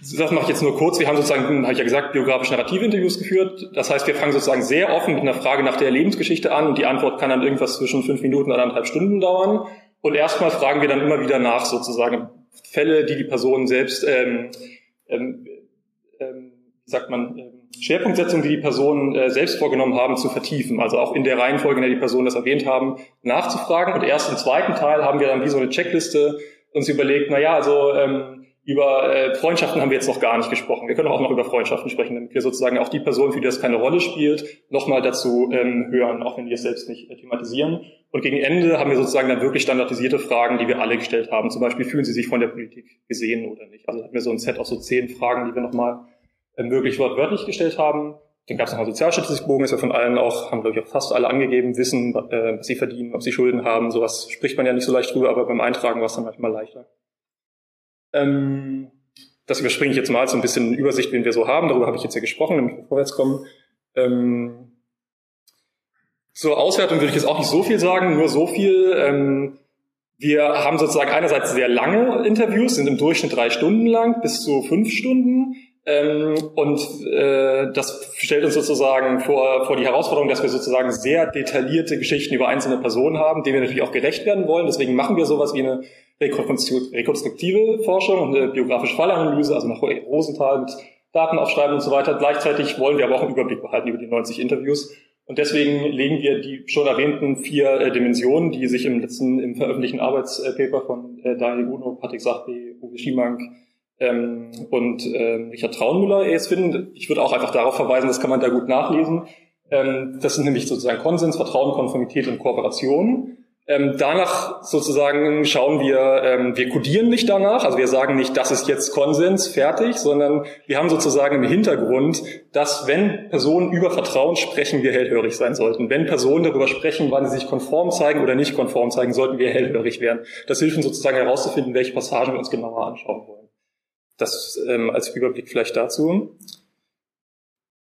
Das mache ich jetzt nur kurz. Wir haben sozusagen, habe ich ja gesagt, biografisch-narrative Interviews geführt. Das heißt, wir fangen sozusagen sehr offen mit einer Frage nach der Lebensgeschichte an und die Antwort kann dann irgendwas zwischen fünf Minuten und anderthalb Stunden dauern. Und erstmal fragen wir dann immer wieder nach, sozusagen Fälle, die die Person selbst ähm, ähm, ähm, wie sagt man, ähm, Schwerpunktsetzung, die die Personen äh, selbst vorgenommen haben, zu vertiefen. Also auch in der Reihenfolge, in der die Personen das erwähnt haben, nachzufragen. Und erst im zweiten Teil haben wir dann wie so eine Checkliste uns überlegt, na ja, also ähm, über äh, Freundschaften haben wir jetzt noch gar nicht gesprochen. Wir können auch noch über Freundschaften sprechen, damit wir sozusagen auch die Person, für die das keine Rolle spielt, nochmal dazu ähm, hören, auch wenn wir es selbst nicht äh, thematisieren. Und gegen Ende haben wir sozusagen dann wirklich standardisierte Fragen, die wir alle gestellt haben. Zum Beispiel, fühlen Sie sich von der Politik gesehen oder nicht? Also hatten wir so ein Set aus so zehn Fragen, die wir nochmal äh, möglich wortwörtlich gestellt haben. Dann gab es noch einen Sozialstatistikbogen, ist ja von allen auch, haben glaube ich auch fast alle angegeben, wissen, äh, was sie verdienen, ob sie Schulden haben. Sowas spricht man ja nicht so leicht drüber, aber beim Eintragen war es dann manchmal leichter. Ähm, das überspringe ich jetzt mal so ein bisschen Übersicht, wen wir so haben. Darüber habe ich jetzt ja gesprochen, wir vorwärts kommen. Ähm, zur Auswertung würde ich jetzt auch nicht so viel sagen, nur so viel. Ähm, wir haben sozusagen einerseits sehr lange Interviews, sind im Durchschnitt drei Stunden lang, bis zu fünf Stunden. Ähm, und äh, das stellt uns sozusagen vor, vor die Herausforderung, dass wir sozusagen sehr detaillierte Geschichten über einzelne Personen haben, denen wir natürlich auch gerecht werden wollen. Deswegen machen wir sowas wie eine rekonstruktive Forschung und eine biografische Fallanalyse, also nach Rosenthal mit Datenaufschreiben und so weiter. Gleichzeitig wollen wir aber auch einen Überblick behalten über die 90 Interviews und deswegen legen wir die schon erwähnten vier äh, Dimensionen, die sich im letzten, im veröffentlichten Arbeitspaper von äh, Daniel Uno, Patrick Sachbe, Uwe Schiemank ähm, und äh, Richard Traunmüller jetzt finden. Ich würde auch einfach darauf verweisen, das kann man da gut nachlesen. Ähm, das sind nämlich sozusagen Konsens, Vertrauen, Konformität und Kooperation. Ähm, danach sozusagen schauen wir, ähm, wir kodieren nicht danach, also wir sagen nicht, das ist jetzt Konsens, fertig, sondern wir haben sozusagen im Hintergrund, dass wenn Personen über Vertrauen sprechen, wir hellhörig sein sollten. Wenn Personen darüber sprechen, wann sie sich konform zeigen oder nicht konform zeigen, sollten wir hellhörig werden. Das hilft uns sozusagen herauszufinden, welche Passagen wir uns genauer anschauen wollen. das ähm, als Überblick vielleicht dazu.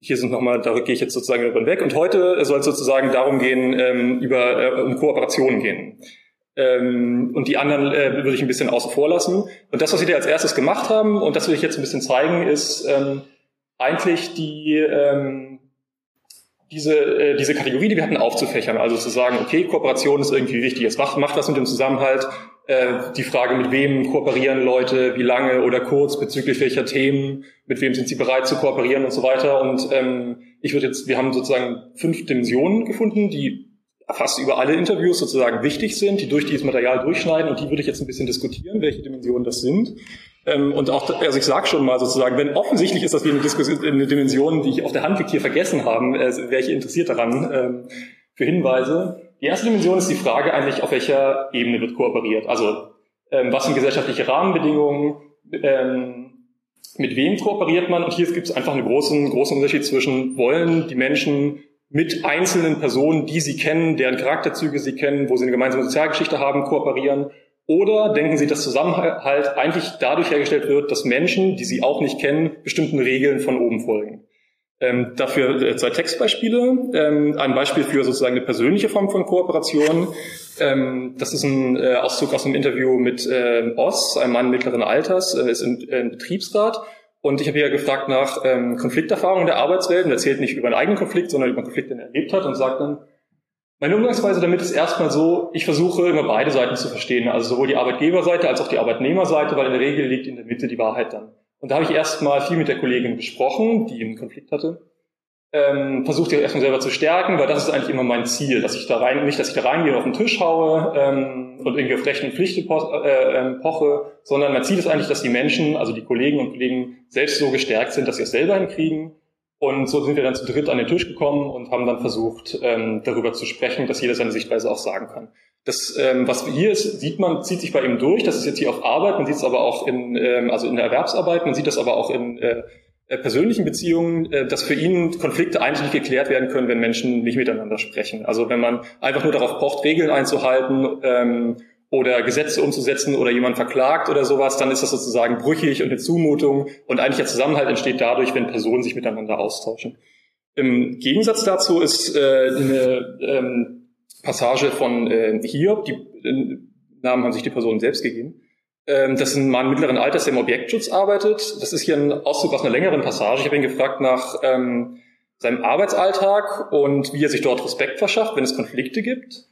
Hier sind nochmal, da gehe ich jetzt sozusagen über den weg. Und heute soll es sozusagen darum gehen, ähm, über äh, um Kooperationen gehen. Ähm, und die anderen äh, würde ich ein bisschen außen vor lassen. Und das, was wir hier als erstes gemacht haben, und das will ich jetzt ein bisschen zeigen, ist ähm, eigentlich die ähm, diese, äh, diese Kategorie, die wir hatten, aufzufächern. Also zu sagen, okay, Kooperation ist irgendwie wichtig, es macht, macht was mit dem Zusammenhalt. Äh, die Frage, mit wem kooperieren Leute, wie lange oder kurz, bezüglich welcher Themen, mit wem sind sie bereit zu kooperieren und so weiter. Und ähm, ich würde jetzt, wir haben sozusagen fünf Dimensionen gefunden, die fast über alle Interviews sozusagen wichtig sind, die durch dieses Material durchschneiden und die würde ich jetzt ein bisschen diskutieren, welche Dimensionen das sind. Ähm, und auch, also ich sage schon mal sozusagen, wenn offensichtlich ist, dass wir eine, eine Dimension, die ich auf der Hand liegt, hier vergessen haben, äh, wäre ich interessiert daran ähm, für Hinweise. Die erste Dimension ist die Frage eigentlich, auf welcher Ebene wird kooperiert. Also ähm, was sind gesellschaftliche Rahmenbedingungen, ähm, mit wem kooperiert man? Und hier gibt es einfach einen großen, großen Unterschied zwischen, wollen die Menschen mit einzelnen Personen, die sie kennen, deren Charakterzüge sie kennen, wo sie eine gemeinsame Sozialgeschichte haben, kooperieren oder denken Sie, dass Zusammenhalt eigentlich dadurch hergestellt wird, dass Menschen, die Sie auch nicht kennen, bestimmten Regeln von oben folgen? Ähm, dafür äh, zwei Textbeispiele. Ähm, ein Beispiel für sozusagen eine persönliche Form von Kooperation. Ähm, das ist ein äh, Auszug aus einem Interview mit äh, Oss, einem Mann mittleren Alters, äh, ist im, äh, Betriebsrat. Und ich habe ja gefragt nach ähm, Konflikterfahrungen der Arbeitswelt und erzählt nicht über einen eigenen Konflikt, sondern über einen Konflikt, den er erlebt hat und sagt dann, meine Umgangsweise damit ist erstmal so, ich versuche immer beide Seiten zu verstehen, also sowohl die Arbeitgeberseite als auch die Arbeitnehmerseite, weil in der Regel liegt in der Mitte die Wahrheit dann. Und da habe ich erstmal viel mit der Kollegin besprochen, die einen Konflikt hatte, ähm, versucht ihr erstmal selber zu stärken, weil das ist eigentlich immer mein Ziel, dass ich da rein, nicht, dass ich da reingehe und auf den Tisch haue ähm, und irgendwie auf Recht und Pflicht äh, äh, poche, sondern mein Ziel ist eigentlich, dass die Menschen, also die Kollegen und Kollegen selbst so gestärkt sind, dass sie es selber hinkriegen und so sind wir dann zu dritt an den Tisch gekommen und haben dann versucht, ähm, darüber zu sprechen, dass jeder seine Sichtweise auch sagen kann. Das, ähm, was hier ist, sieht man, zieht sich bei ihm durch. Das ist jetzt hier auf Arbeit, man sieht es aber auch in, ähm, also in der Erwerbsarbeit, man sieht das aber auch in äh, äh persönlichen Beziehungen, äh, dass für ihn Konflikte eigentlich nicht geklärt werden können, wenn Menschen nicht miteinander sprechen. Also wenn man einfach nur darauf pocht, Regeln einzuhalten ähm, oder Gesetze umzusetzen oder jemand verklagt oder sowas, dann ist das sozusagen brüchig und eine Zumutung und eigentlich der Zusammenhalt entsteht dadurch, wenn Personen sich miteinander austauschen. Im Gegensatz dazu ist äh, eine ähm, Passage von äh, Hiob, die äh, Namen haben sich die Personen selbst gegeben. Ähm, das ist ein Mann mittleren Alters, der im Objektschutz arbeitet. Das ist hier ein Auszug aus einer längeren Passage. Ich habe ihn gefragt nach ähm, seinem Arbeitsalltag und wie er sich dort Respekt verschafft, wenn es Konflikte gibt.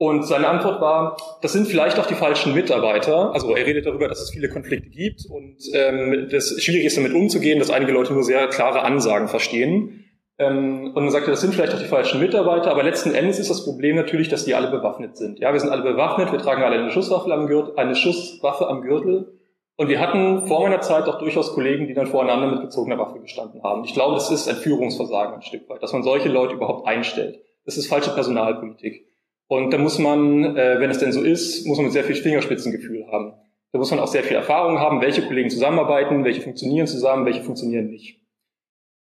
Und seine Antwort war, das sind vielleicht auch die falschen Mitarbeiter. Also er redet darüber, dass es viele Konflikte gibt und ähm, das schwierig ist, damit umzugehen, dass einige Leute nur sehr klare Ansagen verstehen. Ähm, und dann sagte, das sind vielleicht auch die falschen Mitarbeiter, aber letzten Endes ist das Problem natürlich, dass die alle bewaffnet sind. Ja, wir sind alle bewaffnet, wir tragen alle eine Schusswaffe am Gürtel, eine Schusswaffe am Gürtel. Und wir hatten vor meiner Zeit auch durchaus Kollegen, die dann voreinander mit gezogener Waffe gestanden haben. Ich glaube, das ist ein Führungsversagen ein Stück weit, dass man solche Leute überhaupt einstellt. Das ist falsche Personalpolitik. Und da muss man, äh, wenn es denn so ist, muss man sehr viel Fingerspitzengefühl haben. Da muss man auch sehr viel Erfahrung haben, welche Kollegen zusammenarbeiten, welche funktionieren zusammen, welche funktionieren nicht.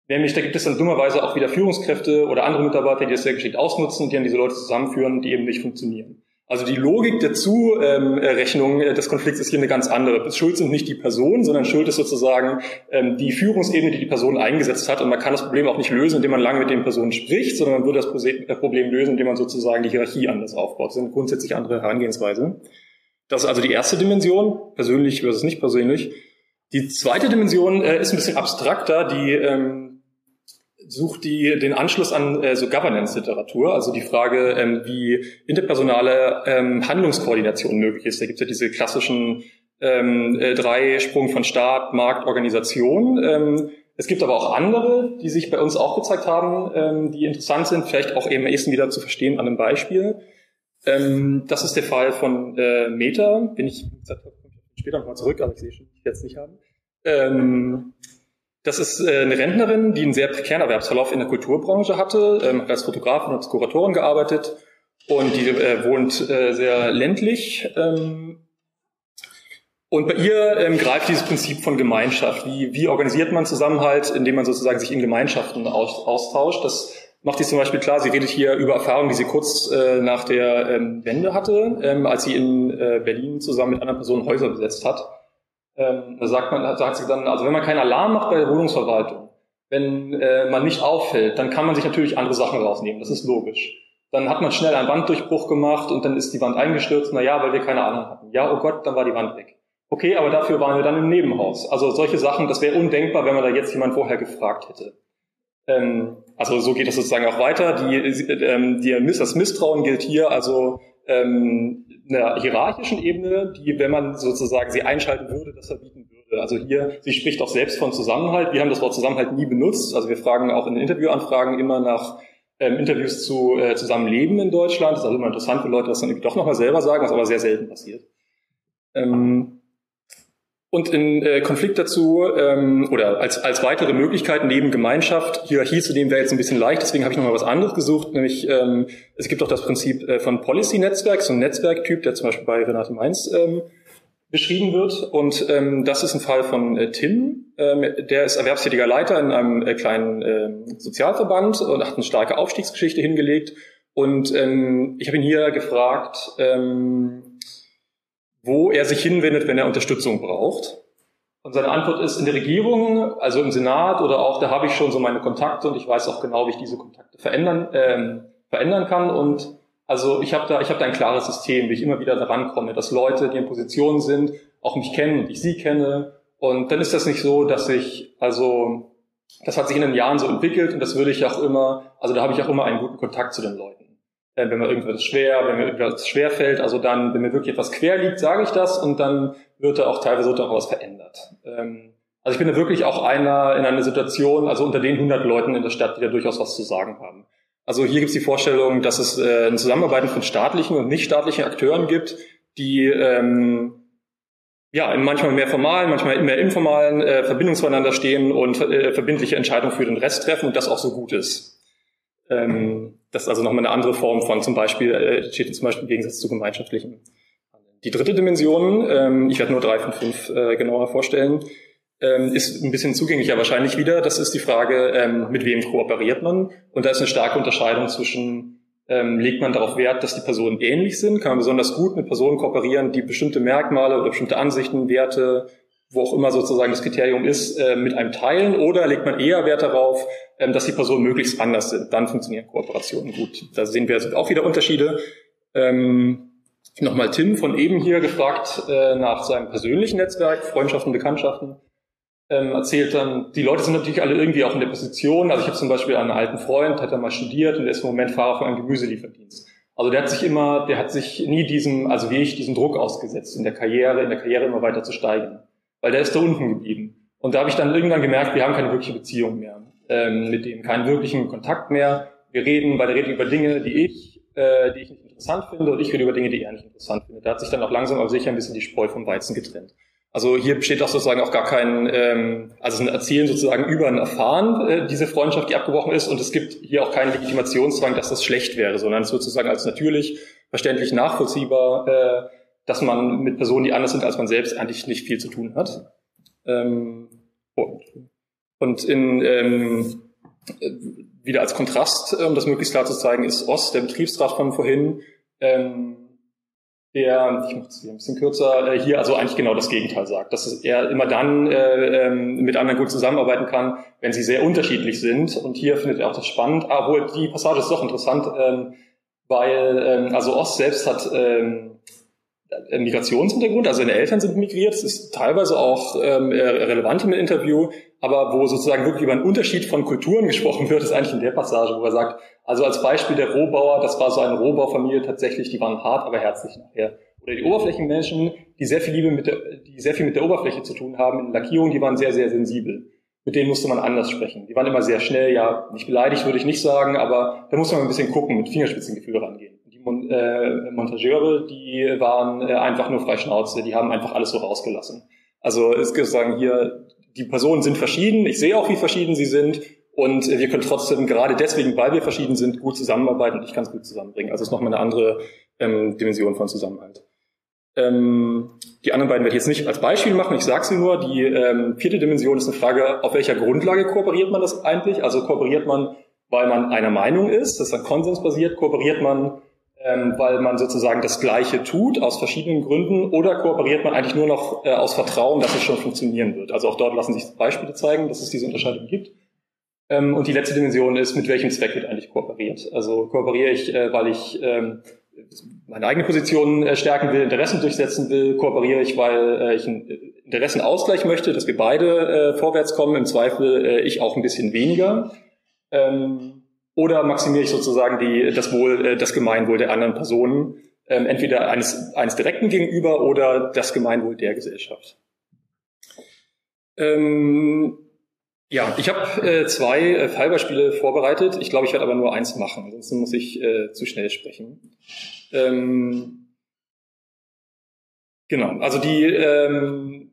Nämlich, da gibt es dann dummerweise auch wieder Führungskräfte oder andere Mitarbeiter, die das sehr geschickt ausnutzen und die dann diese Leute zusammenführen, die eben nicht funktionieren. Also die Logik der Zurechnung äh, des Konflikts ist hier eine ganz andere. Schuld sind nicht die Personen, sondern Schuld ist sozusagen ähm, die Führungsebene, die die Person eingesetzt hat. Und man kann das Problem auch nicht lösen, indem man lange mit den Personen spricht, sondern man würde das äh, Problem lösen, indem man sozusagen die Hierarchie anders aufbaut. Das eine grundsätzlich andere Herangehensweise. Das ist also die erste Dimension, persönlich versus nicht persönlich. Die zweite Dimension äh, ist ein bisschen abstrakter. Die ähm, sucht die den Anschluss an äh, so Governance-Literatur, also die Frage, ähm, wie interpersonale ähm, Handlungskoordination möglich ist. Da gibt es ja diese klassischen ähm, äh, drei Sprung von Staat, Markt, Organisation. Ähm, es gibt aber auch andere, die sich bei uns auch gezeigt haben, ähm, die interessant sind, vielleicht auch eben ehesten wieder zu verstehen an einem Beispiel. Ähm, das ist der Fall von äh, Meta, bin ich später nochmal zurück, aber ich sehe schon, ich werde es nicht haben. Ähm, das ist äh, eine Rentnerin, die einen sehr prekären Erwerbsverlauf in der Kulturbranche hatte, ähm, hat als Fotografin und als Kuratorin gearbeitet und die äh, wohnt äh, sehr ländlich. Ähm, und bei ihr ähm, greift dieses Prinzip von Gemeinschaft. Wie, wie organisiert man Zusammenhalt, indem man sozusagen sich in Gemeinschaften aus, austauscht? Das macht sie zum Beispiel klar. Sie redet hier über Erfahrungen, die sie kurz nach der Wende hatte, als sie in Berlin zusammen mit anderen Personen Häuser besetzt hat Ähm, da sagt man, sagt sie dann, also wenn man keinen Alarm macht bei der Wohnungsverwaltung, wenn äh, man nicht auffällt, dann kann man sich natürlich andere Sachen rausnehmen. Das ist logisch. Dann hat man schnell einen Wanddurchbruch gemacht und dann ist die Wand eingestürzt. Na ja, weil wir keine Ahnung hatten. Ja, oh Gott, dann war die Wand weg. Okay, aber dafür waren wir dann im Nebenhaus. Also solche Sachen, das wäre undenkbar, wenn man da jetzt jemand vorher gefragt hätte. Ähm, also so geht es sozusagen auch weiter. Die, ähm, die, das Misstrauen gilt hier also ähm, einer hierarchischen Ebene, die, wenn man sozusagen sie einschalten würde, das verbieten würde. Also hier, sie spricht auch selbst von Zusammenhalt. Wir haben das Wort Zusammenhalt nie benutzt. Also wir fragen auch in Interviewanfragen immer nach ähm, Interviews zu äh, Zusammenleben in Deutschland. Das ist also immer interessant, wenn Leute das dann irgendwie doch nochmal selber sagen, was aber sehr selten passiert. Ähm, und in äh, Konflikt dazu ähm, oder als, als weitere Möglichkeit neben Gemeinschaft, Hierarchie zu nehmen wäre jetzt ein bisschen leicht, deswegen habe ich nochmal was anderes gesucht, nämlich ähm, es gibt auch das Prinzip äh, von Policy-Netzwerk, so ein Netzwerktyp, der zum Beispiel bei Renate Mainz ähm, beschrieben wird. Und ähm, das ist ein Fall von äh, Tim, ähm, der ist erwerbstätiger Leiter in einem äh, kleinen äh, Sozialverband und hat eine starke Aufstiegsgeschichte hingelegt. Und ähm, ich habe ihn hier gefragt, ähm, wo er sich hinwendet, wenn er Unterstützung braucht. Und seine Antwort ist in der Regierung, also im Senat oder auch, da habe ich schon so meine Kontakte und ich weiß auch genau, wie ich diese Kontakte verändern, ähm, verändern kann. Und also ich habe da, ich habe da ein klares System, wie ich immer wieder daran komme, dass Leute, die in Positionen sind, auch mich kennen und ich sie kenne. Und dann ist das nicht so, dass ich, also das hat sich in den Jahren so entwickelt und das würde ich auch immer, also da habe ich auch immer einen guten Kontakt zu den Leuten. Äh, wenn mir irgendwas schwer, wenn mir irgendwas schwer fällt, also dann, wenn mir wirklich etwas quer liegt, sage ich das und dann wird da auch teilweise daraus verändert. Ähm, also ich bin da wirklich auch einer in einer Situation, also unter den 100 Leuten in der Stadt, die da durchaus was zu sagen haben. Also hier gibt es die Vorstellung, dass es äh, ein Zusammenarbeiten von staatlichen und nichtstaatlichen Akteuren gibt, die ähm, ja, manchmal mehr formalen, manchmal mehr informalen äh, Verbindungen zueinander stehen und äh, verbindliche Entscheidungen für den Rest treffen und das auch so gut ist. Ähm, das ist also nochmal eine andere Form von zum Beispiel, äh, steht zum Beispiel im Gegensatz zu gemeinschaftlichen. Die dritte Dimension, ähm, ich werde nur drei von fünf äh, genauer vorstellen, ähm, ist ein bisschen zugänglicher wahrscheinlich wieder. Das ist die Frage, ähm, mit wem kooperiert man? Und da ist eine starke Unterscheidung zwischen, ähm, legt man darauf Wert, dass die Personen ähnlich sind? Kann man besonders gut mit Personen kooperieren, die bestimmte Merkmale oder bestimmte Ansichten, Werte, wo auch immer sozusagen das Kriterium ist, äh, mit einem teilen? Oder legt man eher Wert darauf, ähm, dass die Personen möglichst anders sind. Dann funktionieren Kooperationen gut. Da sehen wir auch wieder Unterschiede. Ähm, Nochmal Tim von eben hier gefragt äh, nach seinem persönlichen Netzwerk, Freundschaften, Bekanntschaften. Ähm, erzählt dann, die Leute sind natürlich alle irgendwie auch in der Position. Also ich habe zum Beispiel einen alten Freund, hat er mal studiert und der ist im Moment Fahrer für einen Gemüselieferdienst. Also der hat sich immer, der hat sich nie diesem, also wie ich, diesen Druck ausgesetzt, in der Karriere, in der Karriere immer weiter zu steigen. Weil der ist da unten geblieben. Und da habe ich dann irgendwann gemerkt, wir haben keine wirkliche Beziehung mehr ähm, mit dem keinen wirklichen Kontakt mehr. Wir reden bei der Rede über Dinge, die ich, äh, die ich nicht interessant finde und ich rede über Dinge, die er nicht interessant findet. Da hat sich dann auch langsam aber sicher ein bisschen die Spreu vom Weizen getrennt. Also hier besteht auch sozusagen auch gar kein, ähm, also ein Erzählen sozusagen über ein Erfahren, äh, diese Freundschaft, die abgebrochen ist. Und es gibt hier auch keinen Legitimationszwang, dass das schlecht wäre, sondern es wird sozusagen als natürlich, verständlich, nachvollziehbar, äh, dass man mit Personen, die anders sind als man selbst, eigentlich nicht viel zu tun hat. Ähm, und und in, ähm, wieder als Kontrast, um das möglichst klar zu zeigen, ist Ost, der Betriebsrat von vorhin, ähm, der, ich mache es hier ein bisschen kürzer, äh, hier also eigentlich genau das Gegenteil sagt, dass er immer dann äh, ähm, mit anderen gut zusammenarbeiten kann, wenn sie sehr unterschiedlich sind. Und hier findet er auch das spannend, obwohl die Passage ist doch interessant, ähm, weil ähm, also Ost selbst hat ähm, Migrationshintergrund, also seine Eltern sind migriert, das ist teilweise auch ähm, relevant im Interview, aber wo sozusagen wirklich über einen Unterschied von Kulturen gesprochen wird, ist eigentlich in der Passage, wo er sagt, also als Beispiel der Rohbauer, das war so eine Rohbaufamilie tatsächlich, die waren hart, aber herzlich nachher. Oder die Oberflächenmenschen, die sehr viel Liebe mit der, die sehr viel mit der Oberfläche zu tun haben, in Lackierung, die waren sehr, sehr sensibel. Mit denen musste man anders sprechen. Die waren immer sehr schnell, ja, nicht beleidigt würde ich nicht sagen, aber da muss man ein bisschen gucken, mit Fingerspitzengefühl rangehen. Mon äh, Montageure, die waren äh, einfach nur frei Schnauze, die haben einfach alles so rausgelassen. Also ist sagen hier, die Personen sind verschieden, ich sehe auch, wie verschieden sie sind und wir können trotzdem, gerade deswegen, weil wir verschieden sind, gut zusammenarbeiten und ich kann es gut zusammenbringen. Also es ist nochmal eine andere ähm, Dimension von Zusammenhalt. Ähm, die anderen beiden werde ich jetzt nicht als Beispiel machen, ich sage sie nur. Die ähm, vierte Dimension ist eine Frage, auf welcher Grundlage kooperiert man das eigentlich? Also kooperiert man, weil man einer Meinung ist, das ist dann konsensbasiert, kooperiert man ähm, weil man sozusagen das Gleiche tut aus verschiedenen Gründen oder kooperiert man eigentlich nur noch äh, aus Vertrauen, dass es schon funktionieren wird. Also auch dort lassen sich Beispiele zeigen, dass es diese Unterscheidung gibt. Ähm, und die letzte Dimension ist, mit welchem Zweck wird eigentlich kooperiert? Also kooperiere ich, äh, weil ich ähm, meine eigene Position äh, stärken will, Interessen durchsetzen will, kooperiere ich, weil äh, ich einen Interessenausgleich möchte, dass wir beide äh, vorwärts kommen, im Zweifel äh, ich auch ein bisschen weniger. Ähm, oder maximiere ich sozusagen die, das Wohl, äh, das Gemeinwohl der anderen Personen, ähm, entweder eines, eines direkten gegenüber oder das Gemeinwohl der Gesellschaft. Ähm, ja, ich habe äh, zwei äh, Fallbeispiele vorbereitet. Ich glaube, ich werde aber nur eins machen, ansonsten muss ich äh, zu schnell sprechen. Ähm, genau, also die, ähm,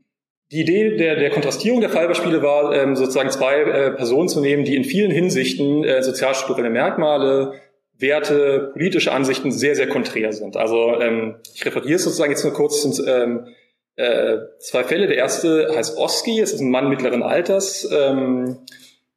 die Idee der, der Kontrastierung der Fallbeispiele war, ähm, sozusagen zwei äh, Personen zu nehmen, die in vielen Hinsichten äh, sozialstrukturelle Merkmale, Werte, politische Ansichten sehr, sehr konträr sind. Also ähm, ich referiere sozusagen jetzt nur kurz. Sind, ähm, äh, zwei Fälle. Der erste heißt Oski, es ist ein Mann mittleren Alters, ähm,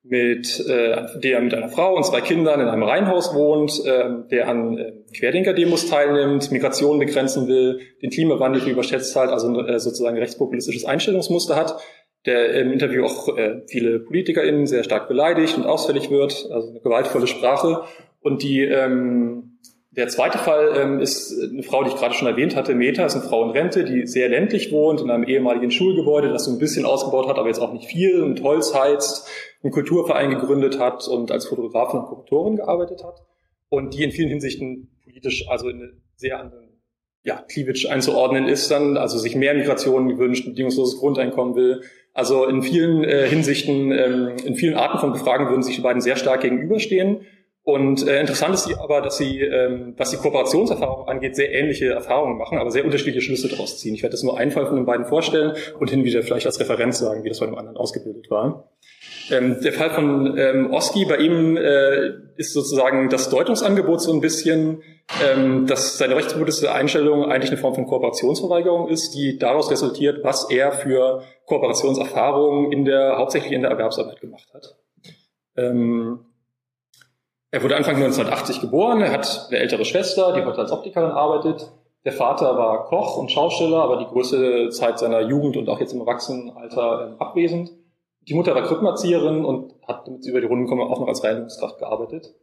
mit, äh, der mit einer Frau und zwei Kindern in einem Reihenhaus wohnt, äh, der an äh, Querdenker-Demos teilnimmt, Migration begrenzen will, den Klimawandel überschätzt hat, also äh, sozusagen rechtspopulistisches Einstellungsmuster hat, der im Interview auch äh, viele PolitikerInnen sehr stark beleidigt und ausfällig wird, also eine gewaltvolle Sprache. Und die ähm, der zweite Fall ähm, ist eine Frau, die ich gerade schon erwähnt hatte. Meta ist eine Frau in Rente, die sehr ländlich wohnt, in einem ehemaligen Schulgebäude, das so ein bisschen ausgebaut hat, aber jetzt auch nicht viel, mit Holz heizt, einen Kulturverein gegründet hat und als Fotografin und Kuratorin gearbeitet hat. Und die in vielen Hinsichten politisch, also in eine sehr andere ja, Cleavage einzuordnen ist dann, also sich mehr Migration gewünscht, bedingungsloses Grundeinkommen will. Also in vielen äh, Hinsichten, ähm, in vielen Arten von Befragen würden sich die beiden sehr stark gegenüberstehen. Und äh, interessant ist aber, dass sie, ähm, was die Kooperationserfahrung angeht, sehr ähnliche Erfahrungen machen, aber sehr unterschiedliche Schlüsse daraus ziehen. Ich werde das nur einen Fall von den beiden vorstellen und hin wieder vielleicht als Referenz sagen, wie das bei dem anderen ausgebildet war. Ähm, der Fall von ähm, Oski, bei ihm äh, ist sozusagen das Deutungsangebot so ein bisschen, ähm, dass seine rechtspolitische Einstellung eigentlich eine Form von Kooperationsverweigerung ist, die daraus resultiert, was er für Kooperationserfahrungen in der, hauptsächlich in der Erwerbsarbeit gemacht hat. Ähm, er wurde Anfang 1980 geboren, er hat eine ältere Schwester, die heute als Optikerin arbeitet. Der Vater war Koch und Schausteller, aber die größte Zeit seiner Jugend und auch jetzt im Erwachsenenalter abwesend. Die Mutter war Krippenerzieherin und hat, damit sie über die Runden kommen, auch noch als Reinigungskraft gearbeitet.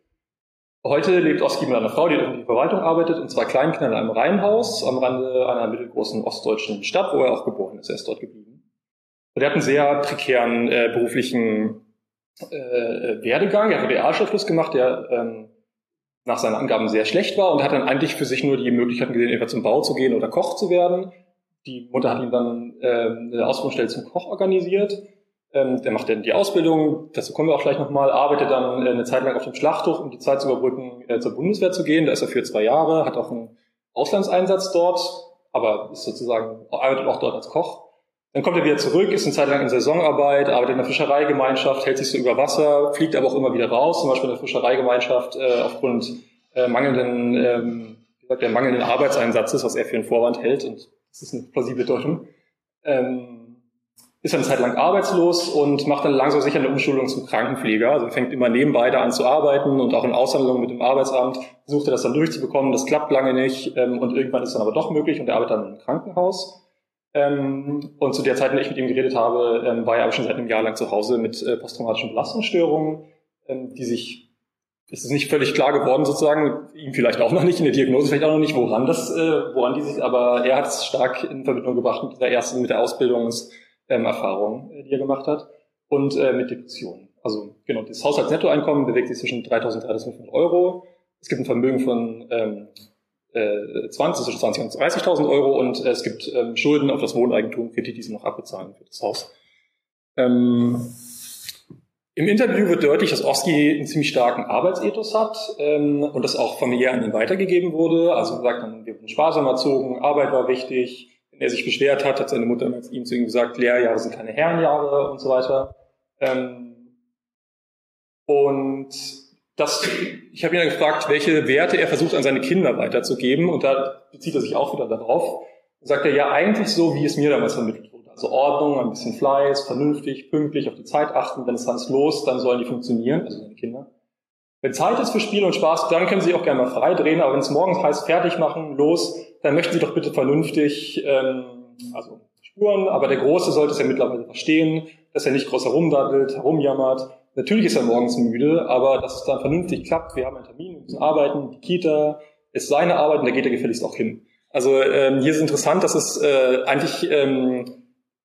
Heute lebt Oski mit einer Frau, die in der Verwaltung arbeitet, und zwei Kleinkindern in einem Reihenhaus am Rande einer mittelgroßen ostdeutschen Stadt, wo er auch geboren ist. Er ist dort geblieben. Und er hat einen sehr prekären äh, beruflichen äh, Werdegang. Er hat Realschulabschluss gemacht, der ähm, nach seinen Angaben sehr schlecht war und hat dann eigentlich für sich nur die Möglichkeiten gesehen, etwa zum Bau zu gehen oder Koch zu werden. Die Mutter hat ihm dann ähm, eine Ausbildungsstelle zum Koch organisiert. Ähm, der macht dann die Ausbildung, dazu kommen wir auch gleich nochmal, arbeitet dann äh, eine Zeit lang auf dem Schlachthof, um die Zeit zu überbrücken, äh, zur Bundeswehr zu gehen. Da ist er für zwei Jahre, hat auch einen Auslandseinsatz dort, aber ist sozusagen, arbeitet auch dort als Koch. Dann kommt er wieder zurück, ist eine Zeit lang in Saisonarbeit, arbeitet in der Fischereigemeinschaft, hält sich so über Wasser, fliegt aber auch immer wieder raus, zum Beispiel in der Fischereigemeinschaft äh, aufgrund äh, mangelnden, ähm, wie gesagt, der mangelnden Arbeitseinsatzes, was er für einen Vorwand hält, und das ist eine plausible Deutung, ähm, ist dann eine Zeit lang arbeitslos und macht dann langsam sicher eine Umschulung zum Krankenpfleger. Also fängt immer nebenbei da an zu arbeiten und auch in Aushandlungen mit dem Arbeitsamt versucht er das dann durchzubekommen. Das klappt lange nicht ähm, und irgendwann ist dann aber doch möglich und er arbeitet dann im Krankenhaus. Ähm, und zu der Zeit, in der ich mit ihm geredet habe, ähm, war er aber schon seit einem Jahr lang zu Hause mit äh, posttraumatischen Belastungsstörungen, ähm, die sich, es ist nicht völlig klar geworden sozusagen, ihm vielleicht auch noch nicht, in der Diagnose vielleicht auch noch nicht, woran das, äh, woran die sich, aber er hat es stark in Verbindung gebracht mit dieser ersten, mit der Ausbildungserfahrung, äh, die er gemacht hat und äh, mit Depressionen. Also genau, das Haushaltsnettoeinkommen bewegt sich zwischen 3.000 und 3.500 Euro. Es gibt ein Vermögen von ähm, 20, zwischen 20 und 30.000 Euro und es gibt ähm, Schulden auf das Wohneigentum, Kredite, die sie noch abbezahlen für das Haus. Ähm, Im Interview wird deutlich, dass Oski einen ziemlich starken Arbeitsethos hat ähm, und das auch familiär an ihn weitergegeben wurde. Also gesagt, wir wurden sparsam erzogen, Arbeit war wichtig. Wenn er sich beschwert hat, hat seine Mutter ihm zu ihm gesagt, Lehrjahre sind keine Herrenjahre und so weiter. Ähm, und das, ich habe ihn dann gefragt, welche Werte er versucht an seine Kinder weiterzugeben und da bezieht er sich auch wieder darauf. Da sagt er, ja, eigentlich so, wie es mir damals vermittelt wurde. Also Ordnung, ein bisschen Fleiß, vernünftig, pünktlich, auf die Zeit achten. Wenn es dann los, dann sollen die funktionieren, also seine Kinder. Wenn Zeit ist für Spiel und Spaß, dann können Sie auch gerne mal frei drehen, aber wenn es morgens heißt, fertig machen, los, dann möchten Sie doch bitte vernünftig, ähm, also Spuren, aber der Große sollte es ja mittlerweile verstehen, dass er nicht groß herumdaddelt, herumjammert. Natürlich ist er morgens müde, aber dass es dann vernünftig klappt, wir haben einen Termin, wir müssen arbeiten, die Kita ist seine Arbeit und da geht er gefälligst auch hin. Also ähm, hier ist interessant, dass es äh, eigentlich, ähm,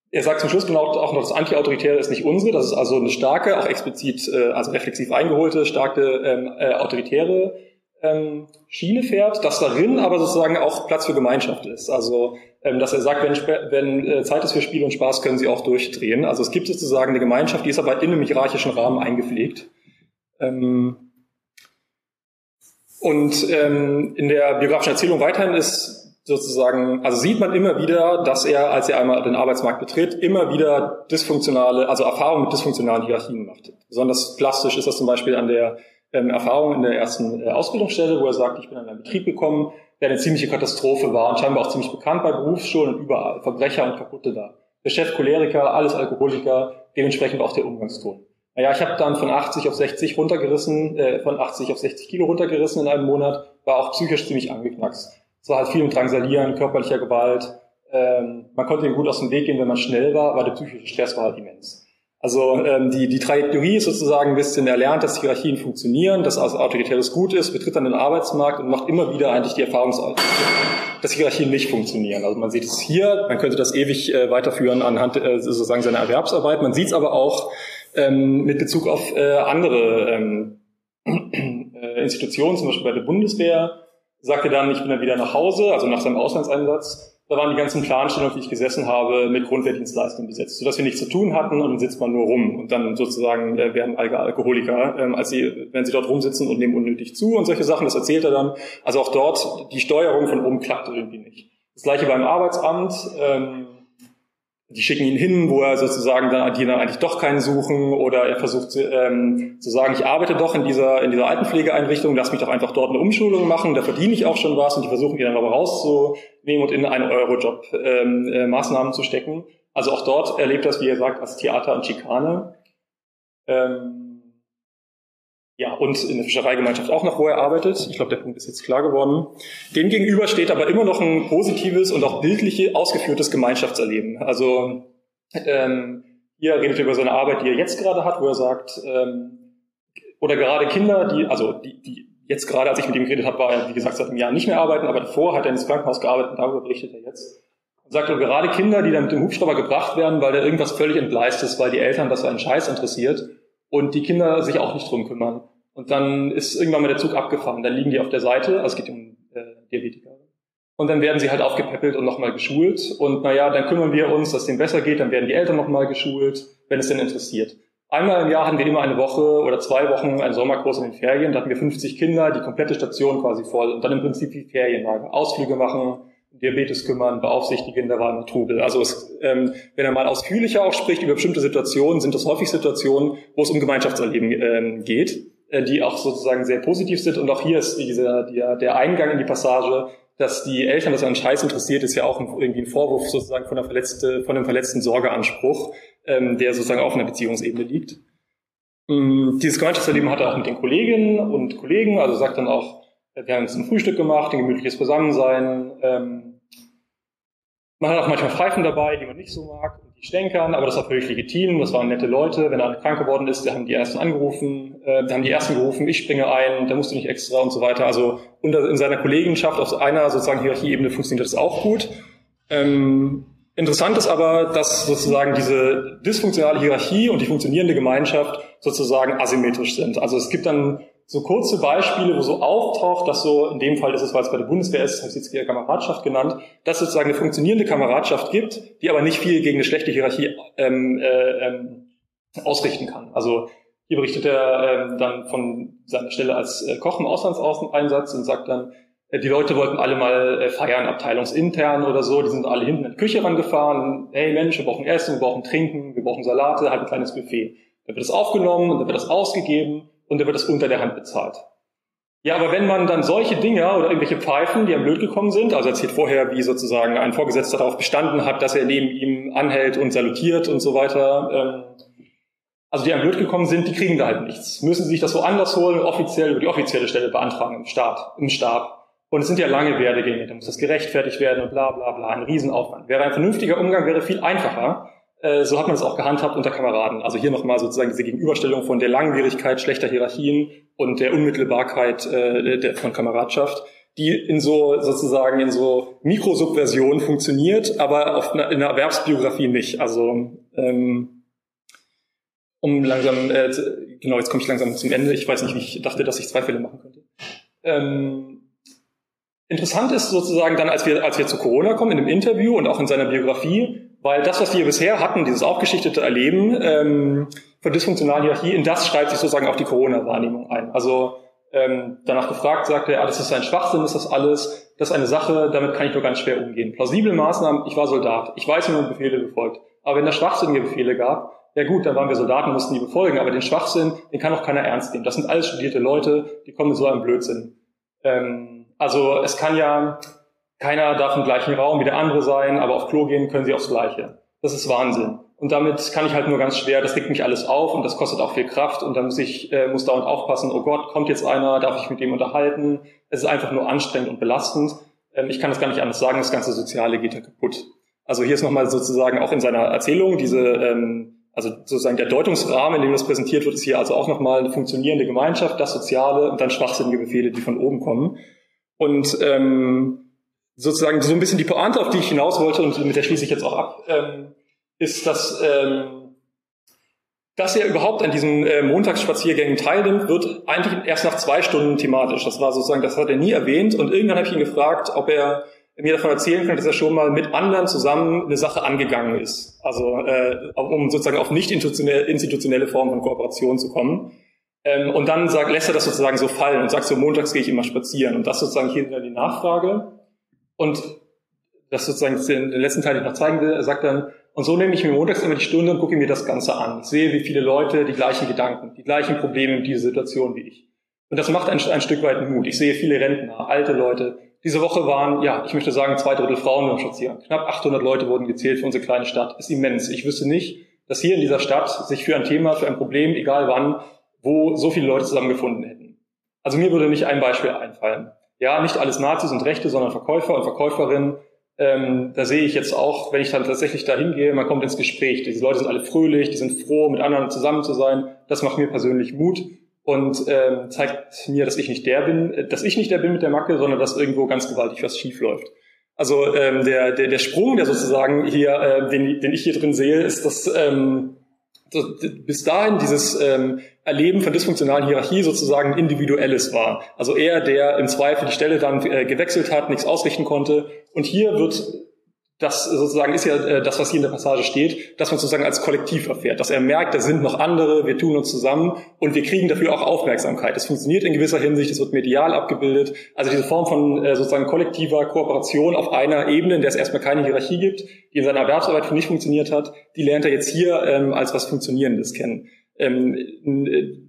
er sagt zum Schluss genau auch noch, das Anti-Autoritäre ist nicht unsere, das ist also eine starke, auch explizit, äh, also reflexiv eingeholte, starke ähm, äh, autoritäre ähm, Schiene fährt, dass darin aber sozusagen auch Platz für Gemeinschaft ist. Also dass er sagt, wenn, wenn äh, Zeit ist für Spiel und Spaß, können sie auch durchdrehen. Also es gibt sozusagen eine Gemeinschaft, die ist aber in einem hierarchischen Rahmen eingepflegt. Ähm, und ähm, in der biografischen Erzählung weiterhin ist sozusagen, also sieht man immer wieder, dass er, als er einmal den Arbeitsmarkt betritt, immer wieder dysfunktionale, also Erfahrungen mit dysfunktionalen Hierarchien macht. Besonders plastisch ist das zum Beispiel an der ähm, Erfahrung in der ersten äh, Ausbildungsstelle, wo er sagt, ich bin in einen Betrieb gekommen, der eine ziemliche Katastrophe war und scheinbar auch ziemlich bekannt bei Berufsschulen und überall. Verbrecher und Kaputte da. Der Chef Choleriker, alles Alkoholiker, dementsprechend auch der Umgangston. Naja, ich habe dann von 80 auf 60 runtergerissen, äh, von 80 auf 60 Kilo runtergerissen in einem Monat, war auch psychisch ziemlich angeknackst. Es war halt viel im Drangsalieren, körperlicher Gewalt. Ähm, man konnte ihm gut aus dem Weg gehen, wenn man schnell war, aber der psychische Stress war halt immens. Also ähm, die, die Trajektorie ist sozusagen ein bisschen erlernt, dass Hierarchien funktionieren, dass also autoritäres gut ist, betritt dann den Arbeitsmarkt und macht immer wieder eigentlich die Erfahrung, dass Hierarchien nicht funktionieren. Also man sieht es hier, man könnte das ewig äh, weiterführen anhand äh, sozusagen seiner Erwerbsarbeit. Man sieht es aber auch ähm, mit Bezug auf äh, andere ähm, äh, Institutionen, zum Beispiel bei der Bundeswehr, sagte dann, ich bin dann wieder nach Hause, also nach seinem Auslandseinsatz. Da waren die ganzen Planstellungen, die ich gesessen habe, mit Grundwehrdienstleistungen besetzt, sodass wir nichts zu tun hatten und dann sitzt man nur rum und dann sozusagen äh, werden Alkoholiker, ähm, als sie, wenn sie dort rumsitzen und nehmen unnötig zu und solche Sachen, das erzählt er dann. Also auch dort, die Steuerung von oben klappt irgendwie nicht. Das gleiche beim Arbeitsamt. Ähm, die schicken ihn hin, wo er sozusagen dann, die dann eigentlich doch keinen suchen oder er versucht ähm, zu sagen, ich arbeite doch in dieser, in dieser Altenpflegeeinrichtung, lass mich doch einfach dort eine Umschulung machen, da verdiene ich auch schon was und die versuchen ihn dann aber rauszunehmen und in eine Eurojob ähm, äh, Maßnahmen zu stecken. Also auch dort erlebt das, wie er sagt, als Theater und Schikane. Ähm, ja, und in der Fischereigemeinschaft auch noch, wo er arbeitet. Ich glaube, der Punkt ist jetzt klar geworden. Dem gegenüber steht aber immer noch ein positives und auch bildlich ausgeführtes Gemeinschaftserleben. Also ähm, hier redet er über seine Arbeit, die er jetzt gerade hat, wo er sagt, ähm, oder gerade Kinder, die, also die, die jetzt gerade, als ich mit ihm geredet habe, war er, wie gesagt, seit einem Jahr nicht mehr arbeiten, aber davor hat er ins Krankenhaus gearbeitet und darüber berichtet er jetzt. Und sagt, gerade Kinder, die dann mit dem Hubschrauber gebracht werden, weil da irgendwas völlig entgleist ist, weil die Eltern das für einen Scheiß interessiert und die Kinder sich auch nicht drum kümmern. Und dann ist irgendwann mal der Zug abgefahren. Dann liegen die auf der Seite, also es geht um äh, Diabetiker. Und dann werden sie halt aufgepäppelt und nochmal geschult. Und naja, dann kümmern wir uns, dass es denen besser geht. Dann werden die Eltern nochmal geschult, wenn es denn interessiert. Einmal im Jahr hatten wir immer eine Woche oder zwei Wochen einen Sommerkurs in den Ferien. Da hatten wir 50 Kinder, die komplette Station quasi voll. Und dann im Prinzip wie Ferienlager. Ausflüge machen, Diabetes kümmern, beaufsichtigen, da war immer Trubel. Also es, ähm, wenn er mal ausführlicher auch spricht über bestimmte Situationen, sind das häufig Situationen, wo es um Gemeinschaftserleben ähm, geht, äh, die auch sozusagen sehr positiv sind. Und auch hier ist dieser, der, der Eingang in die Passage, dass die Eltern das an Scheiß interessiert, ist ja auch irgendwie ein Vorwurf sozusagen von, der verletzte, von einem verletzten Sorgeanspruch, ähm, der sozusagen auf einer Beziehungsebene liegt. Ähm, dieses Gemeinschaftserleben hat er auch mit den Kolleginnen und Kollegen, also sagt dann auch, wir haben uns ein Frühstück gemacht, ein gemütliches Beisammensein. Ähm, man hat auch manchmal Pfeifen dabei, die man nicht so mag, und die stänkern, aber das war völlig legitim, das waren nette Leute. Wenn einer krank geworden ist, haben die ersten angerufen, äh, haben die ersten gerufen, ich springe ein, da musst du nicht extra und so weiter. Also unter, in seiner Kollegenschaft auf einer sozusagen Hierarchieebene funktioniert das auch gut. Ähm, interessant ist aber, dass sozusagen diese dysfunktionale Hierarchie und die funktionierende Gemeinschaft sozusagen asymmetrisch sind. Also es gibt dann so kurze Beispiele, wo so auftaucht, dass so, in dem Fall ist es, weil es bei der Bundeswehr ist, habe ich jetzt hier Kameradschaft genannt, dass es sozusagen eine funktionierende Kameradschaft gibt, die aber nicht viel gegen eine schlechte Hierarchie ähm, äh, ähm, ausrichten kann. Also hier berichtet er ähm, dann von seiner Stelle als äh, Koch im Auslandseinsatz und sagt dann, äh, die Leute wollten alle mal äh, feiern, abteilungsintern oder so, die sind alle hinten in die Küche rangefahren, hey Mensch, wir brauchen Essen, wir brauchen Trinken, wir brauchen Salate, halt ein kleines Buffet. Dann wird es aufgenommen und dann wird das ausgegeben und dann wird das unter der Hand bezahlt. Ja, aber wenn man dann solche Dinge oder irgendwelche Pfeifen, die am blöd gekommen sind, also erzählt vorher, wie sozusagen ein Vorgesetzter darauf bestanden hat, dass er neben ihm anhält und salutiert und so weiter, ähm, Also die an blöd gekommen sind, die kriegen da halt nichts. Müssen sie sich das woanders holen, offiziell über die offizielle Stelle beantragen im Staat, im Stab. Und es sind ja lange Werdegänge, da muss das gerechtfertigt werden und bla bla bla, ein Riesenaufwand. Wäre ein vernünftiger Umgang, wäre viel einfacher. Äh, so hat man es auch gehandhabt unter Kameraden. Also hier nochmal sozusagen diese Gegenüberstellung von der Langwierigkeit schlechter Hierarchien und der Unmittelbarkeit äh, von Kameradschaft die in so sozusagen in so Mikrosubversionen funktioniert, aber auf einer, in einer Erwerbsbiografie nicht. Also ähm, um langsam, äh, genau, jetzt komme ich langsam zum Ende. Ich weiß nicht, wie ich dachte, dass ich zwei Fälle machen könnte. Ähm, interessant ist sozusagen dann, als wir, als wir zu Corona kommen, in dem Interview und auch in seiner Biografie, weil das, was wir bisher hatten, dieses aufgeschichtete Erleben ähm, von dysfunktionalen Hierarchie, in das schreibt sich sozusagen auch die Corona-Wahrnehmung ein. Also ähm, danach gefragt, sagte er, ah, das ist ein Schwachsinn, ist das alles, das ist eine Sache, damit kann ich nur ganz schwer umgehen. Plausible Maßnahmen, ich war Soldat, ich weiß, wie man Befehle befolgt. Aber wenn es schwachsinnige Befehle gab, ja gut, dann waren wir Soldaten, mussten die befolgen, aber den Schwachsinn, den kann auch keiner ernst nehmen. Das sind alles studierte Leute, die kommen mit so einem Blödsinn. Ähm, also es kann ja, keiner darf im gleichen Raum wie der andere sein, aber auf Klo gehen können sie aufs Gleiche. Das ist Wahnsinn. Und damit kann ich halt nur ganz schwer, das regt mich alles auf und das kostet auch viel Kraft und dann muss ich, äh, muss dauernd aufpassen, oh Gott, kommt jetzt einer, darf ich mit dem unterhalten? Es ist einfach nur anstrengend und belastend. Ähm, ich kann das gar nicht anders sagen, das ganze Soziale geht ja kaputt. Also hier ist nochmal sozusagen auch in seiner Erzählung diese, ähm, also sozusagen der Deutungsrahmen, in dem das präsentiert wird, ist hier also auch nochmal eine funktionierende Gemeinschaft, das Soziale und dann schwachsinnige Befehle, die von oben kommen. Und ähm, sozusagen so ein bisschen die Pointe, auf die ich hinaus wollte und mit der schließe ich jetzt auch ab, ähm, ist, dass, ähm, dass er überhaupt an diesen äh, Montagsspaziergängen teilnimmt, wird eigentlich erst nach zwei Stunden thematisch. Das war sozusagen, das hat er nie erwähnt. Und irgendwann habe ich ihn gefragt, ob er mir davon erzählen kann, dass er schon mal mit anderen zusammen eine Sache angegangen ist. Also äh, um sozusagen auf nicht institutionelle, Formen von Kooperation zu kommen. Ähm, und dann sagt, lässt er das sozusagen so fallen und sagt so, montags gehe ich immer spazieren. Und das sozusagen hier wieder die Nachfrage. Und das sozusagen den letzten Teil, den ich noch zeigen will, er sagt dann, und so nehme ich mir montags immer die Stunde und gucke mir das Ganze an. Ich sehe, wie viele Leute die gleichen Gedanken, die gleichen Probleme in dieser Situation wie ich. Und das macht ein, ein Stück weit Mut. Ich sehe viele Rentner, alte Leute. Diese Woche waren, ja, ich möchte sagen, zwei Drittel Frauen beim Spazieren. Knapp 800 Leute wurden gezählt für unsere kleine Stadt. Ist immens. Ich wüsste nicht, dass hier in dieser Stadt sich für ein Thema, für ein Problem, egal wann, wo so viele Leute zusammengefunden hätten. Also mir würde nicht ein Beispiel einfallen. Ja, nicht alles Nazis und Rechte, sondern Verkäufer und Verkäuferinnen, ähm, da sehe ich jetzt auch, wenn ich dann tatsächlich da hingehe, man kommt ins Gespräch. Diese Leute sind alle fröhlich, die sind froh, mit anderen zusammen zu sein. Das macht mir persönlich Mut und ähm, zeigt mir, dass ich nicht der bin, dass ich nicht der bin mit der Macke, sondern dass irgendwo ganz gewaltig was schief läuft. Also ähm, der, der, der Sprung, der sozusagen hier, äh, den, den ich hier drin sehe, ist, dass ähm, bis dahin dieses ähm, Erleben von dysfunktionalen Hierarchie sozusagen individuelles war. Also er, der im Zweifel die Stelle dann äh, gewechselt hat, nichts ausrichten konnte. Und hier wird das sozusagen ist ja äh, das, was hier in der Passage steht, dass man sozusagen als Kollektiv erfährt, dass er merkt, da sind noch andere, wir tun uns zusammen und wir kriegen dafür auch Aufmerksamkeit. Das funktioniert in gewisser Hinsicht, es wird medial abgebildet. Also diese Form von äh, sozusagen kollektiver Kooperation auf einer Ebene, in der es erstmal keine Hierarchie gibt, die in seiner Erwerbsarbeit für nicht funktioniert hat, die lernt er jetzt hier ähm, als was Funktionierendes kennen. Ähm, äh,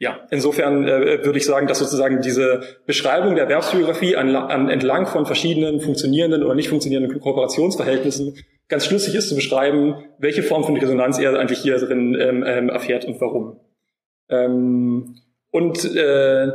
ja, insofern äh, würde ich sagen, dass sozusagen diese Beschreibung der Erwerbsbiografie an, an, entlang von verschiedenen funktionierenden oder nicht funktionierenden Kooperationsverhältnissen ganz schlüssig ist zu beschreiben, welche Form von Resonanz er eigentlich hier drin ähm, ähm, erfährt und warum. Ähm, und äh,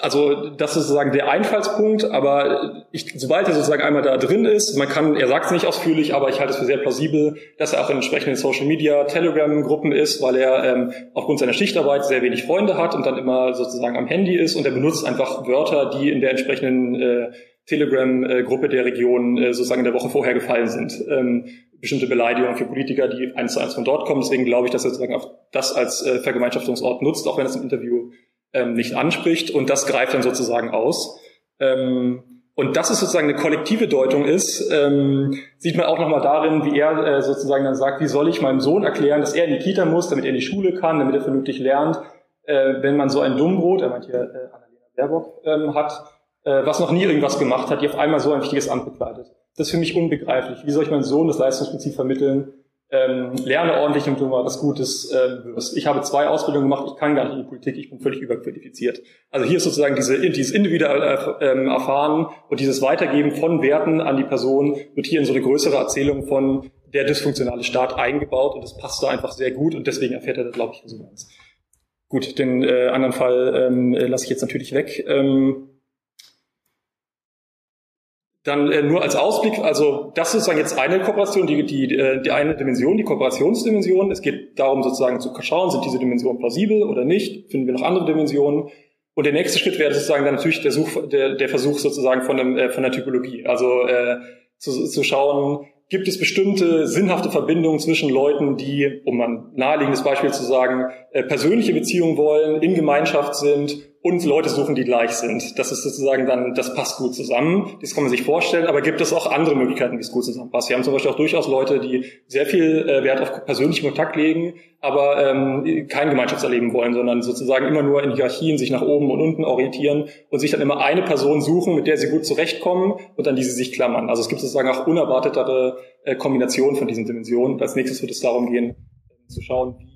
also das ist sozusagen der Einfallspunkt, aber ich, sobald er sozusagen einmal da drin ist, man kann, er sagt es nicht ausführlich, aber ich halte es für sehr plausibel, dass er auch in entsprechenden Social Media Telegram-Gruppen ist, weil er ähm, aufgrund seiner Schichtarbeit sehr wenig Freunde hat und dann immer sozusagen am Handy ist und er benutzt einfach Wörter, die in der entsprechenden äh, Telegram-Gruppe der Region äh, sozusagen in der Woche vorher gefallen sind. Ähm, bestimmte Beleidigungen für Politiker, die eins zu eins von dort kommen. Deswegen glaube ich, dass er sozusagen auch das als äh, Vergemeinschaftungsort nutzt, auch wenn es im Interview ähm, nicht anspricht und das greift dann sozusagen aus. Ähm, und dass es sozusagen eine kollektive Deutung ist, ähm, sieht man auch nochmal darin, wie er äh, sozusagen dann sagt, wie soll ich meinem Sohn erklären, dass er in die Kita muss, damit er in die Schule kann, damit er vernünftig lernt, äh, wenn man so ein Dummbrot, er meint hier äh, Annalena Baerbock, ähm, hat, äh, was noch nie irgendwas gemacht hat, die auf einmal so ein wichtiges Amt bekleidet. Das ist für mich unbegreiflich. Wie soll ich meinem Sohn das Leistungsprinzip vermitteln, ähm, lerne ordentlich und du mal was Gutes äh, wirst. Ich habe zwei Ausbildungen gemacht, ich kann gar nicht in die Politik, ich bin völlig überqualifiziert. Also hier ist sozusagen diese, dieses individuelle äh, ähm, Erfahren und dieses Weitergeben von Werten an die Person wird hier in so eine größere Erzählung von der dysfunktionale Staat eingebaut und das passt da einfach sehr gut und deswegen erfährt er da, glaube ich, Resonanz. Gut, den äh, anderen Fall ähm, lasse ich jetzt natürlich weg. Ähm, dann äh, nur als Ausblick, also das ist sozusagen jetzt eine Kooperation, die, die, äh, die eine Dimension, die Kooperationsdimension. Es geht darum sozusagen zu schauen, sind diese Dimensionen plausibel oder nicht, finden wir noch andere Dimensionen. Und der nächste Schritt wäre sozusagen dann natürlich der, Such, der, der Versuch sozusagen von, dem, äh, von der Typologie. Also äh, zu, zu schauen, gibt es bestimmte sinnhafte Verbindungen zwischen Leuten, die, um ein naheliegendes Beispiel zu sagen, äh, persönliche Beziehungen wollen, in Gemeinschaft sind und Leute suchen, die gleich sind. Das ist sozusagen dann, das passt gut zusammen. Das kann man sich vorstellen, aber gibt es auch andere Möglichkeiten, wie es gut zusammenpasst. Wir haben zum Beispiel auch durchaus Leute, die sehr viel äh, Wert auf persönlichen Kontakt legen, aber ähm, kein Gemeinschaftserleben wollen, sondern sozusagen immer nur in Hierarchien sich nach oben und unten orientieren und sich dann immer eine Person suchen, mit der sie gut zurechtkommen und an die sie sich klammern. Also es gibt sozusagen auch unerwartetere äh, Kombinationen von diesen Dimensionen. Als nächstes wird es darum gehen, zu schauen, wie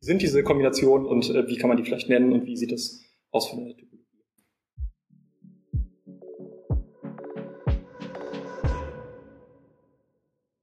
sind diese Kombinationen und äh, wie kann man die vielleicht nennen und wie sieht das als vanuit tipo,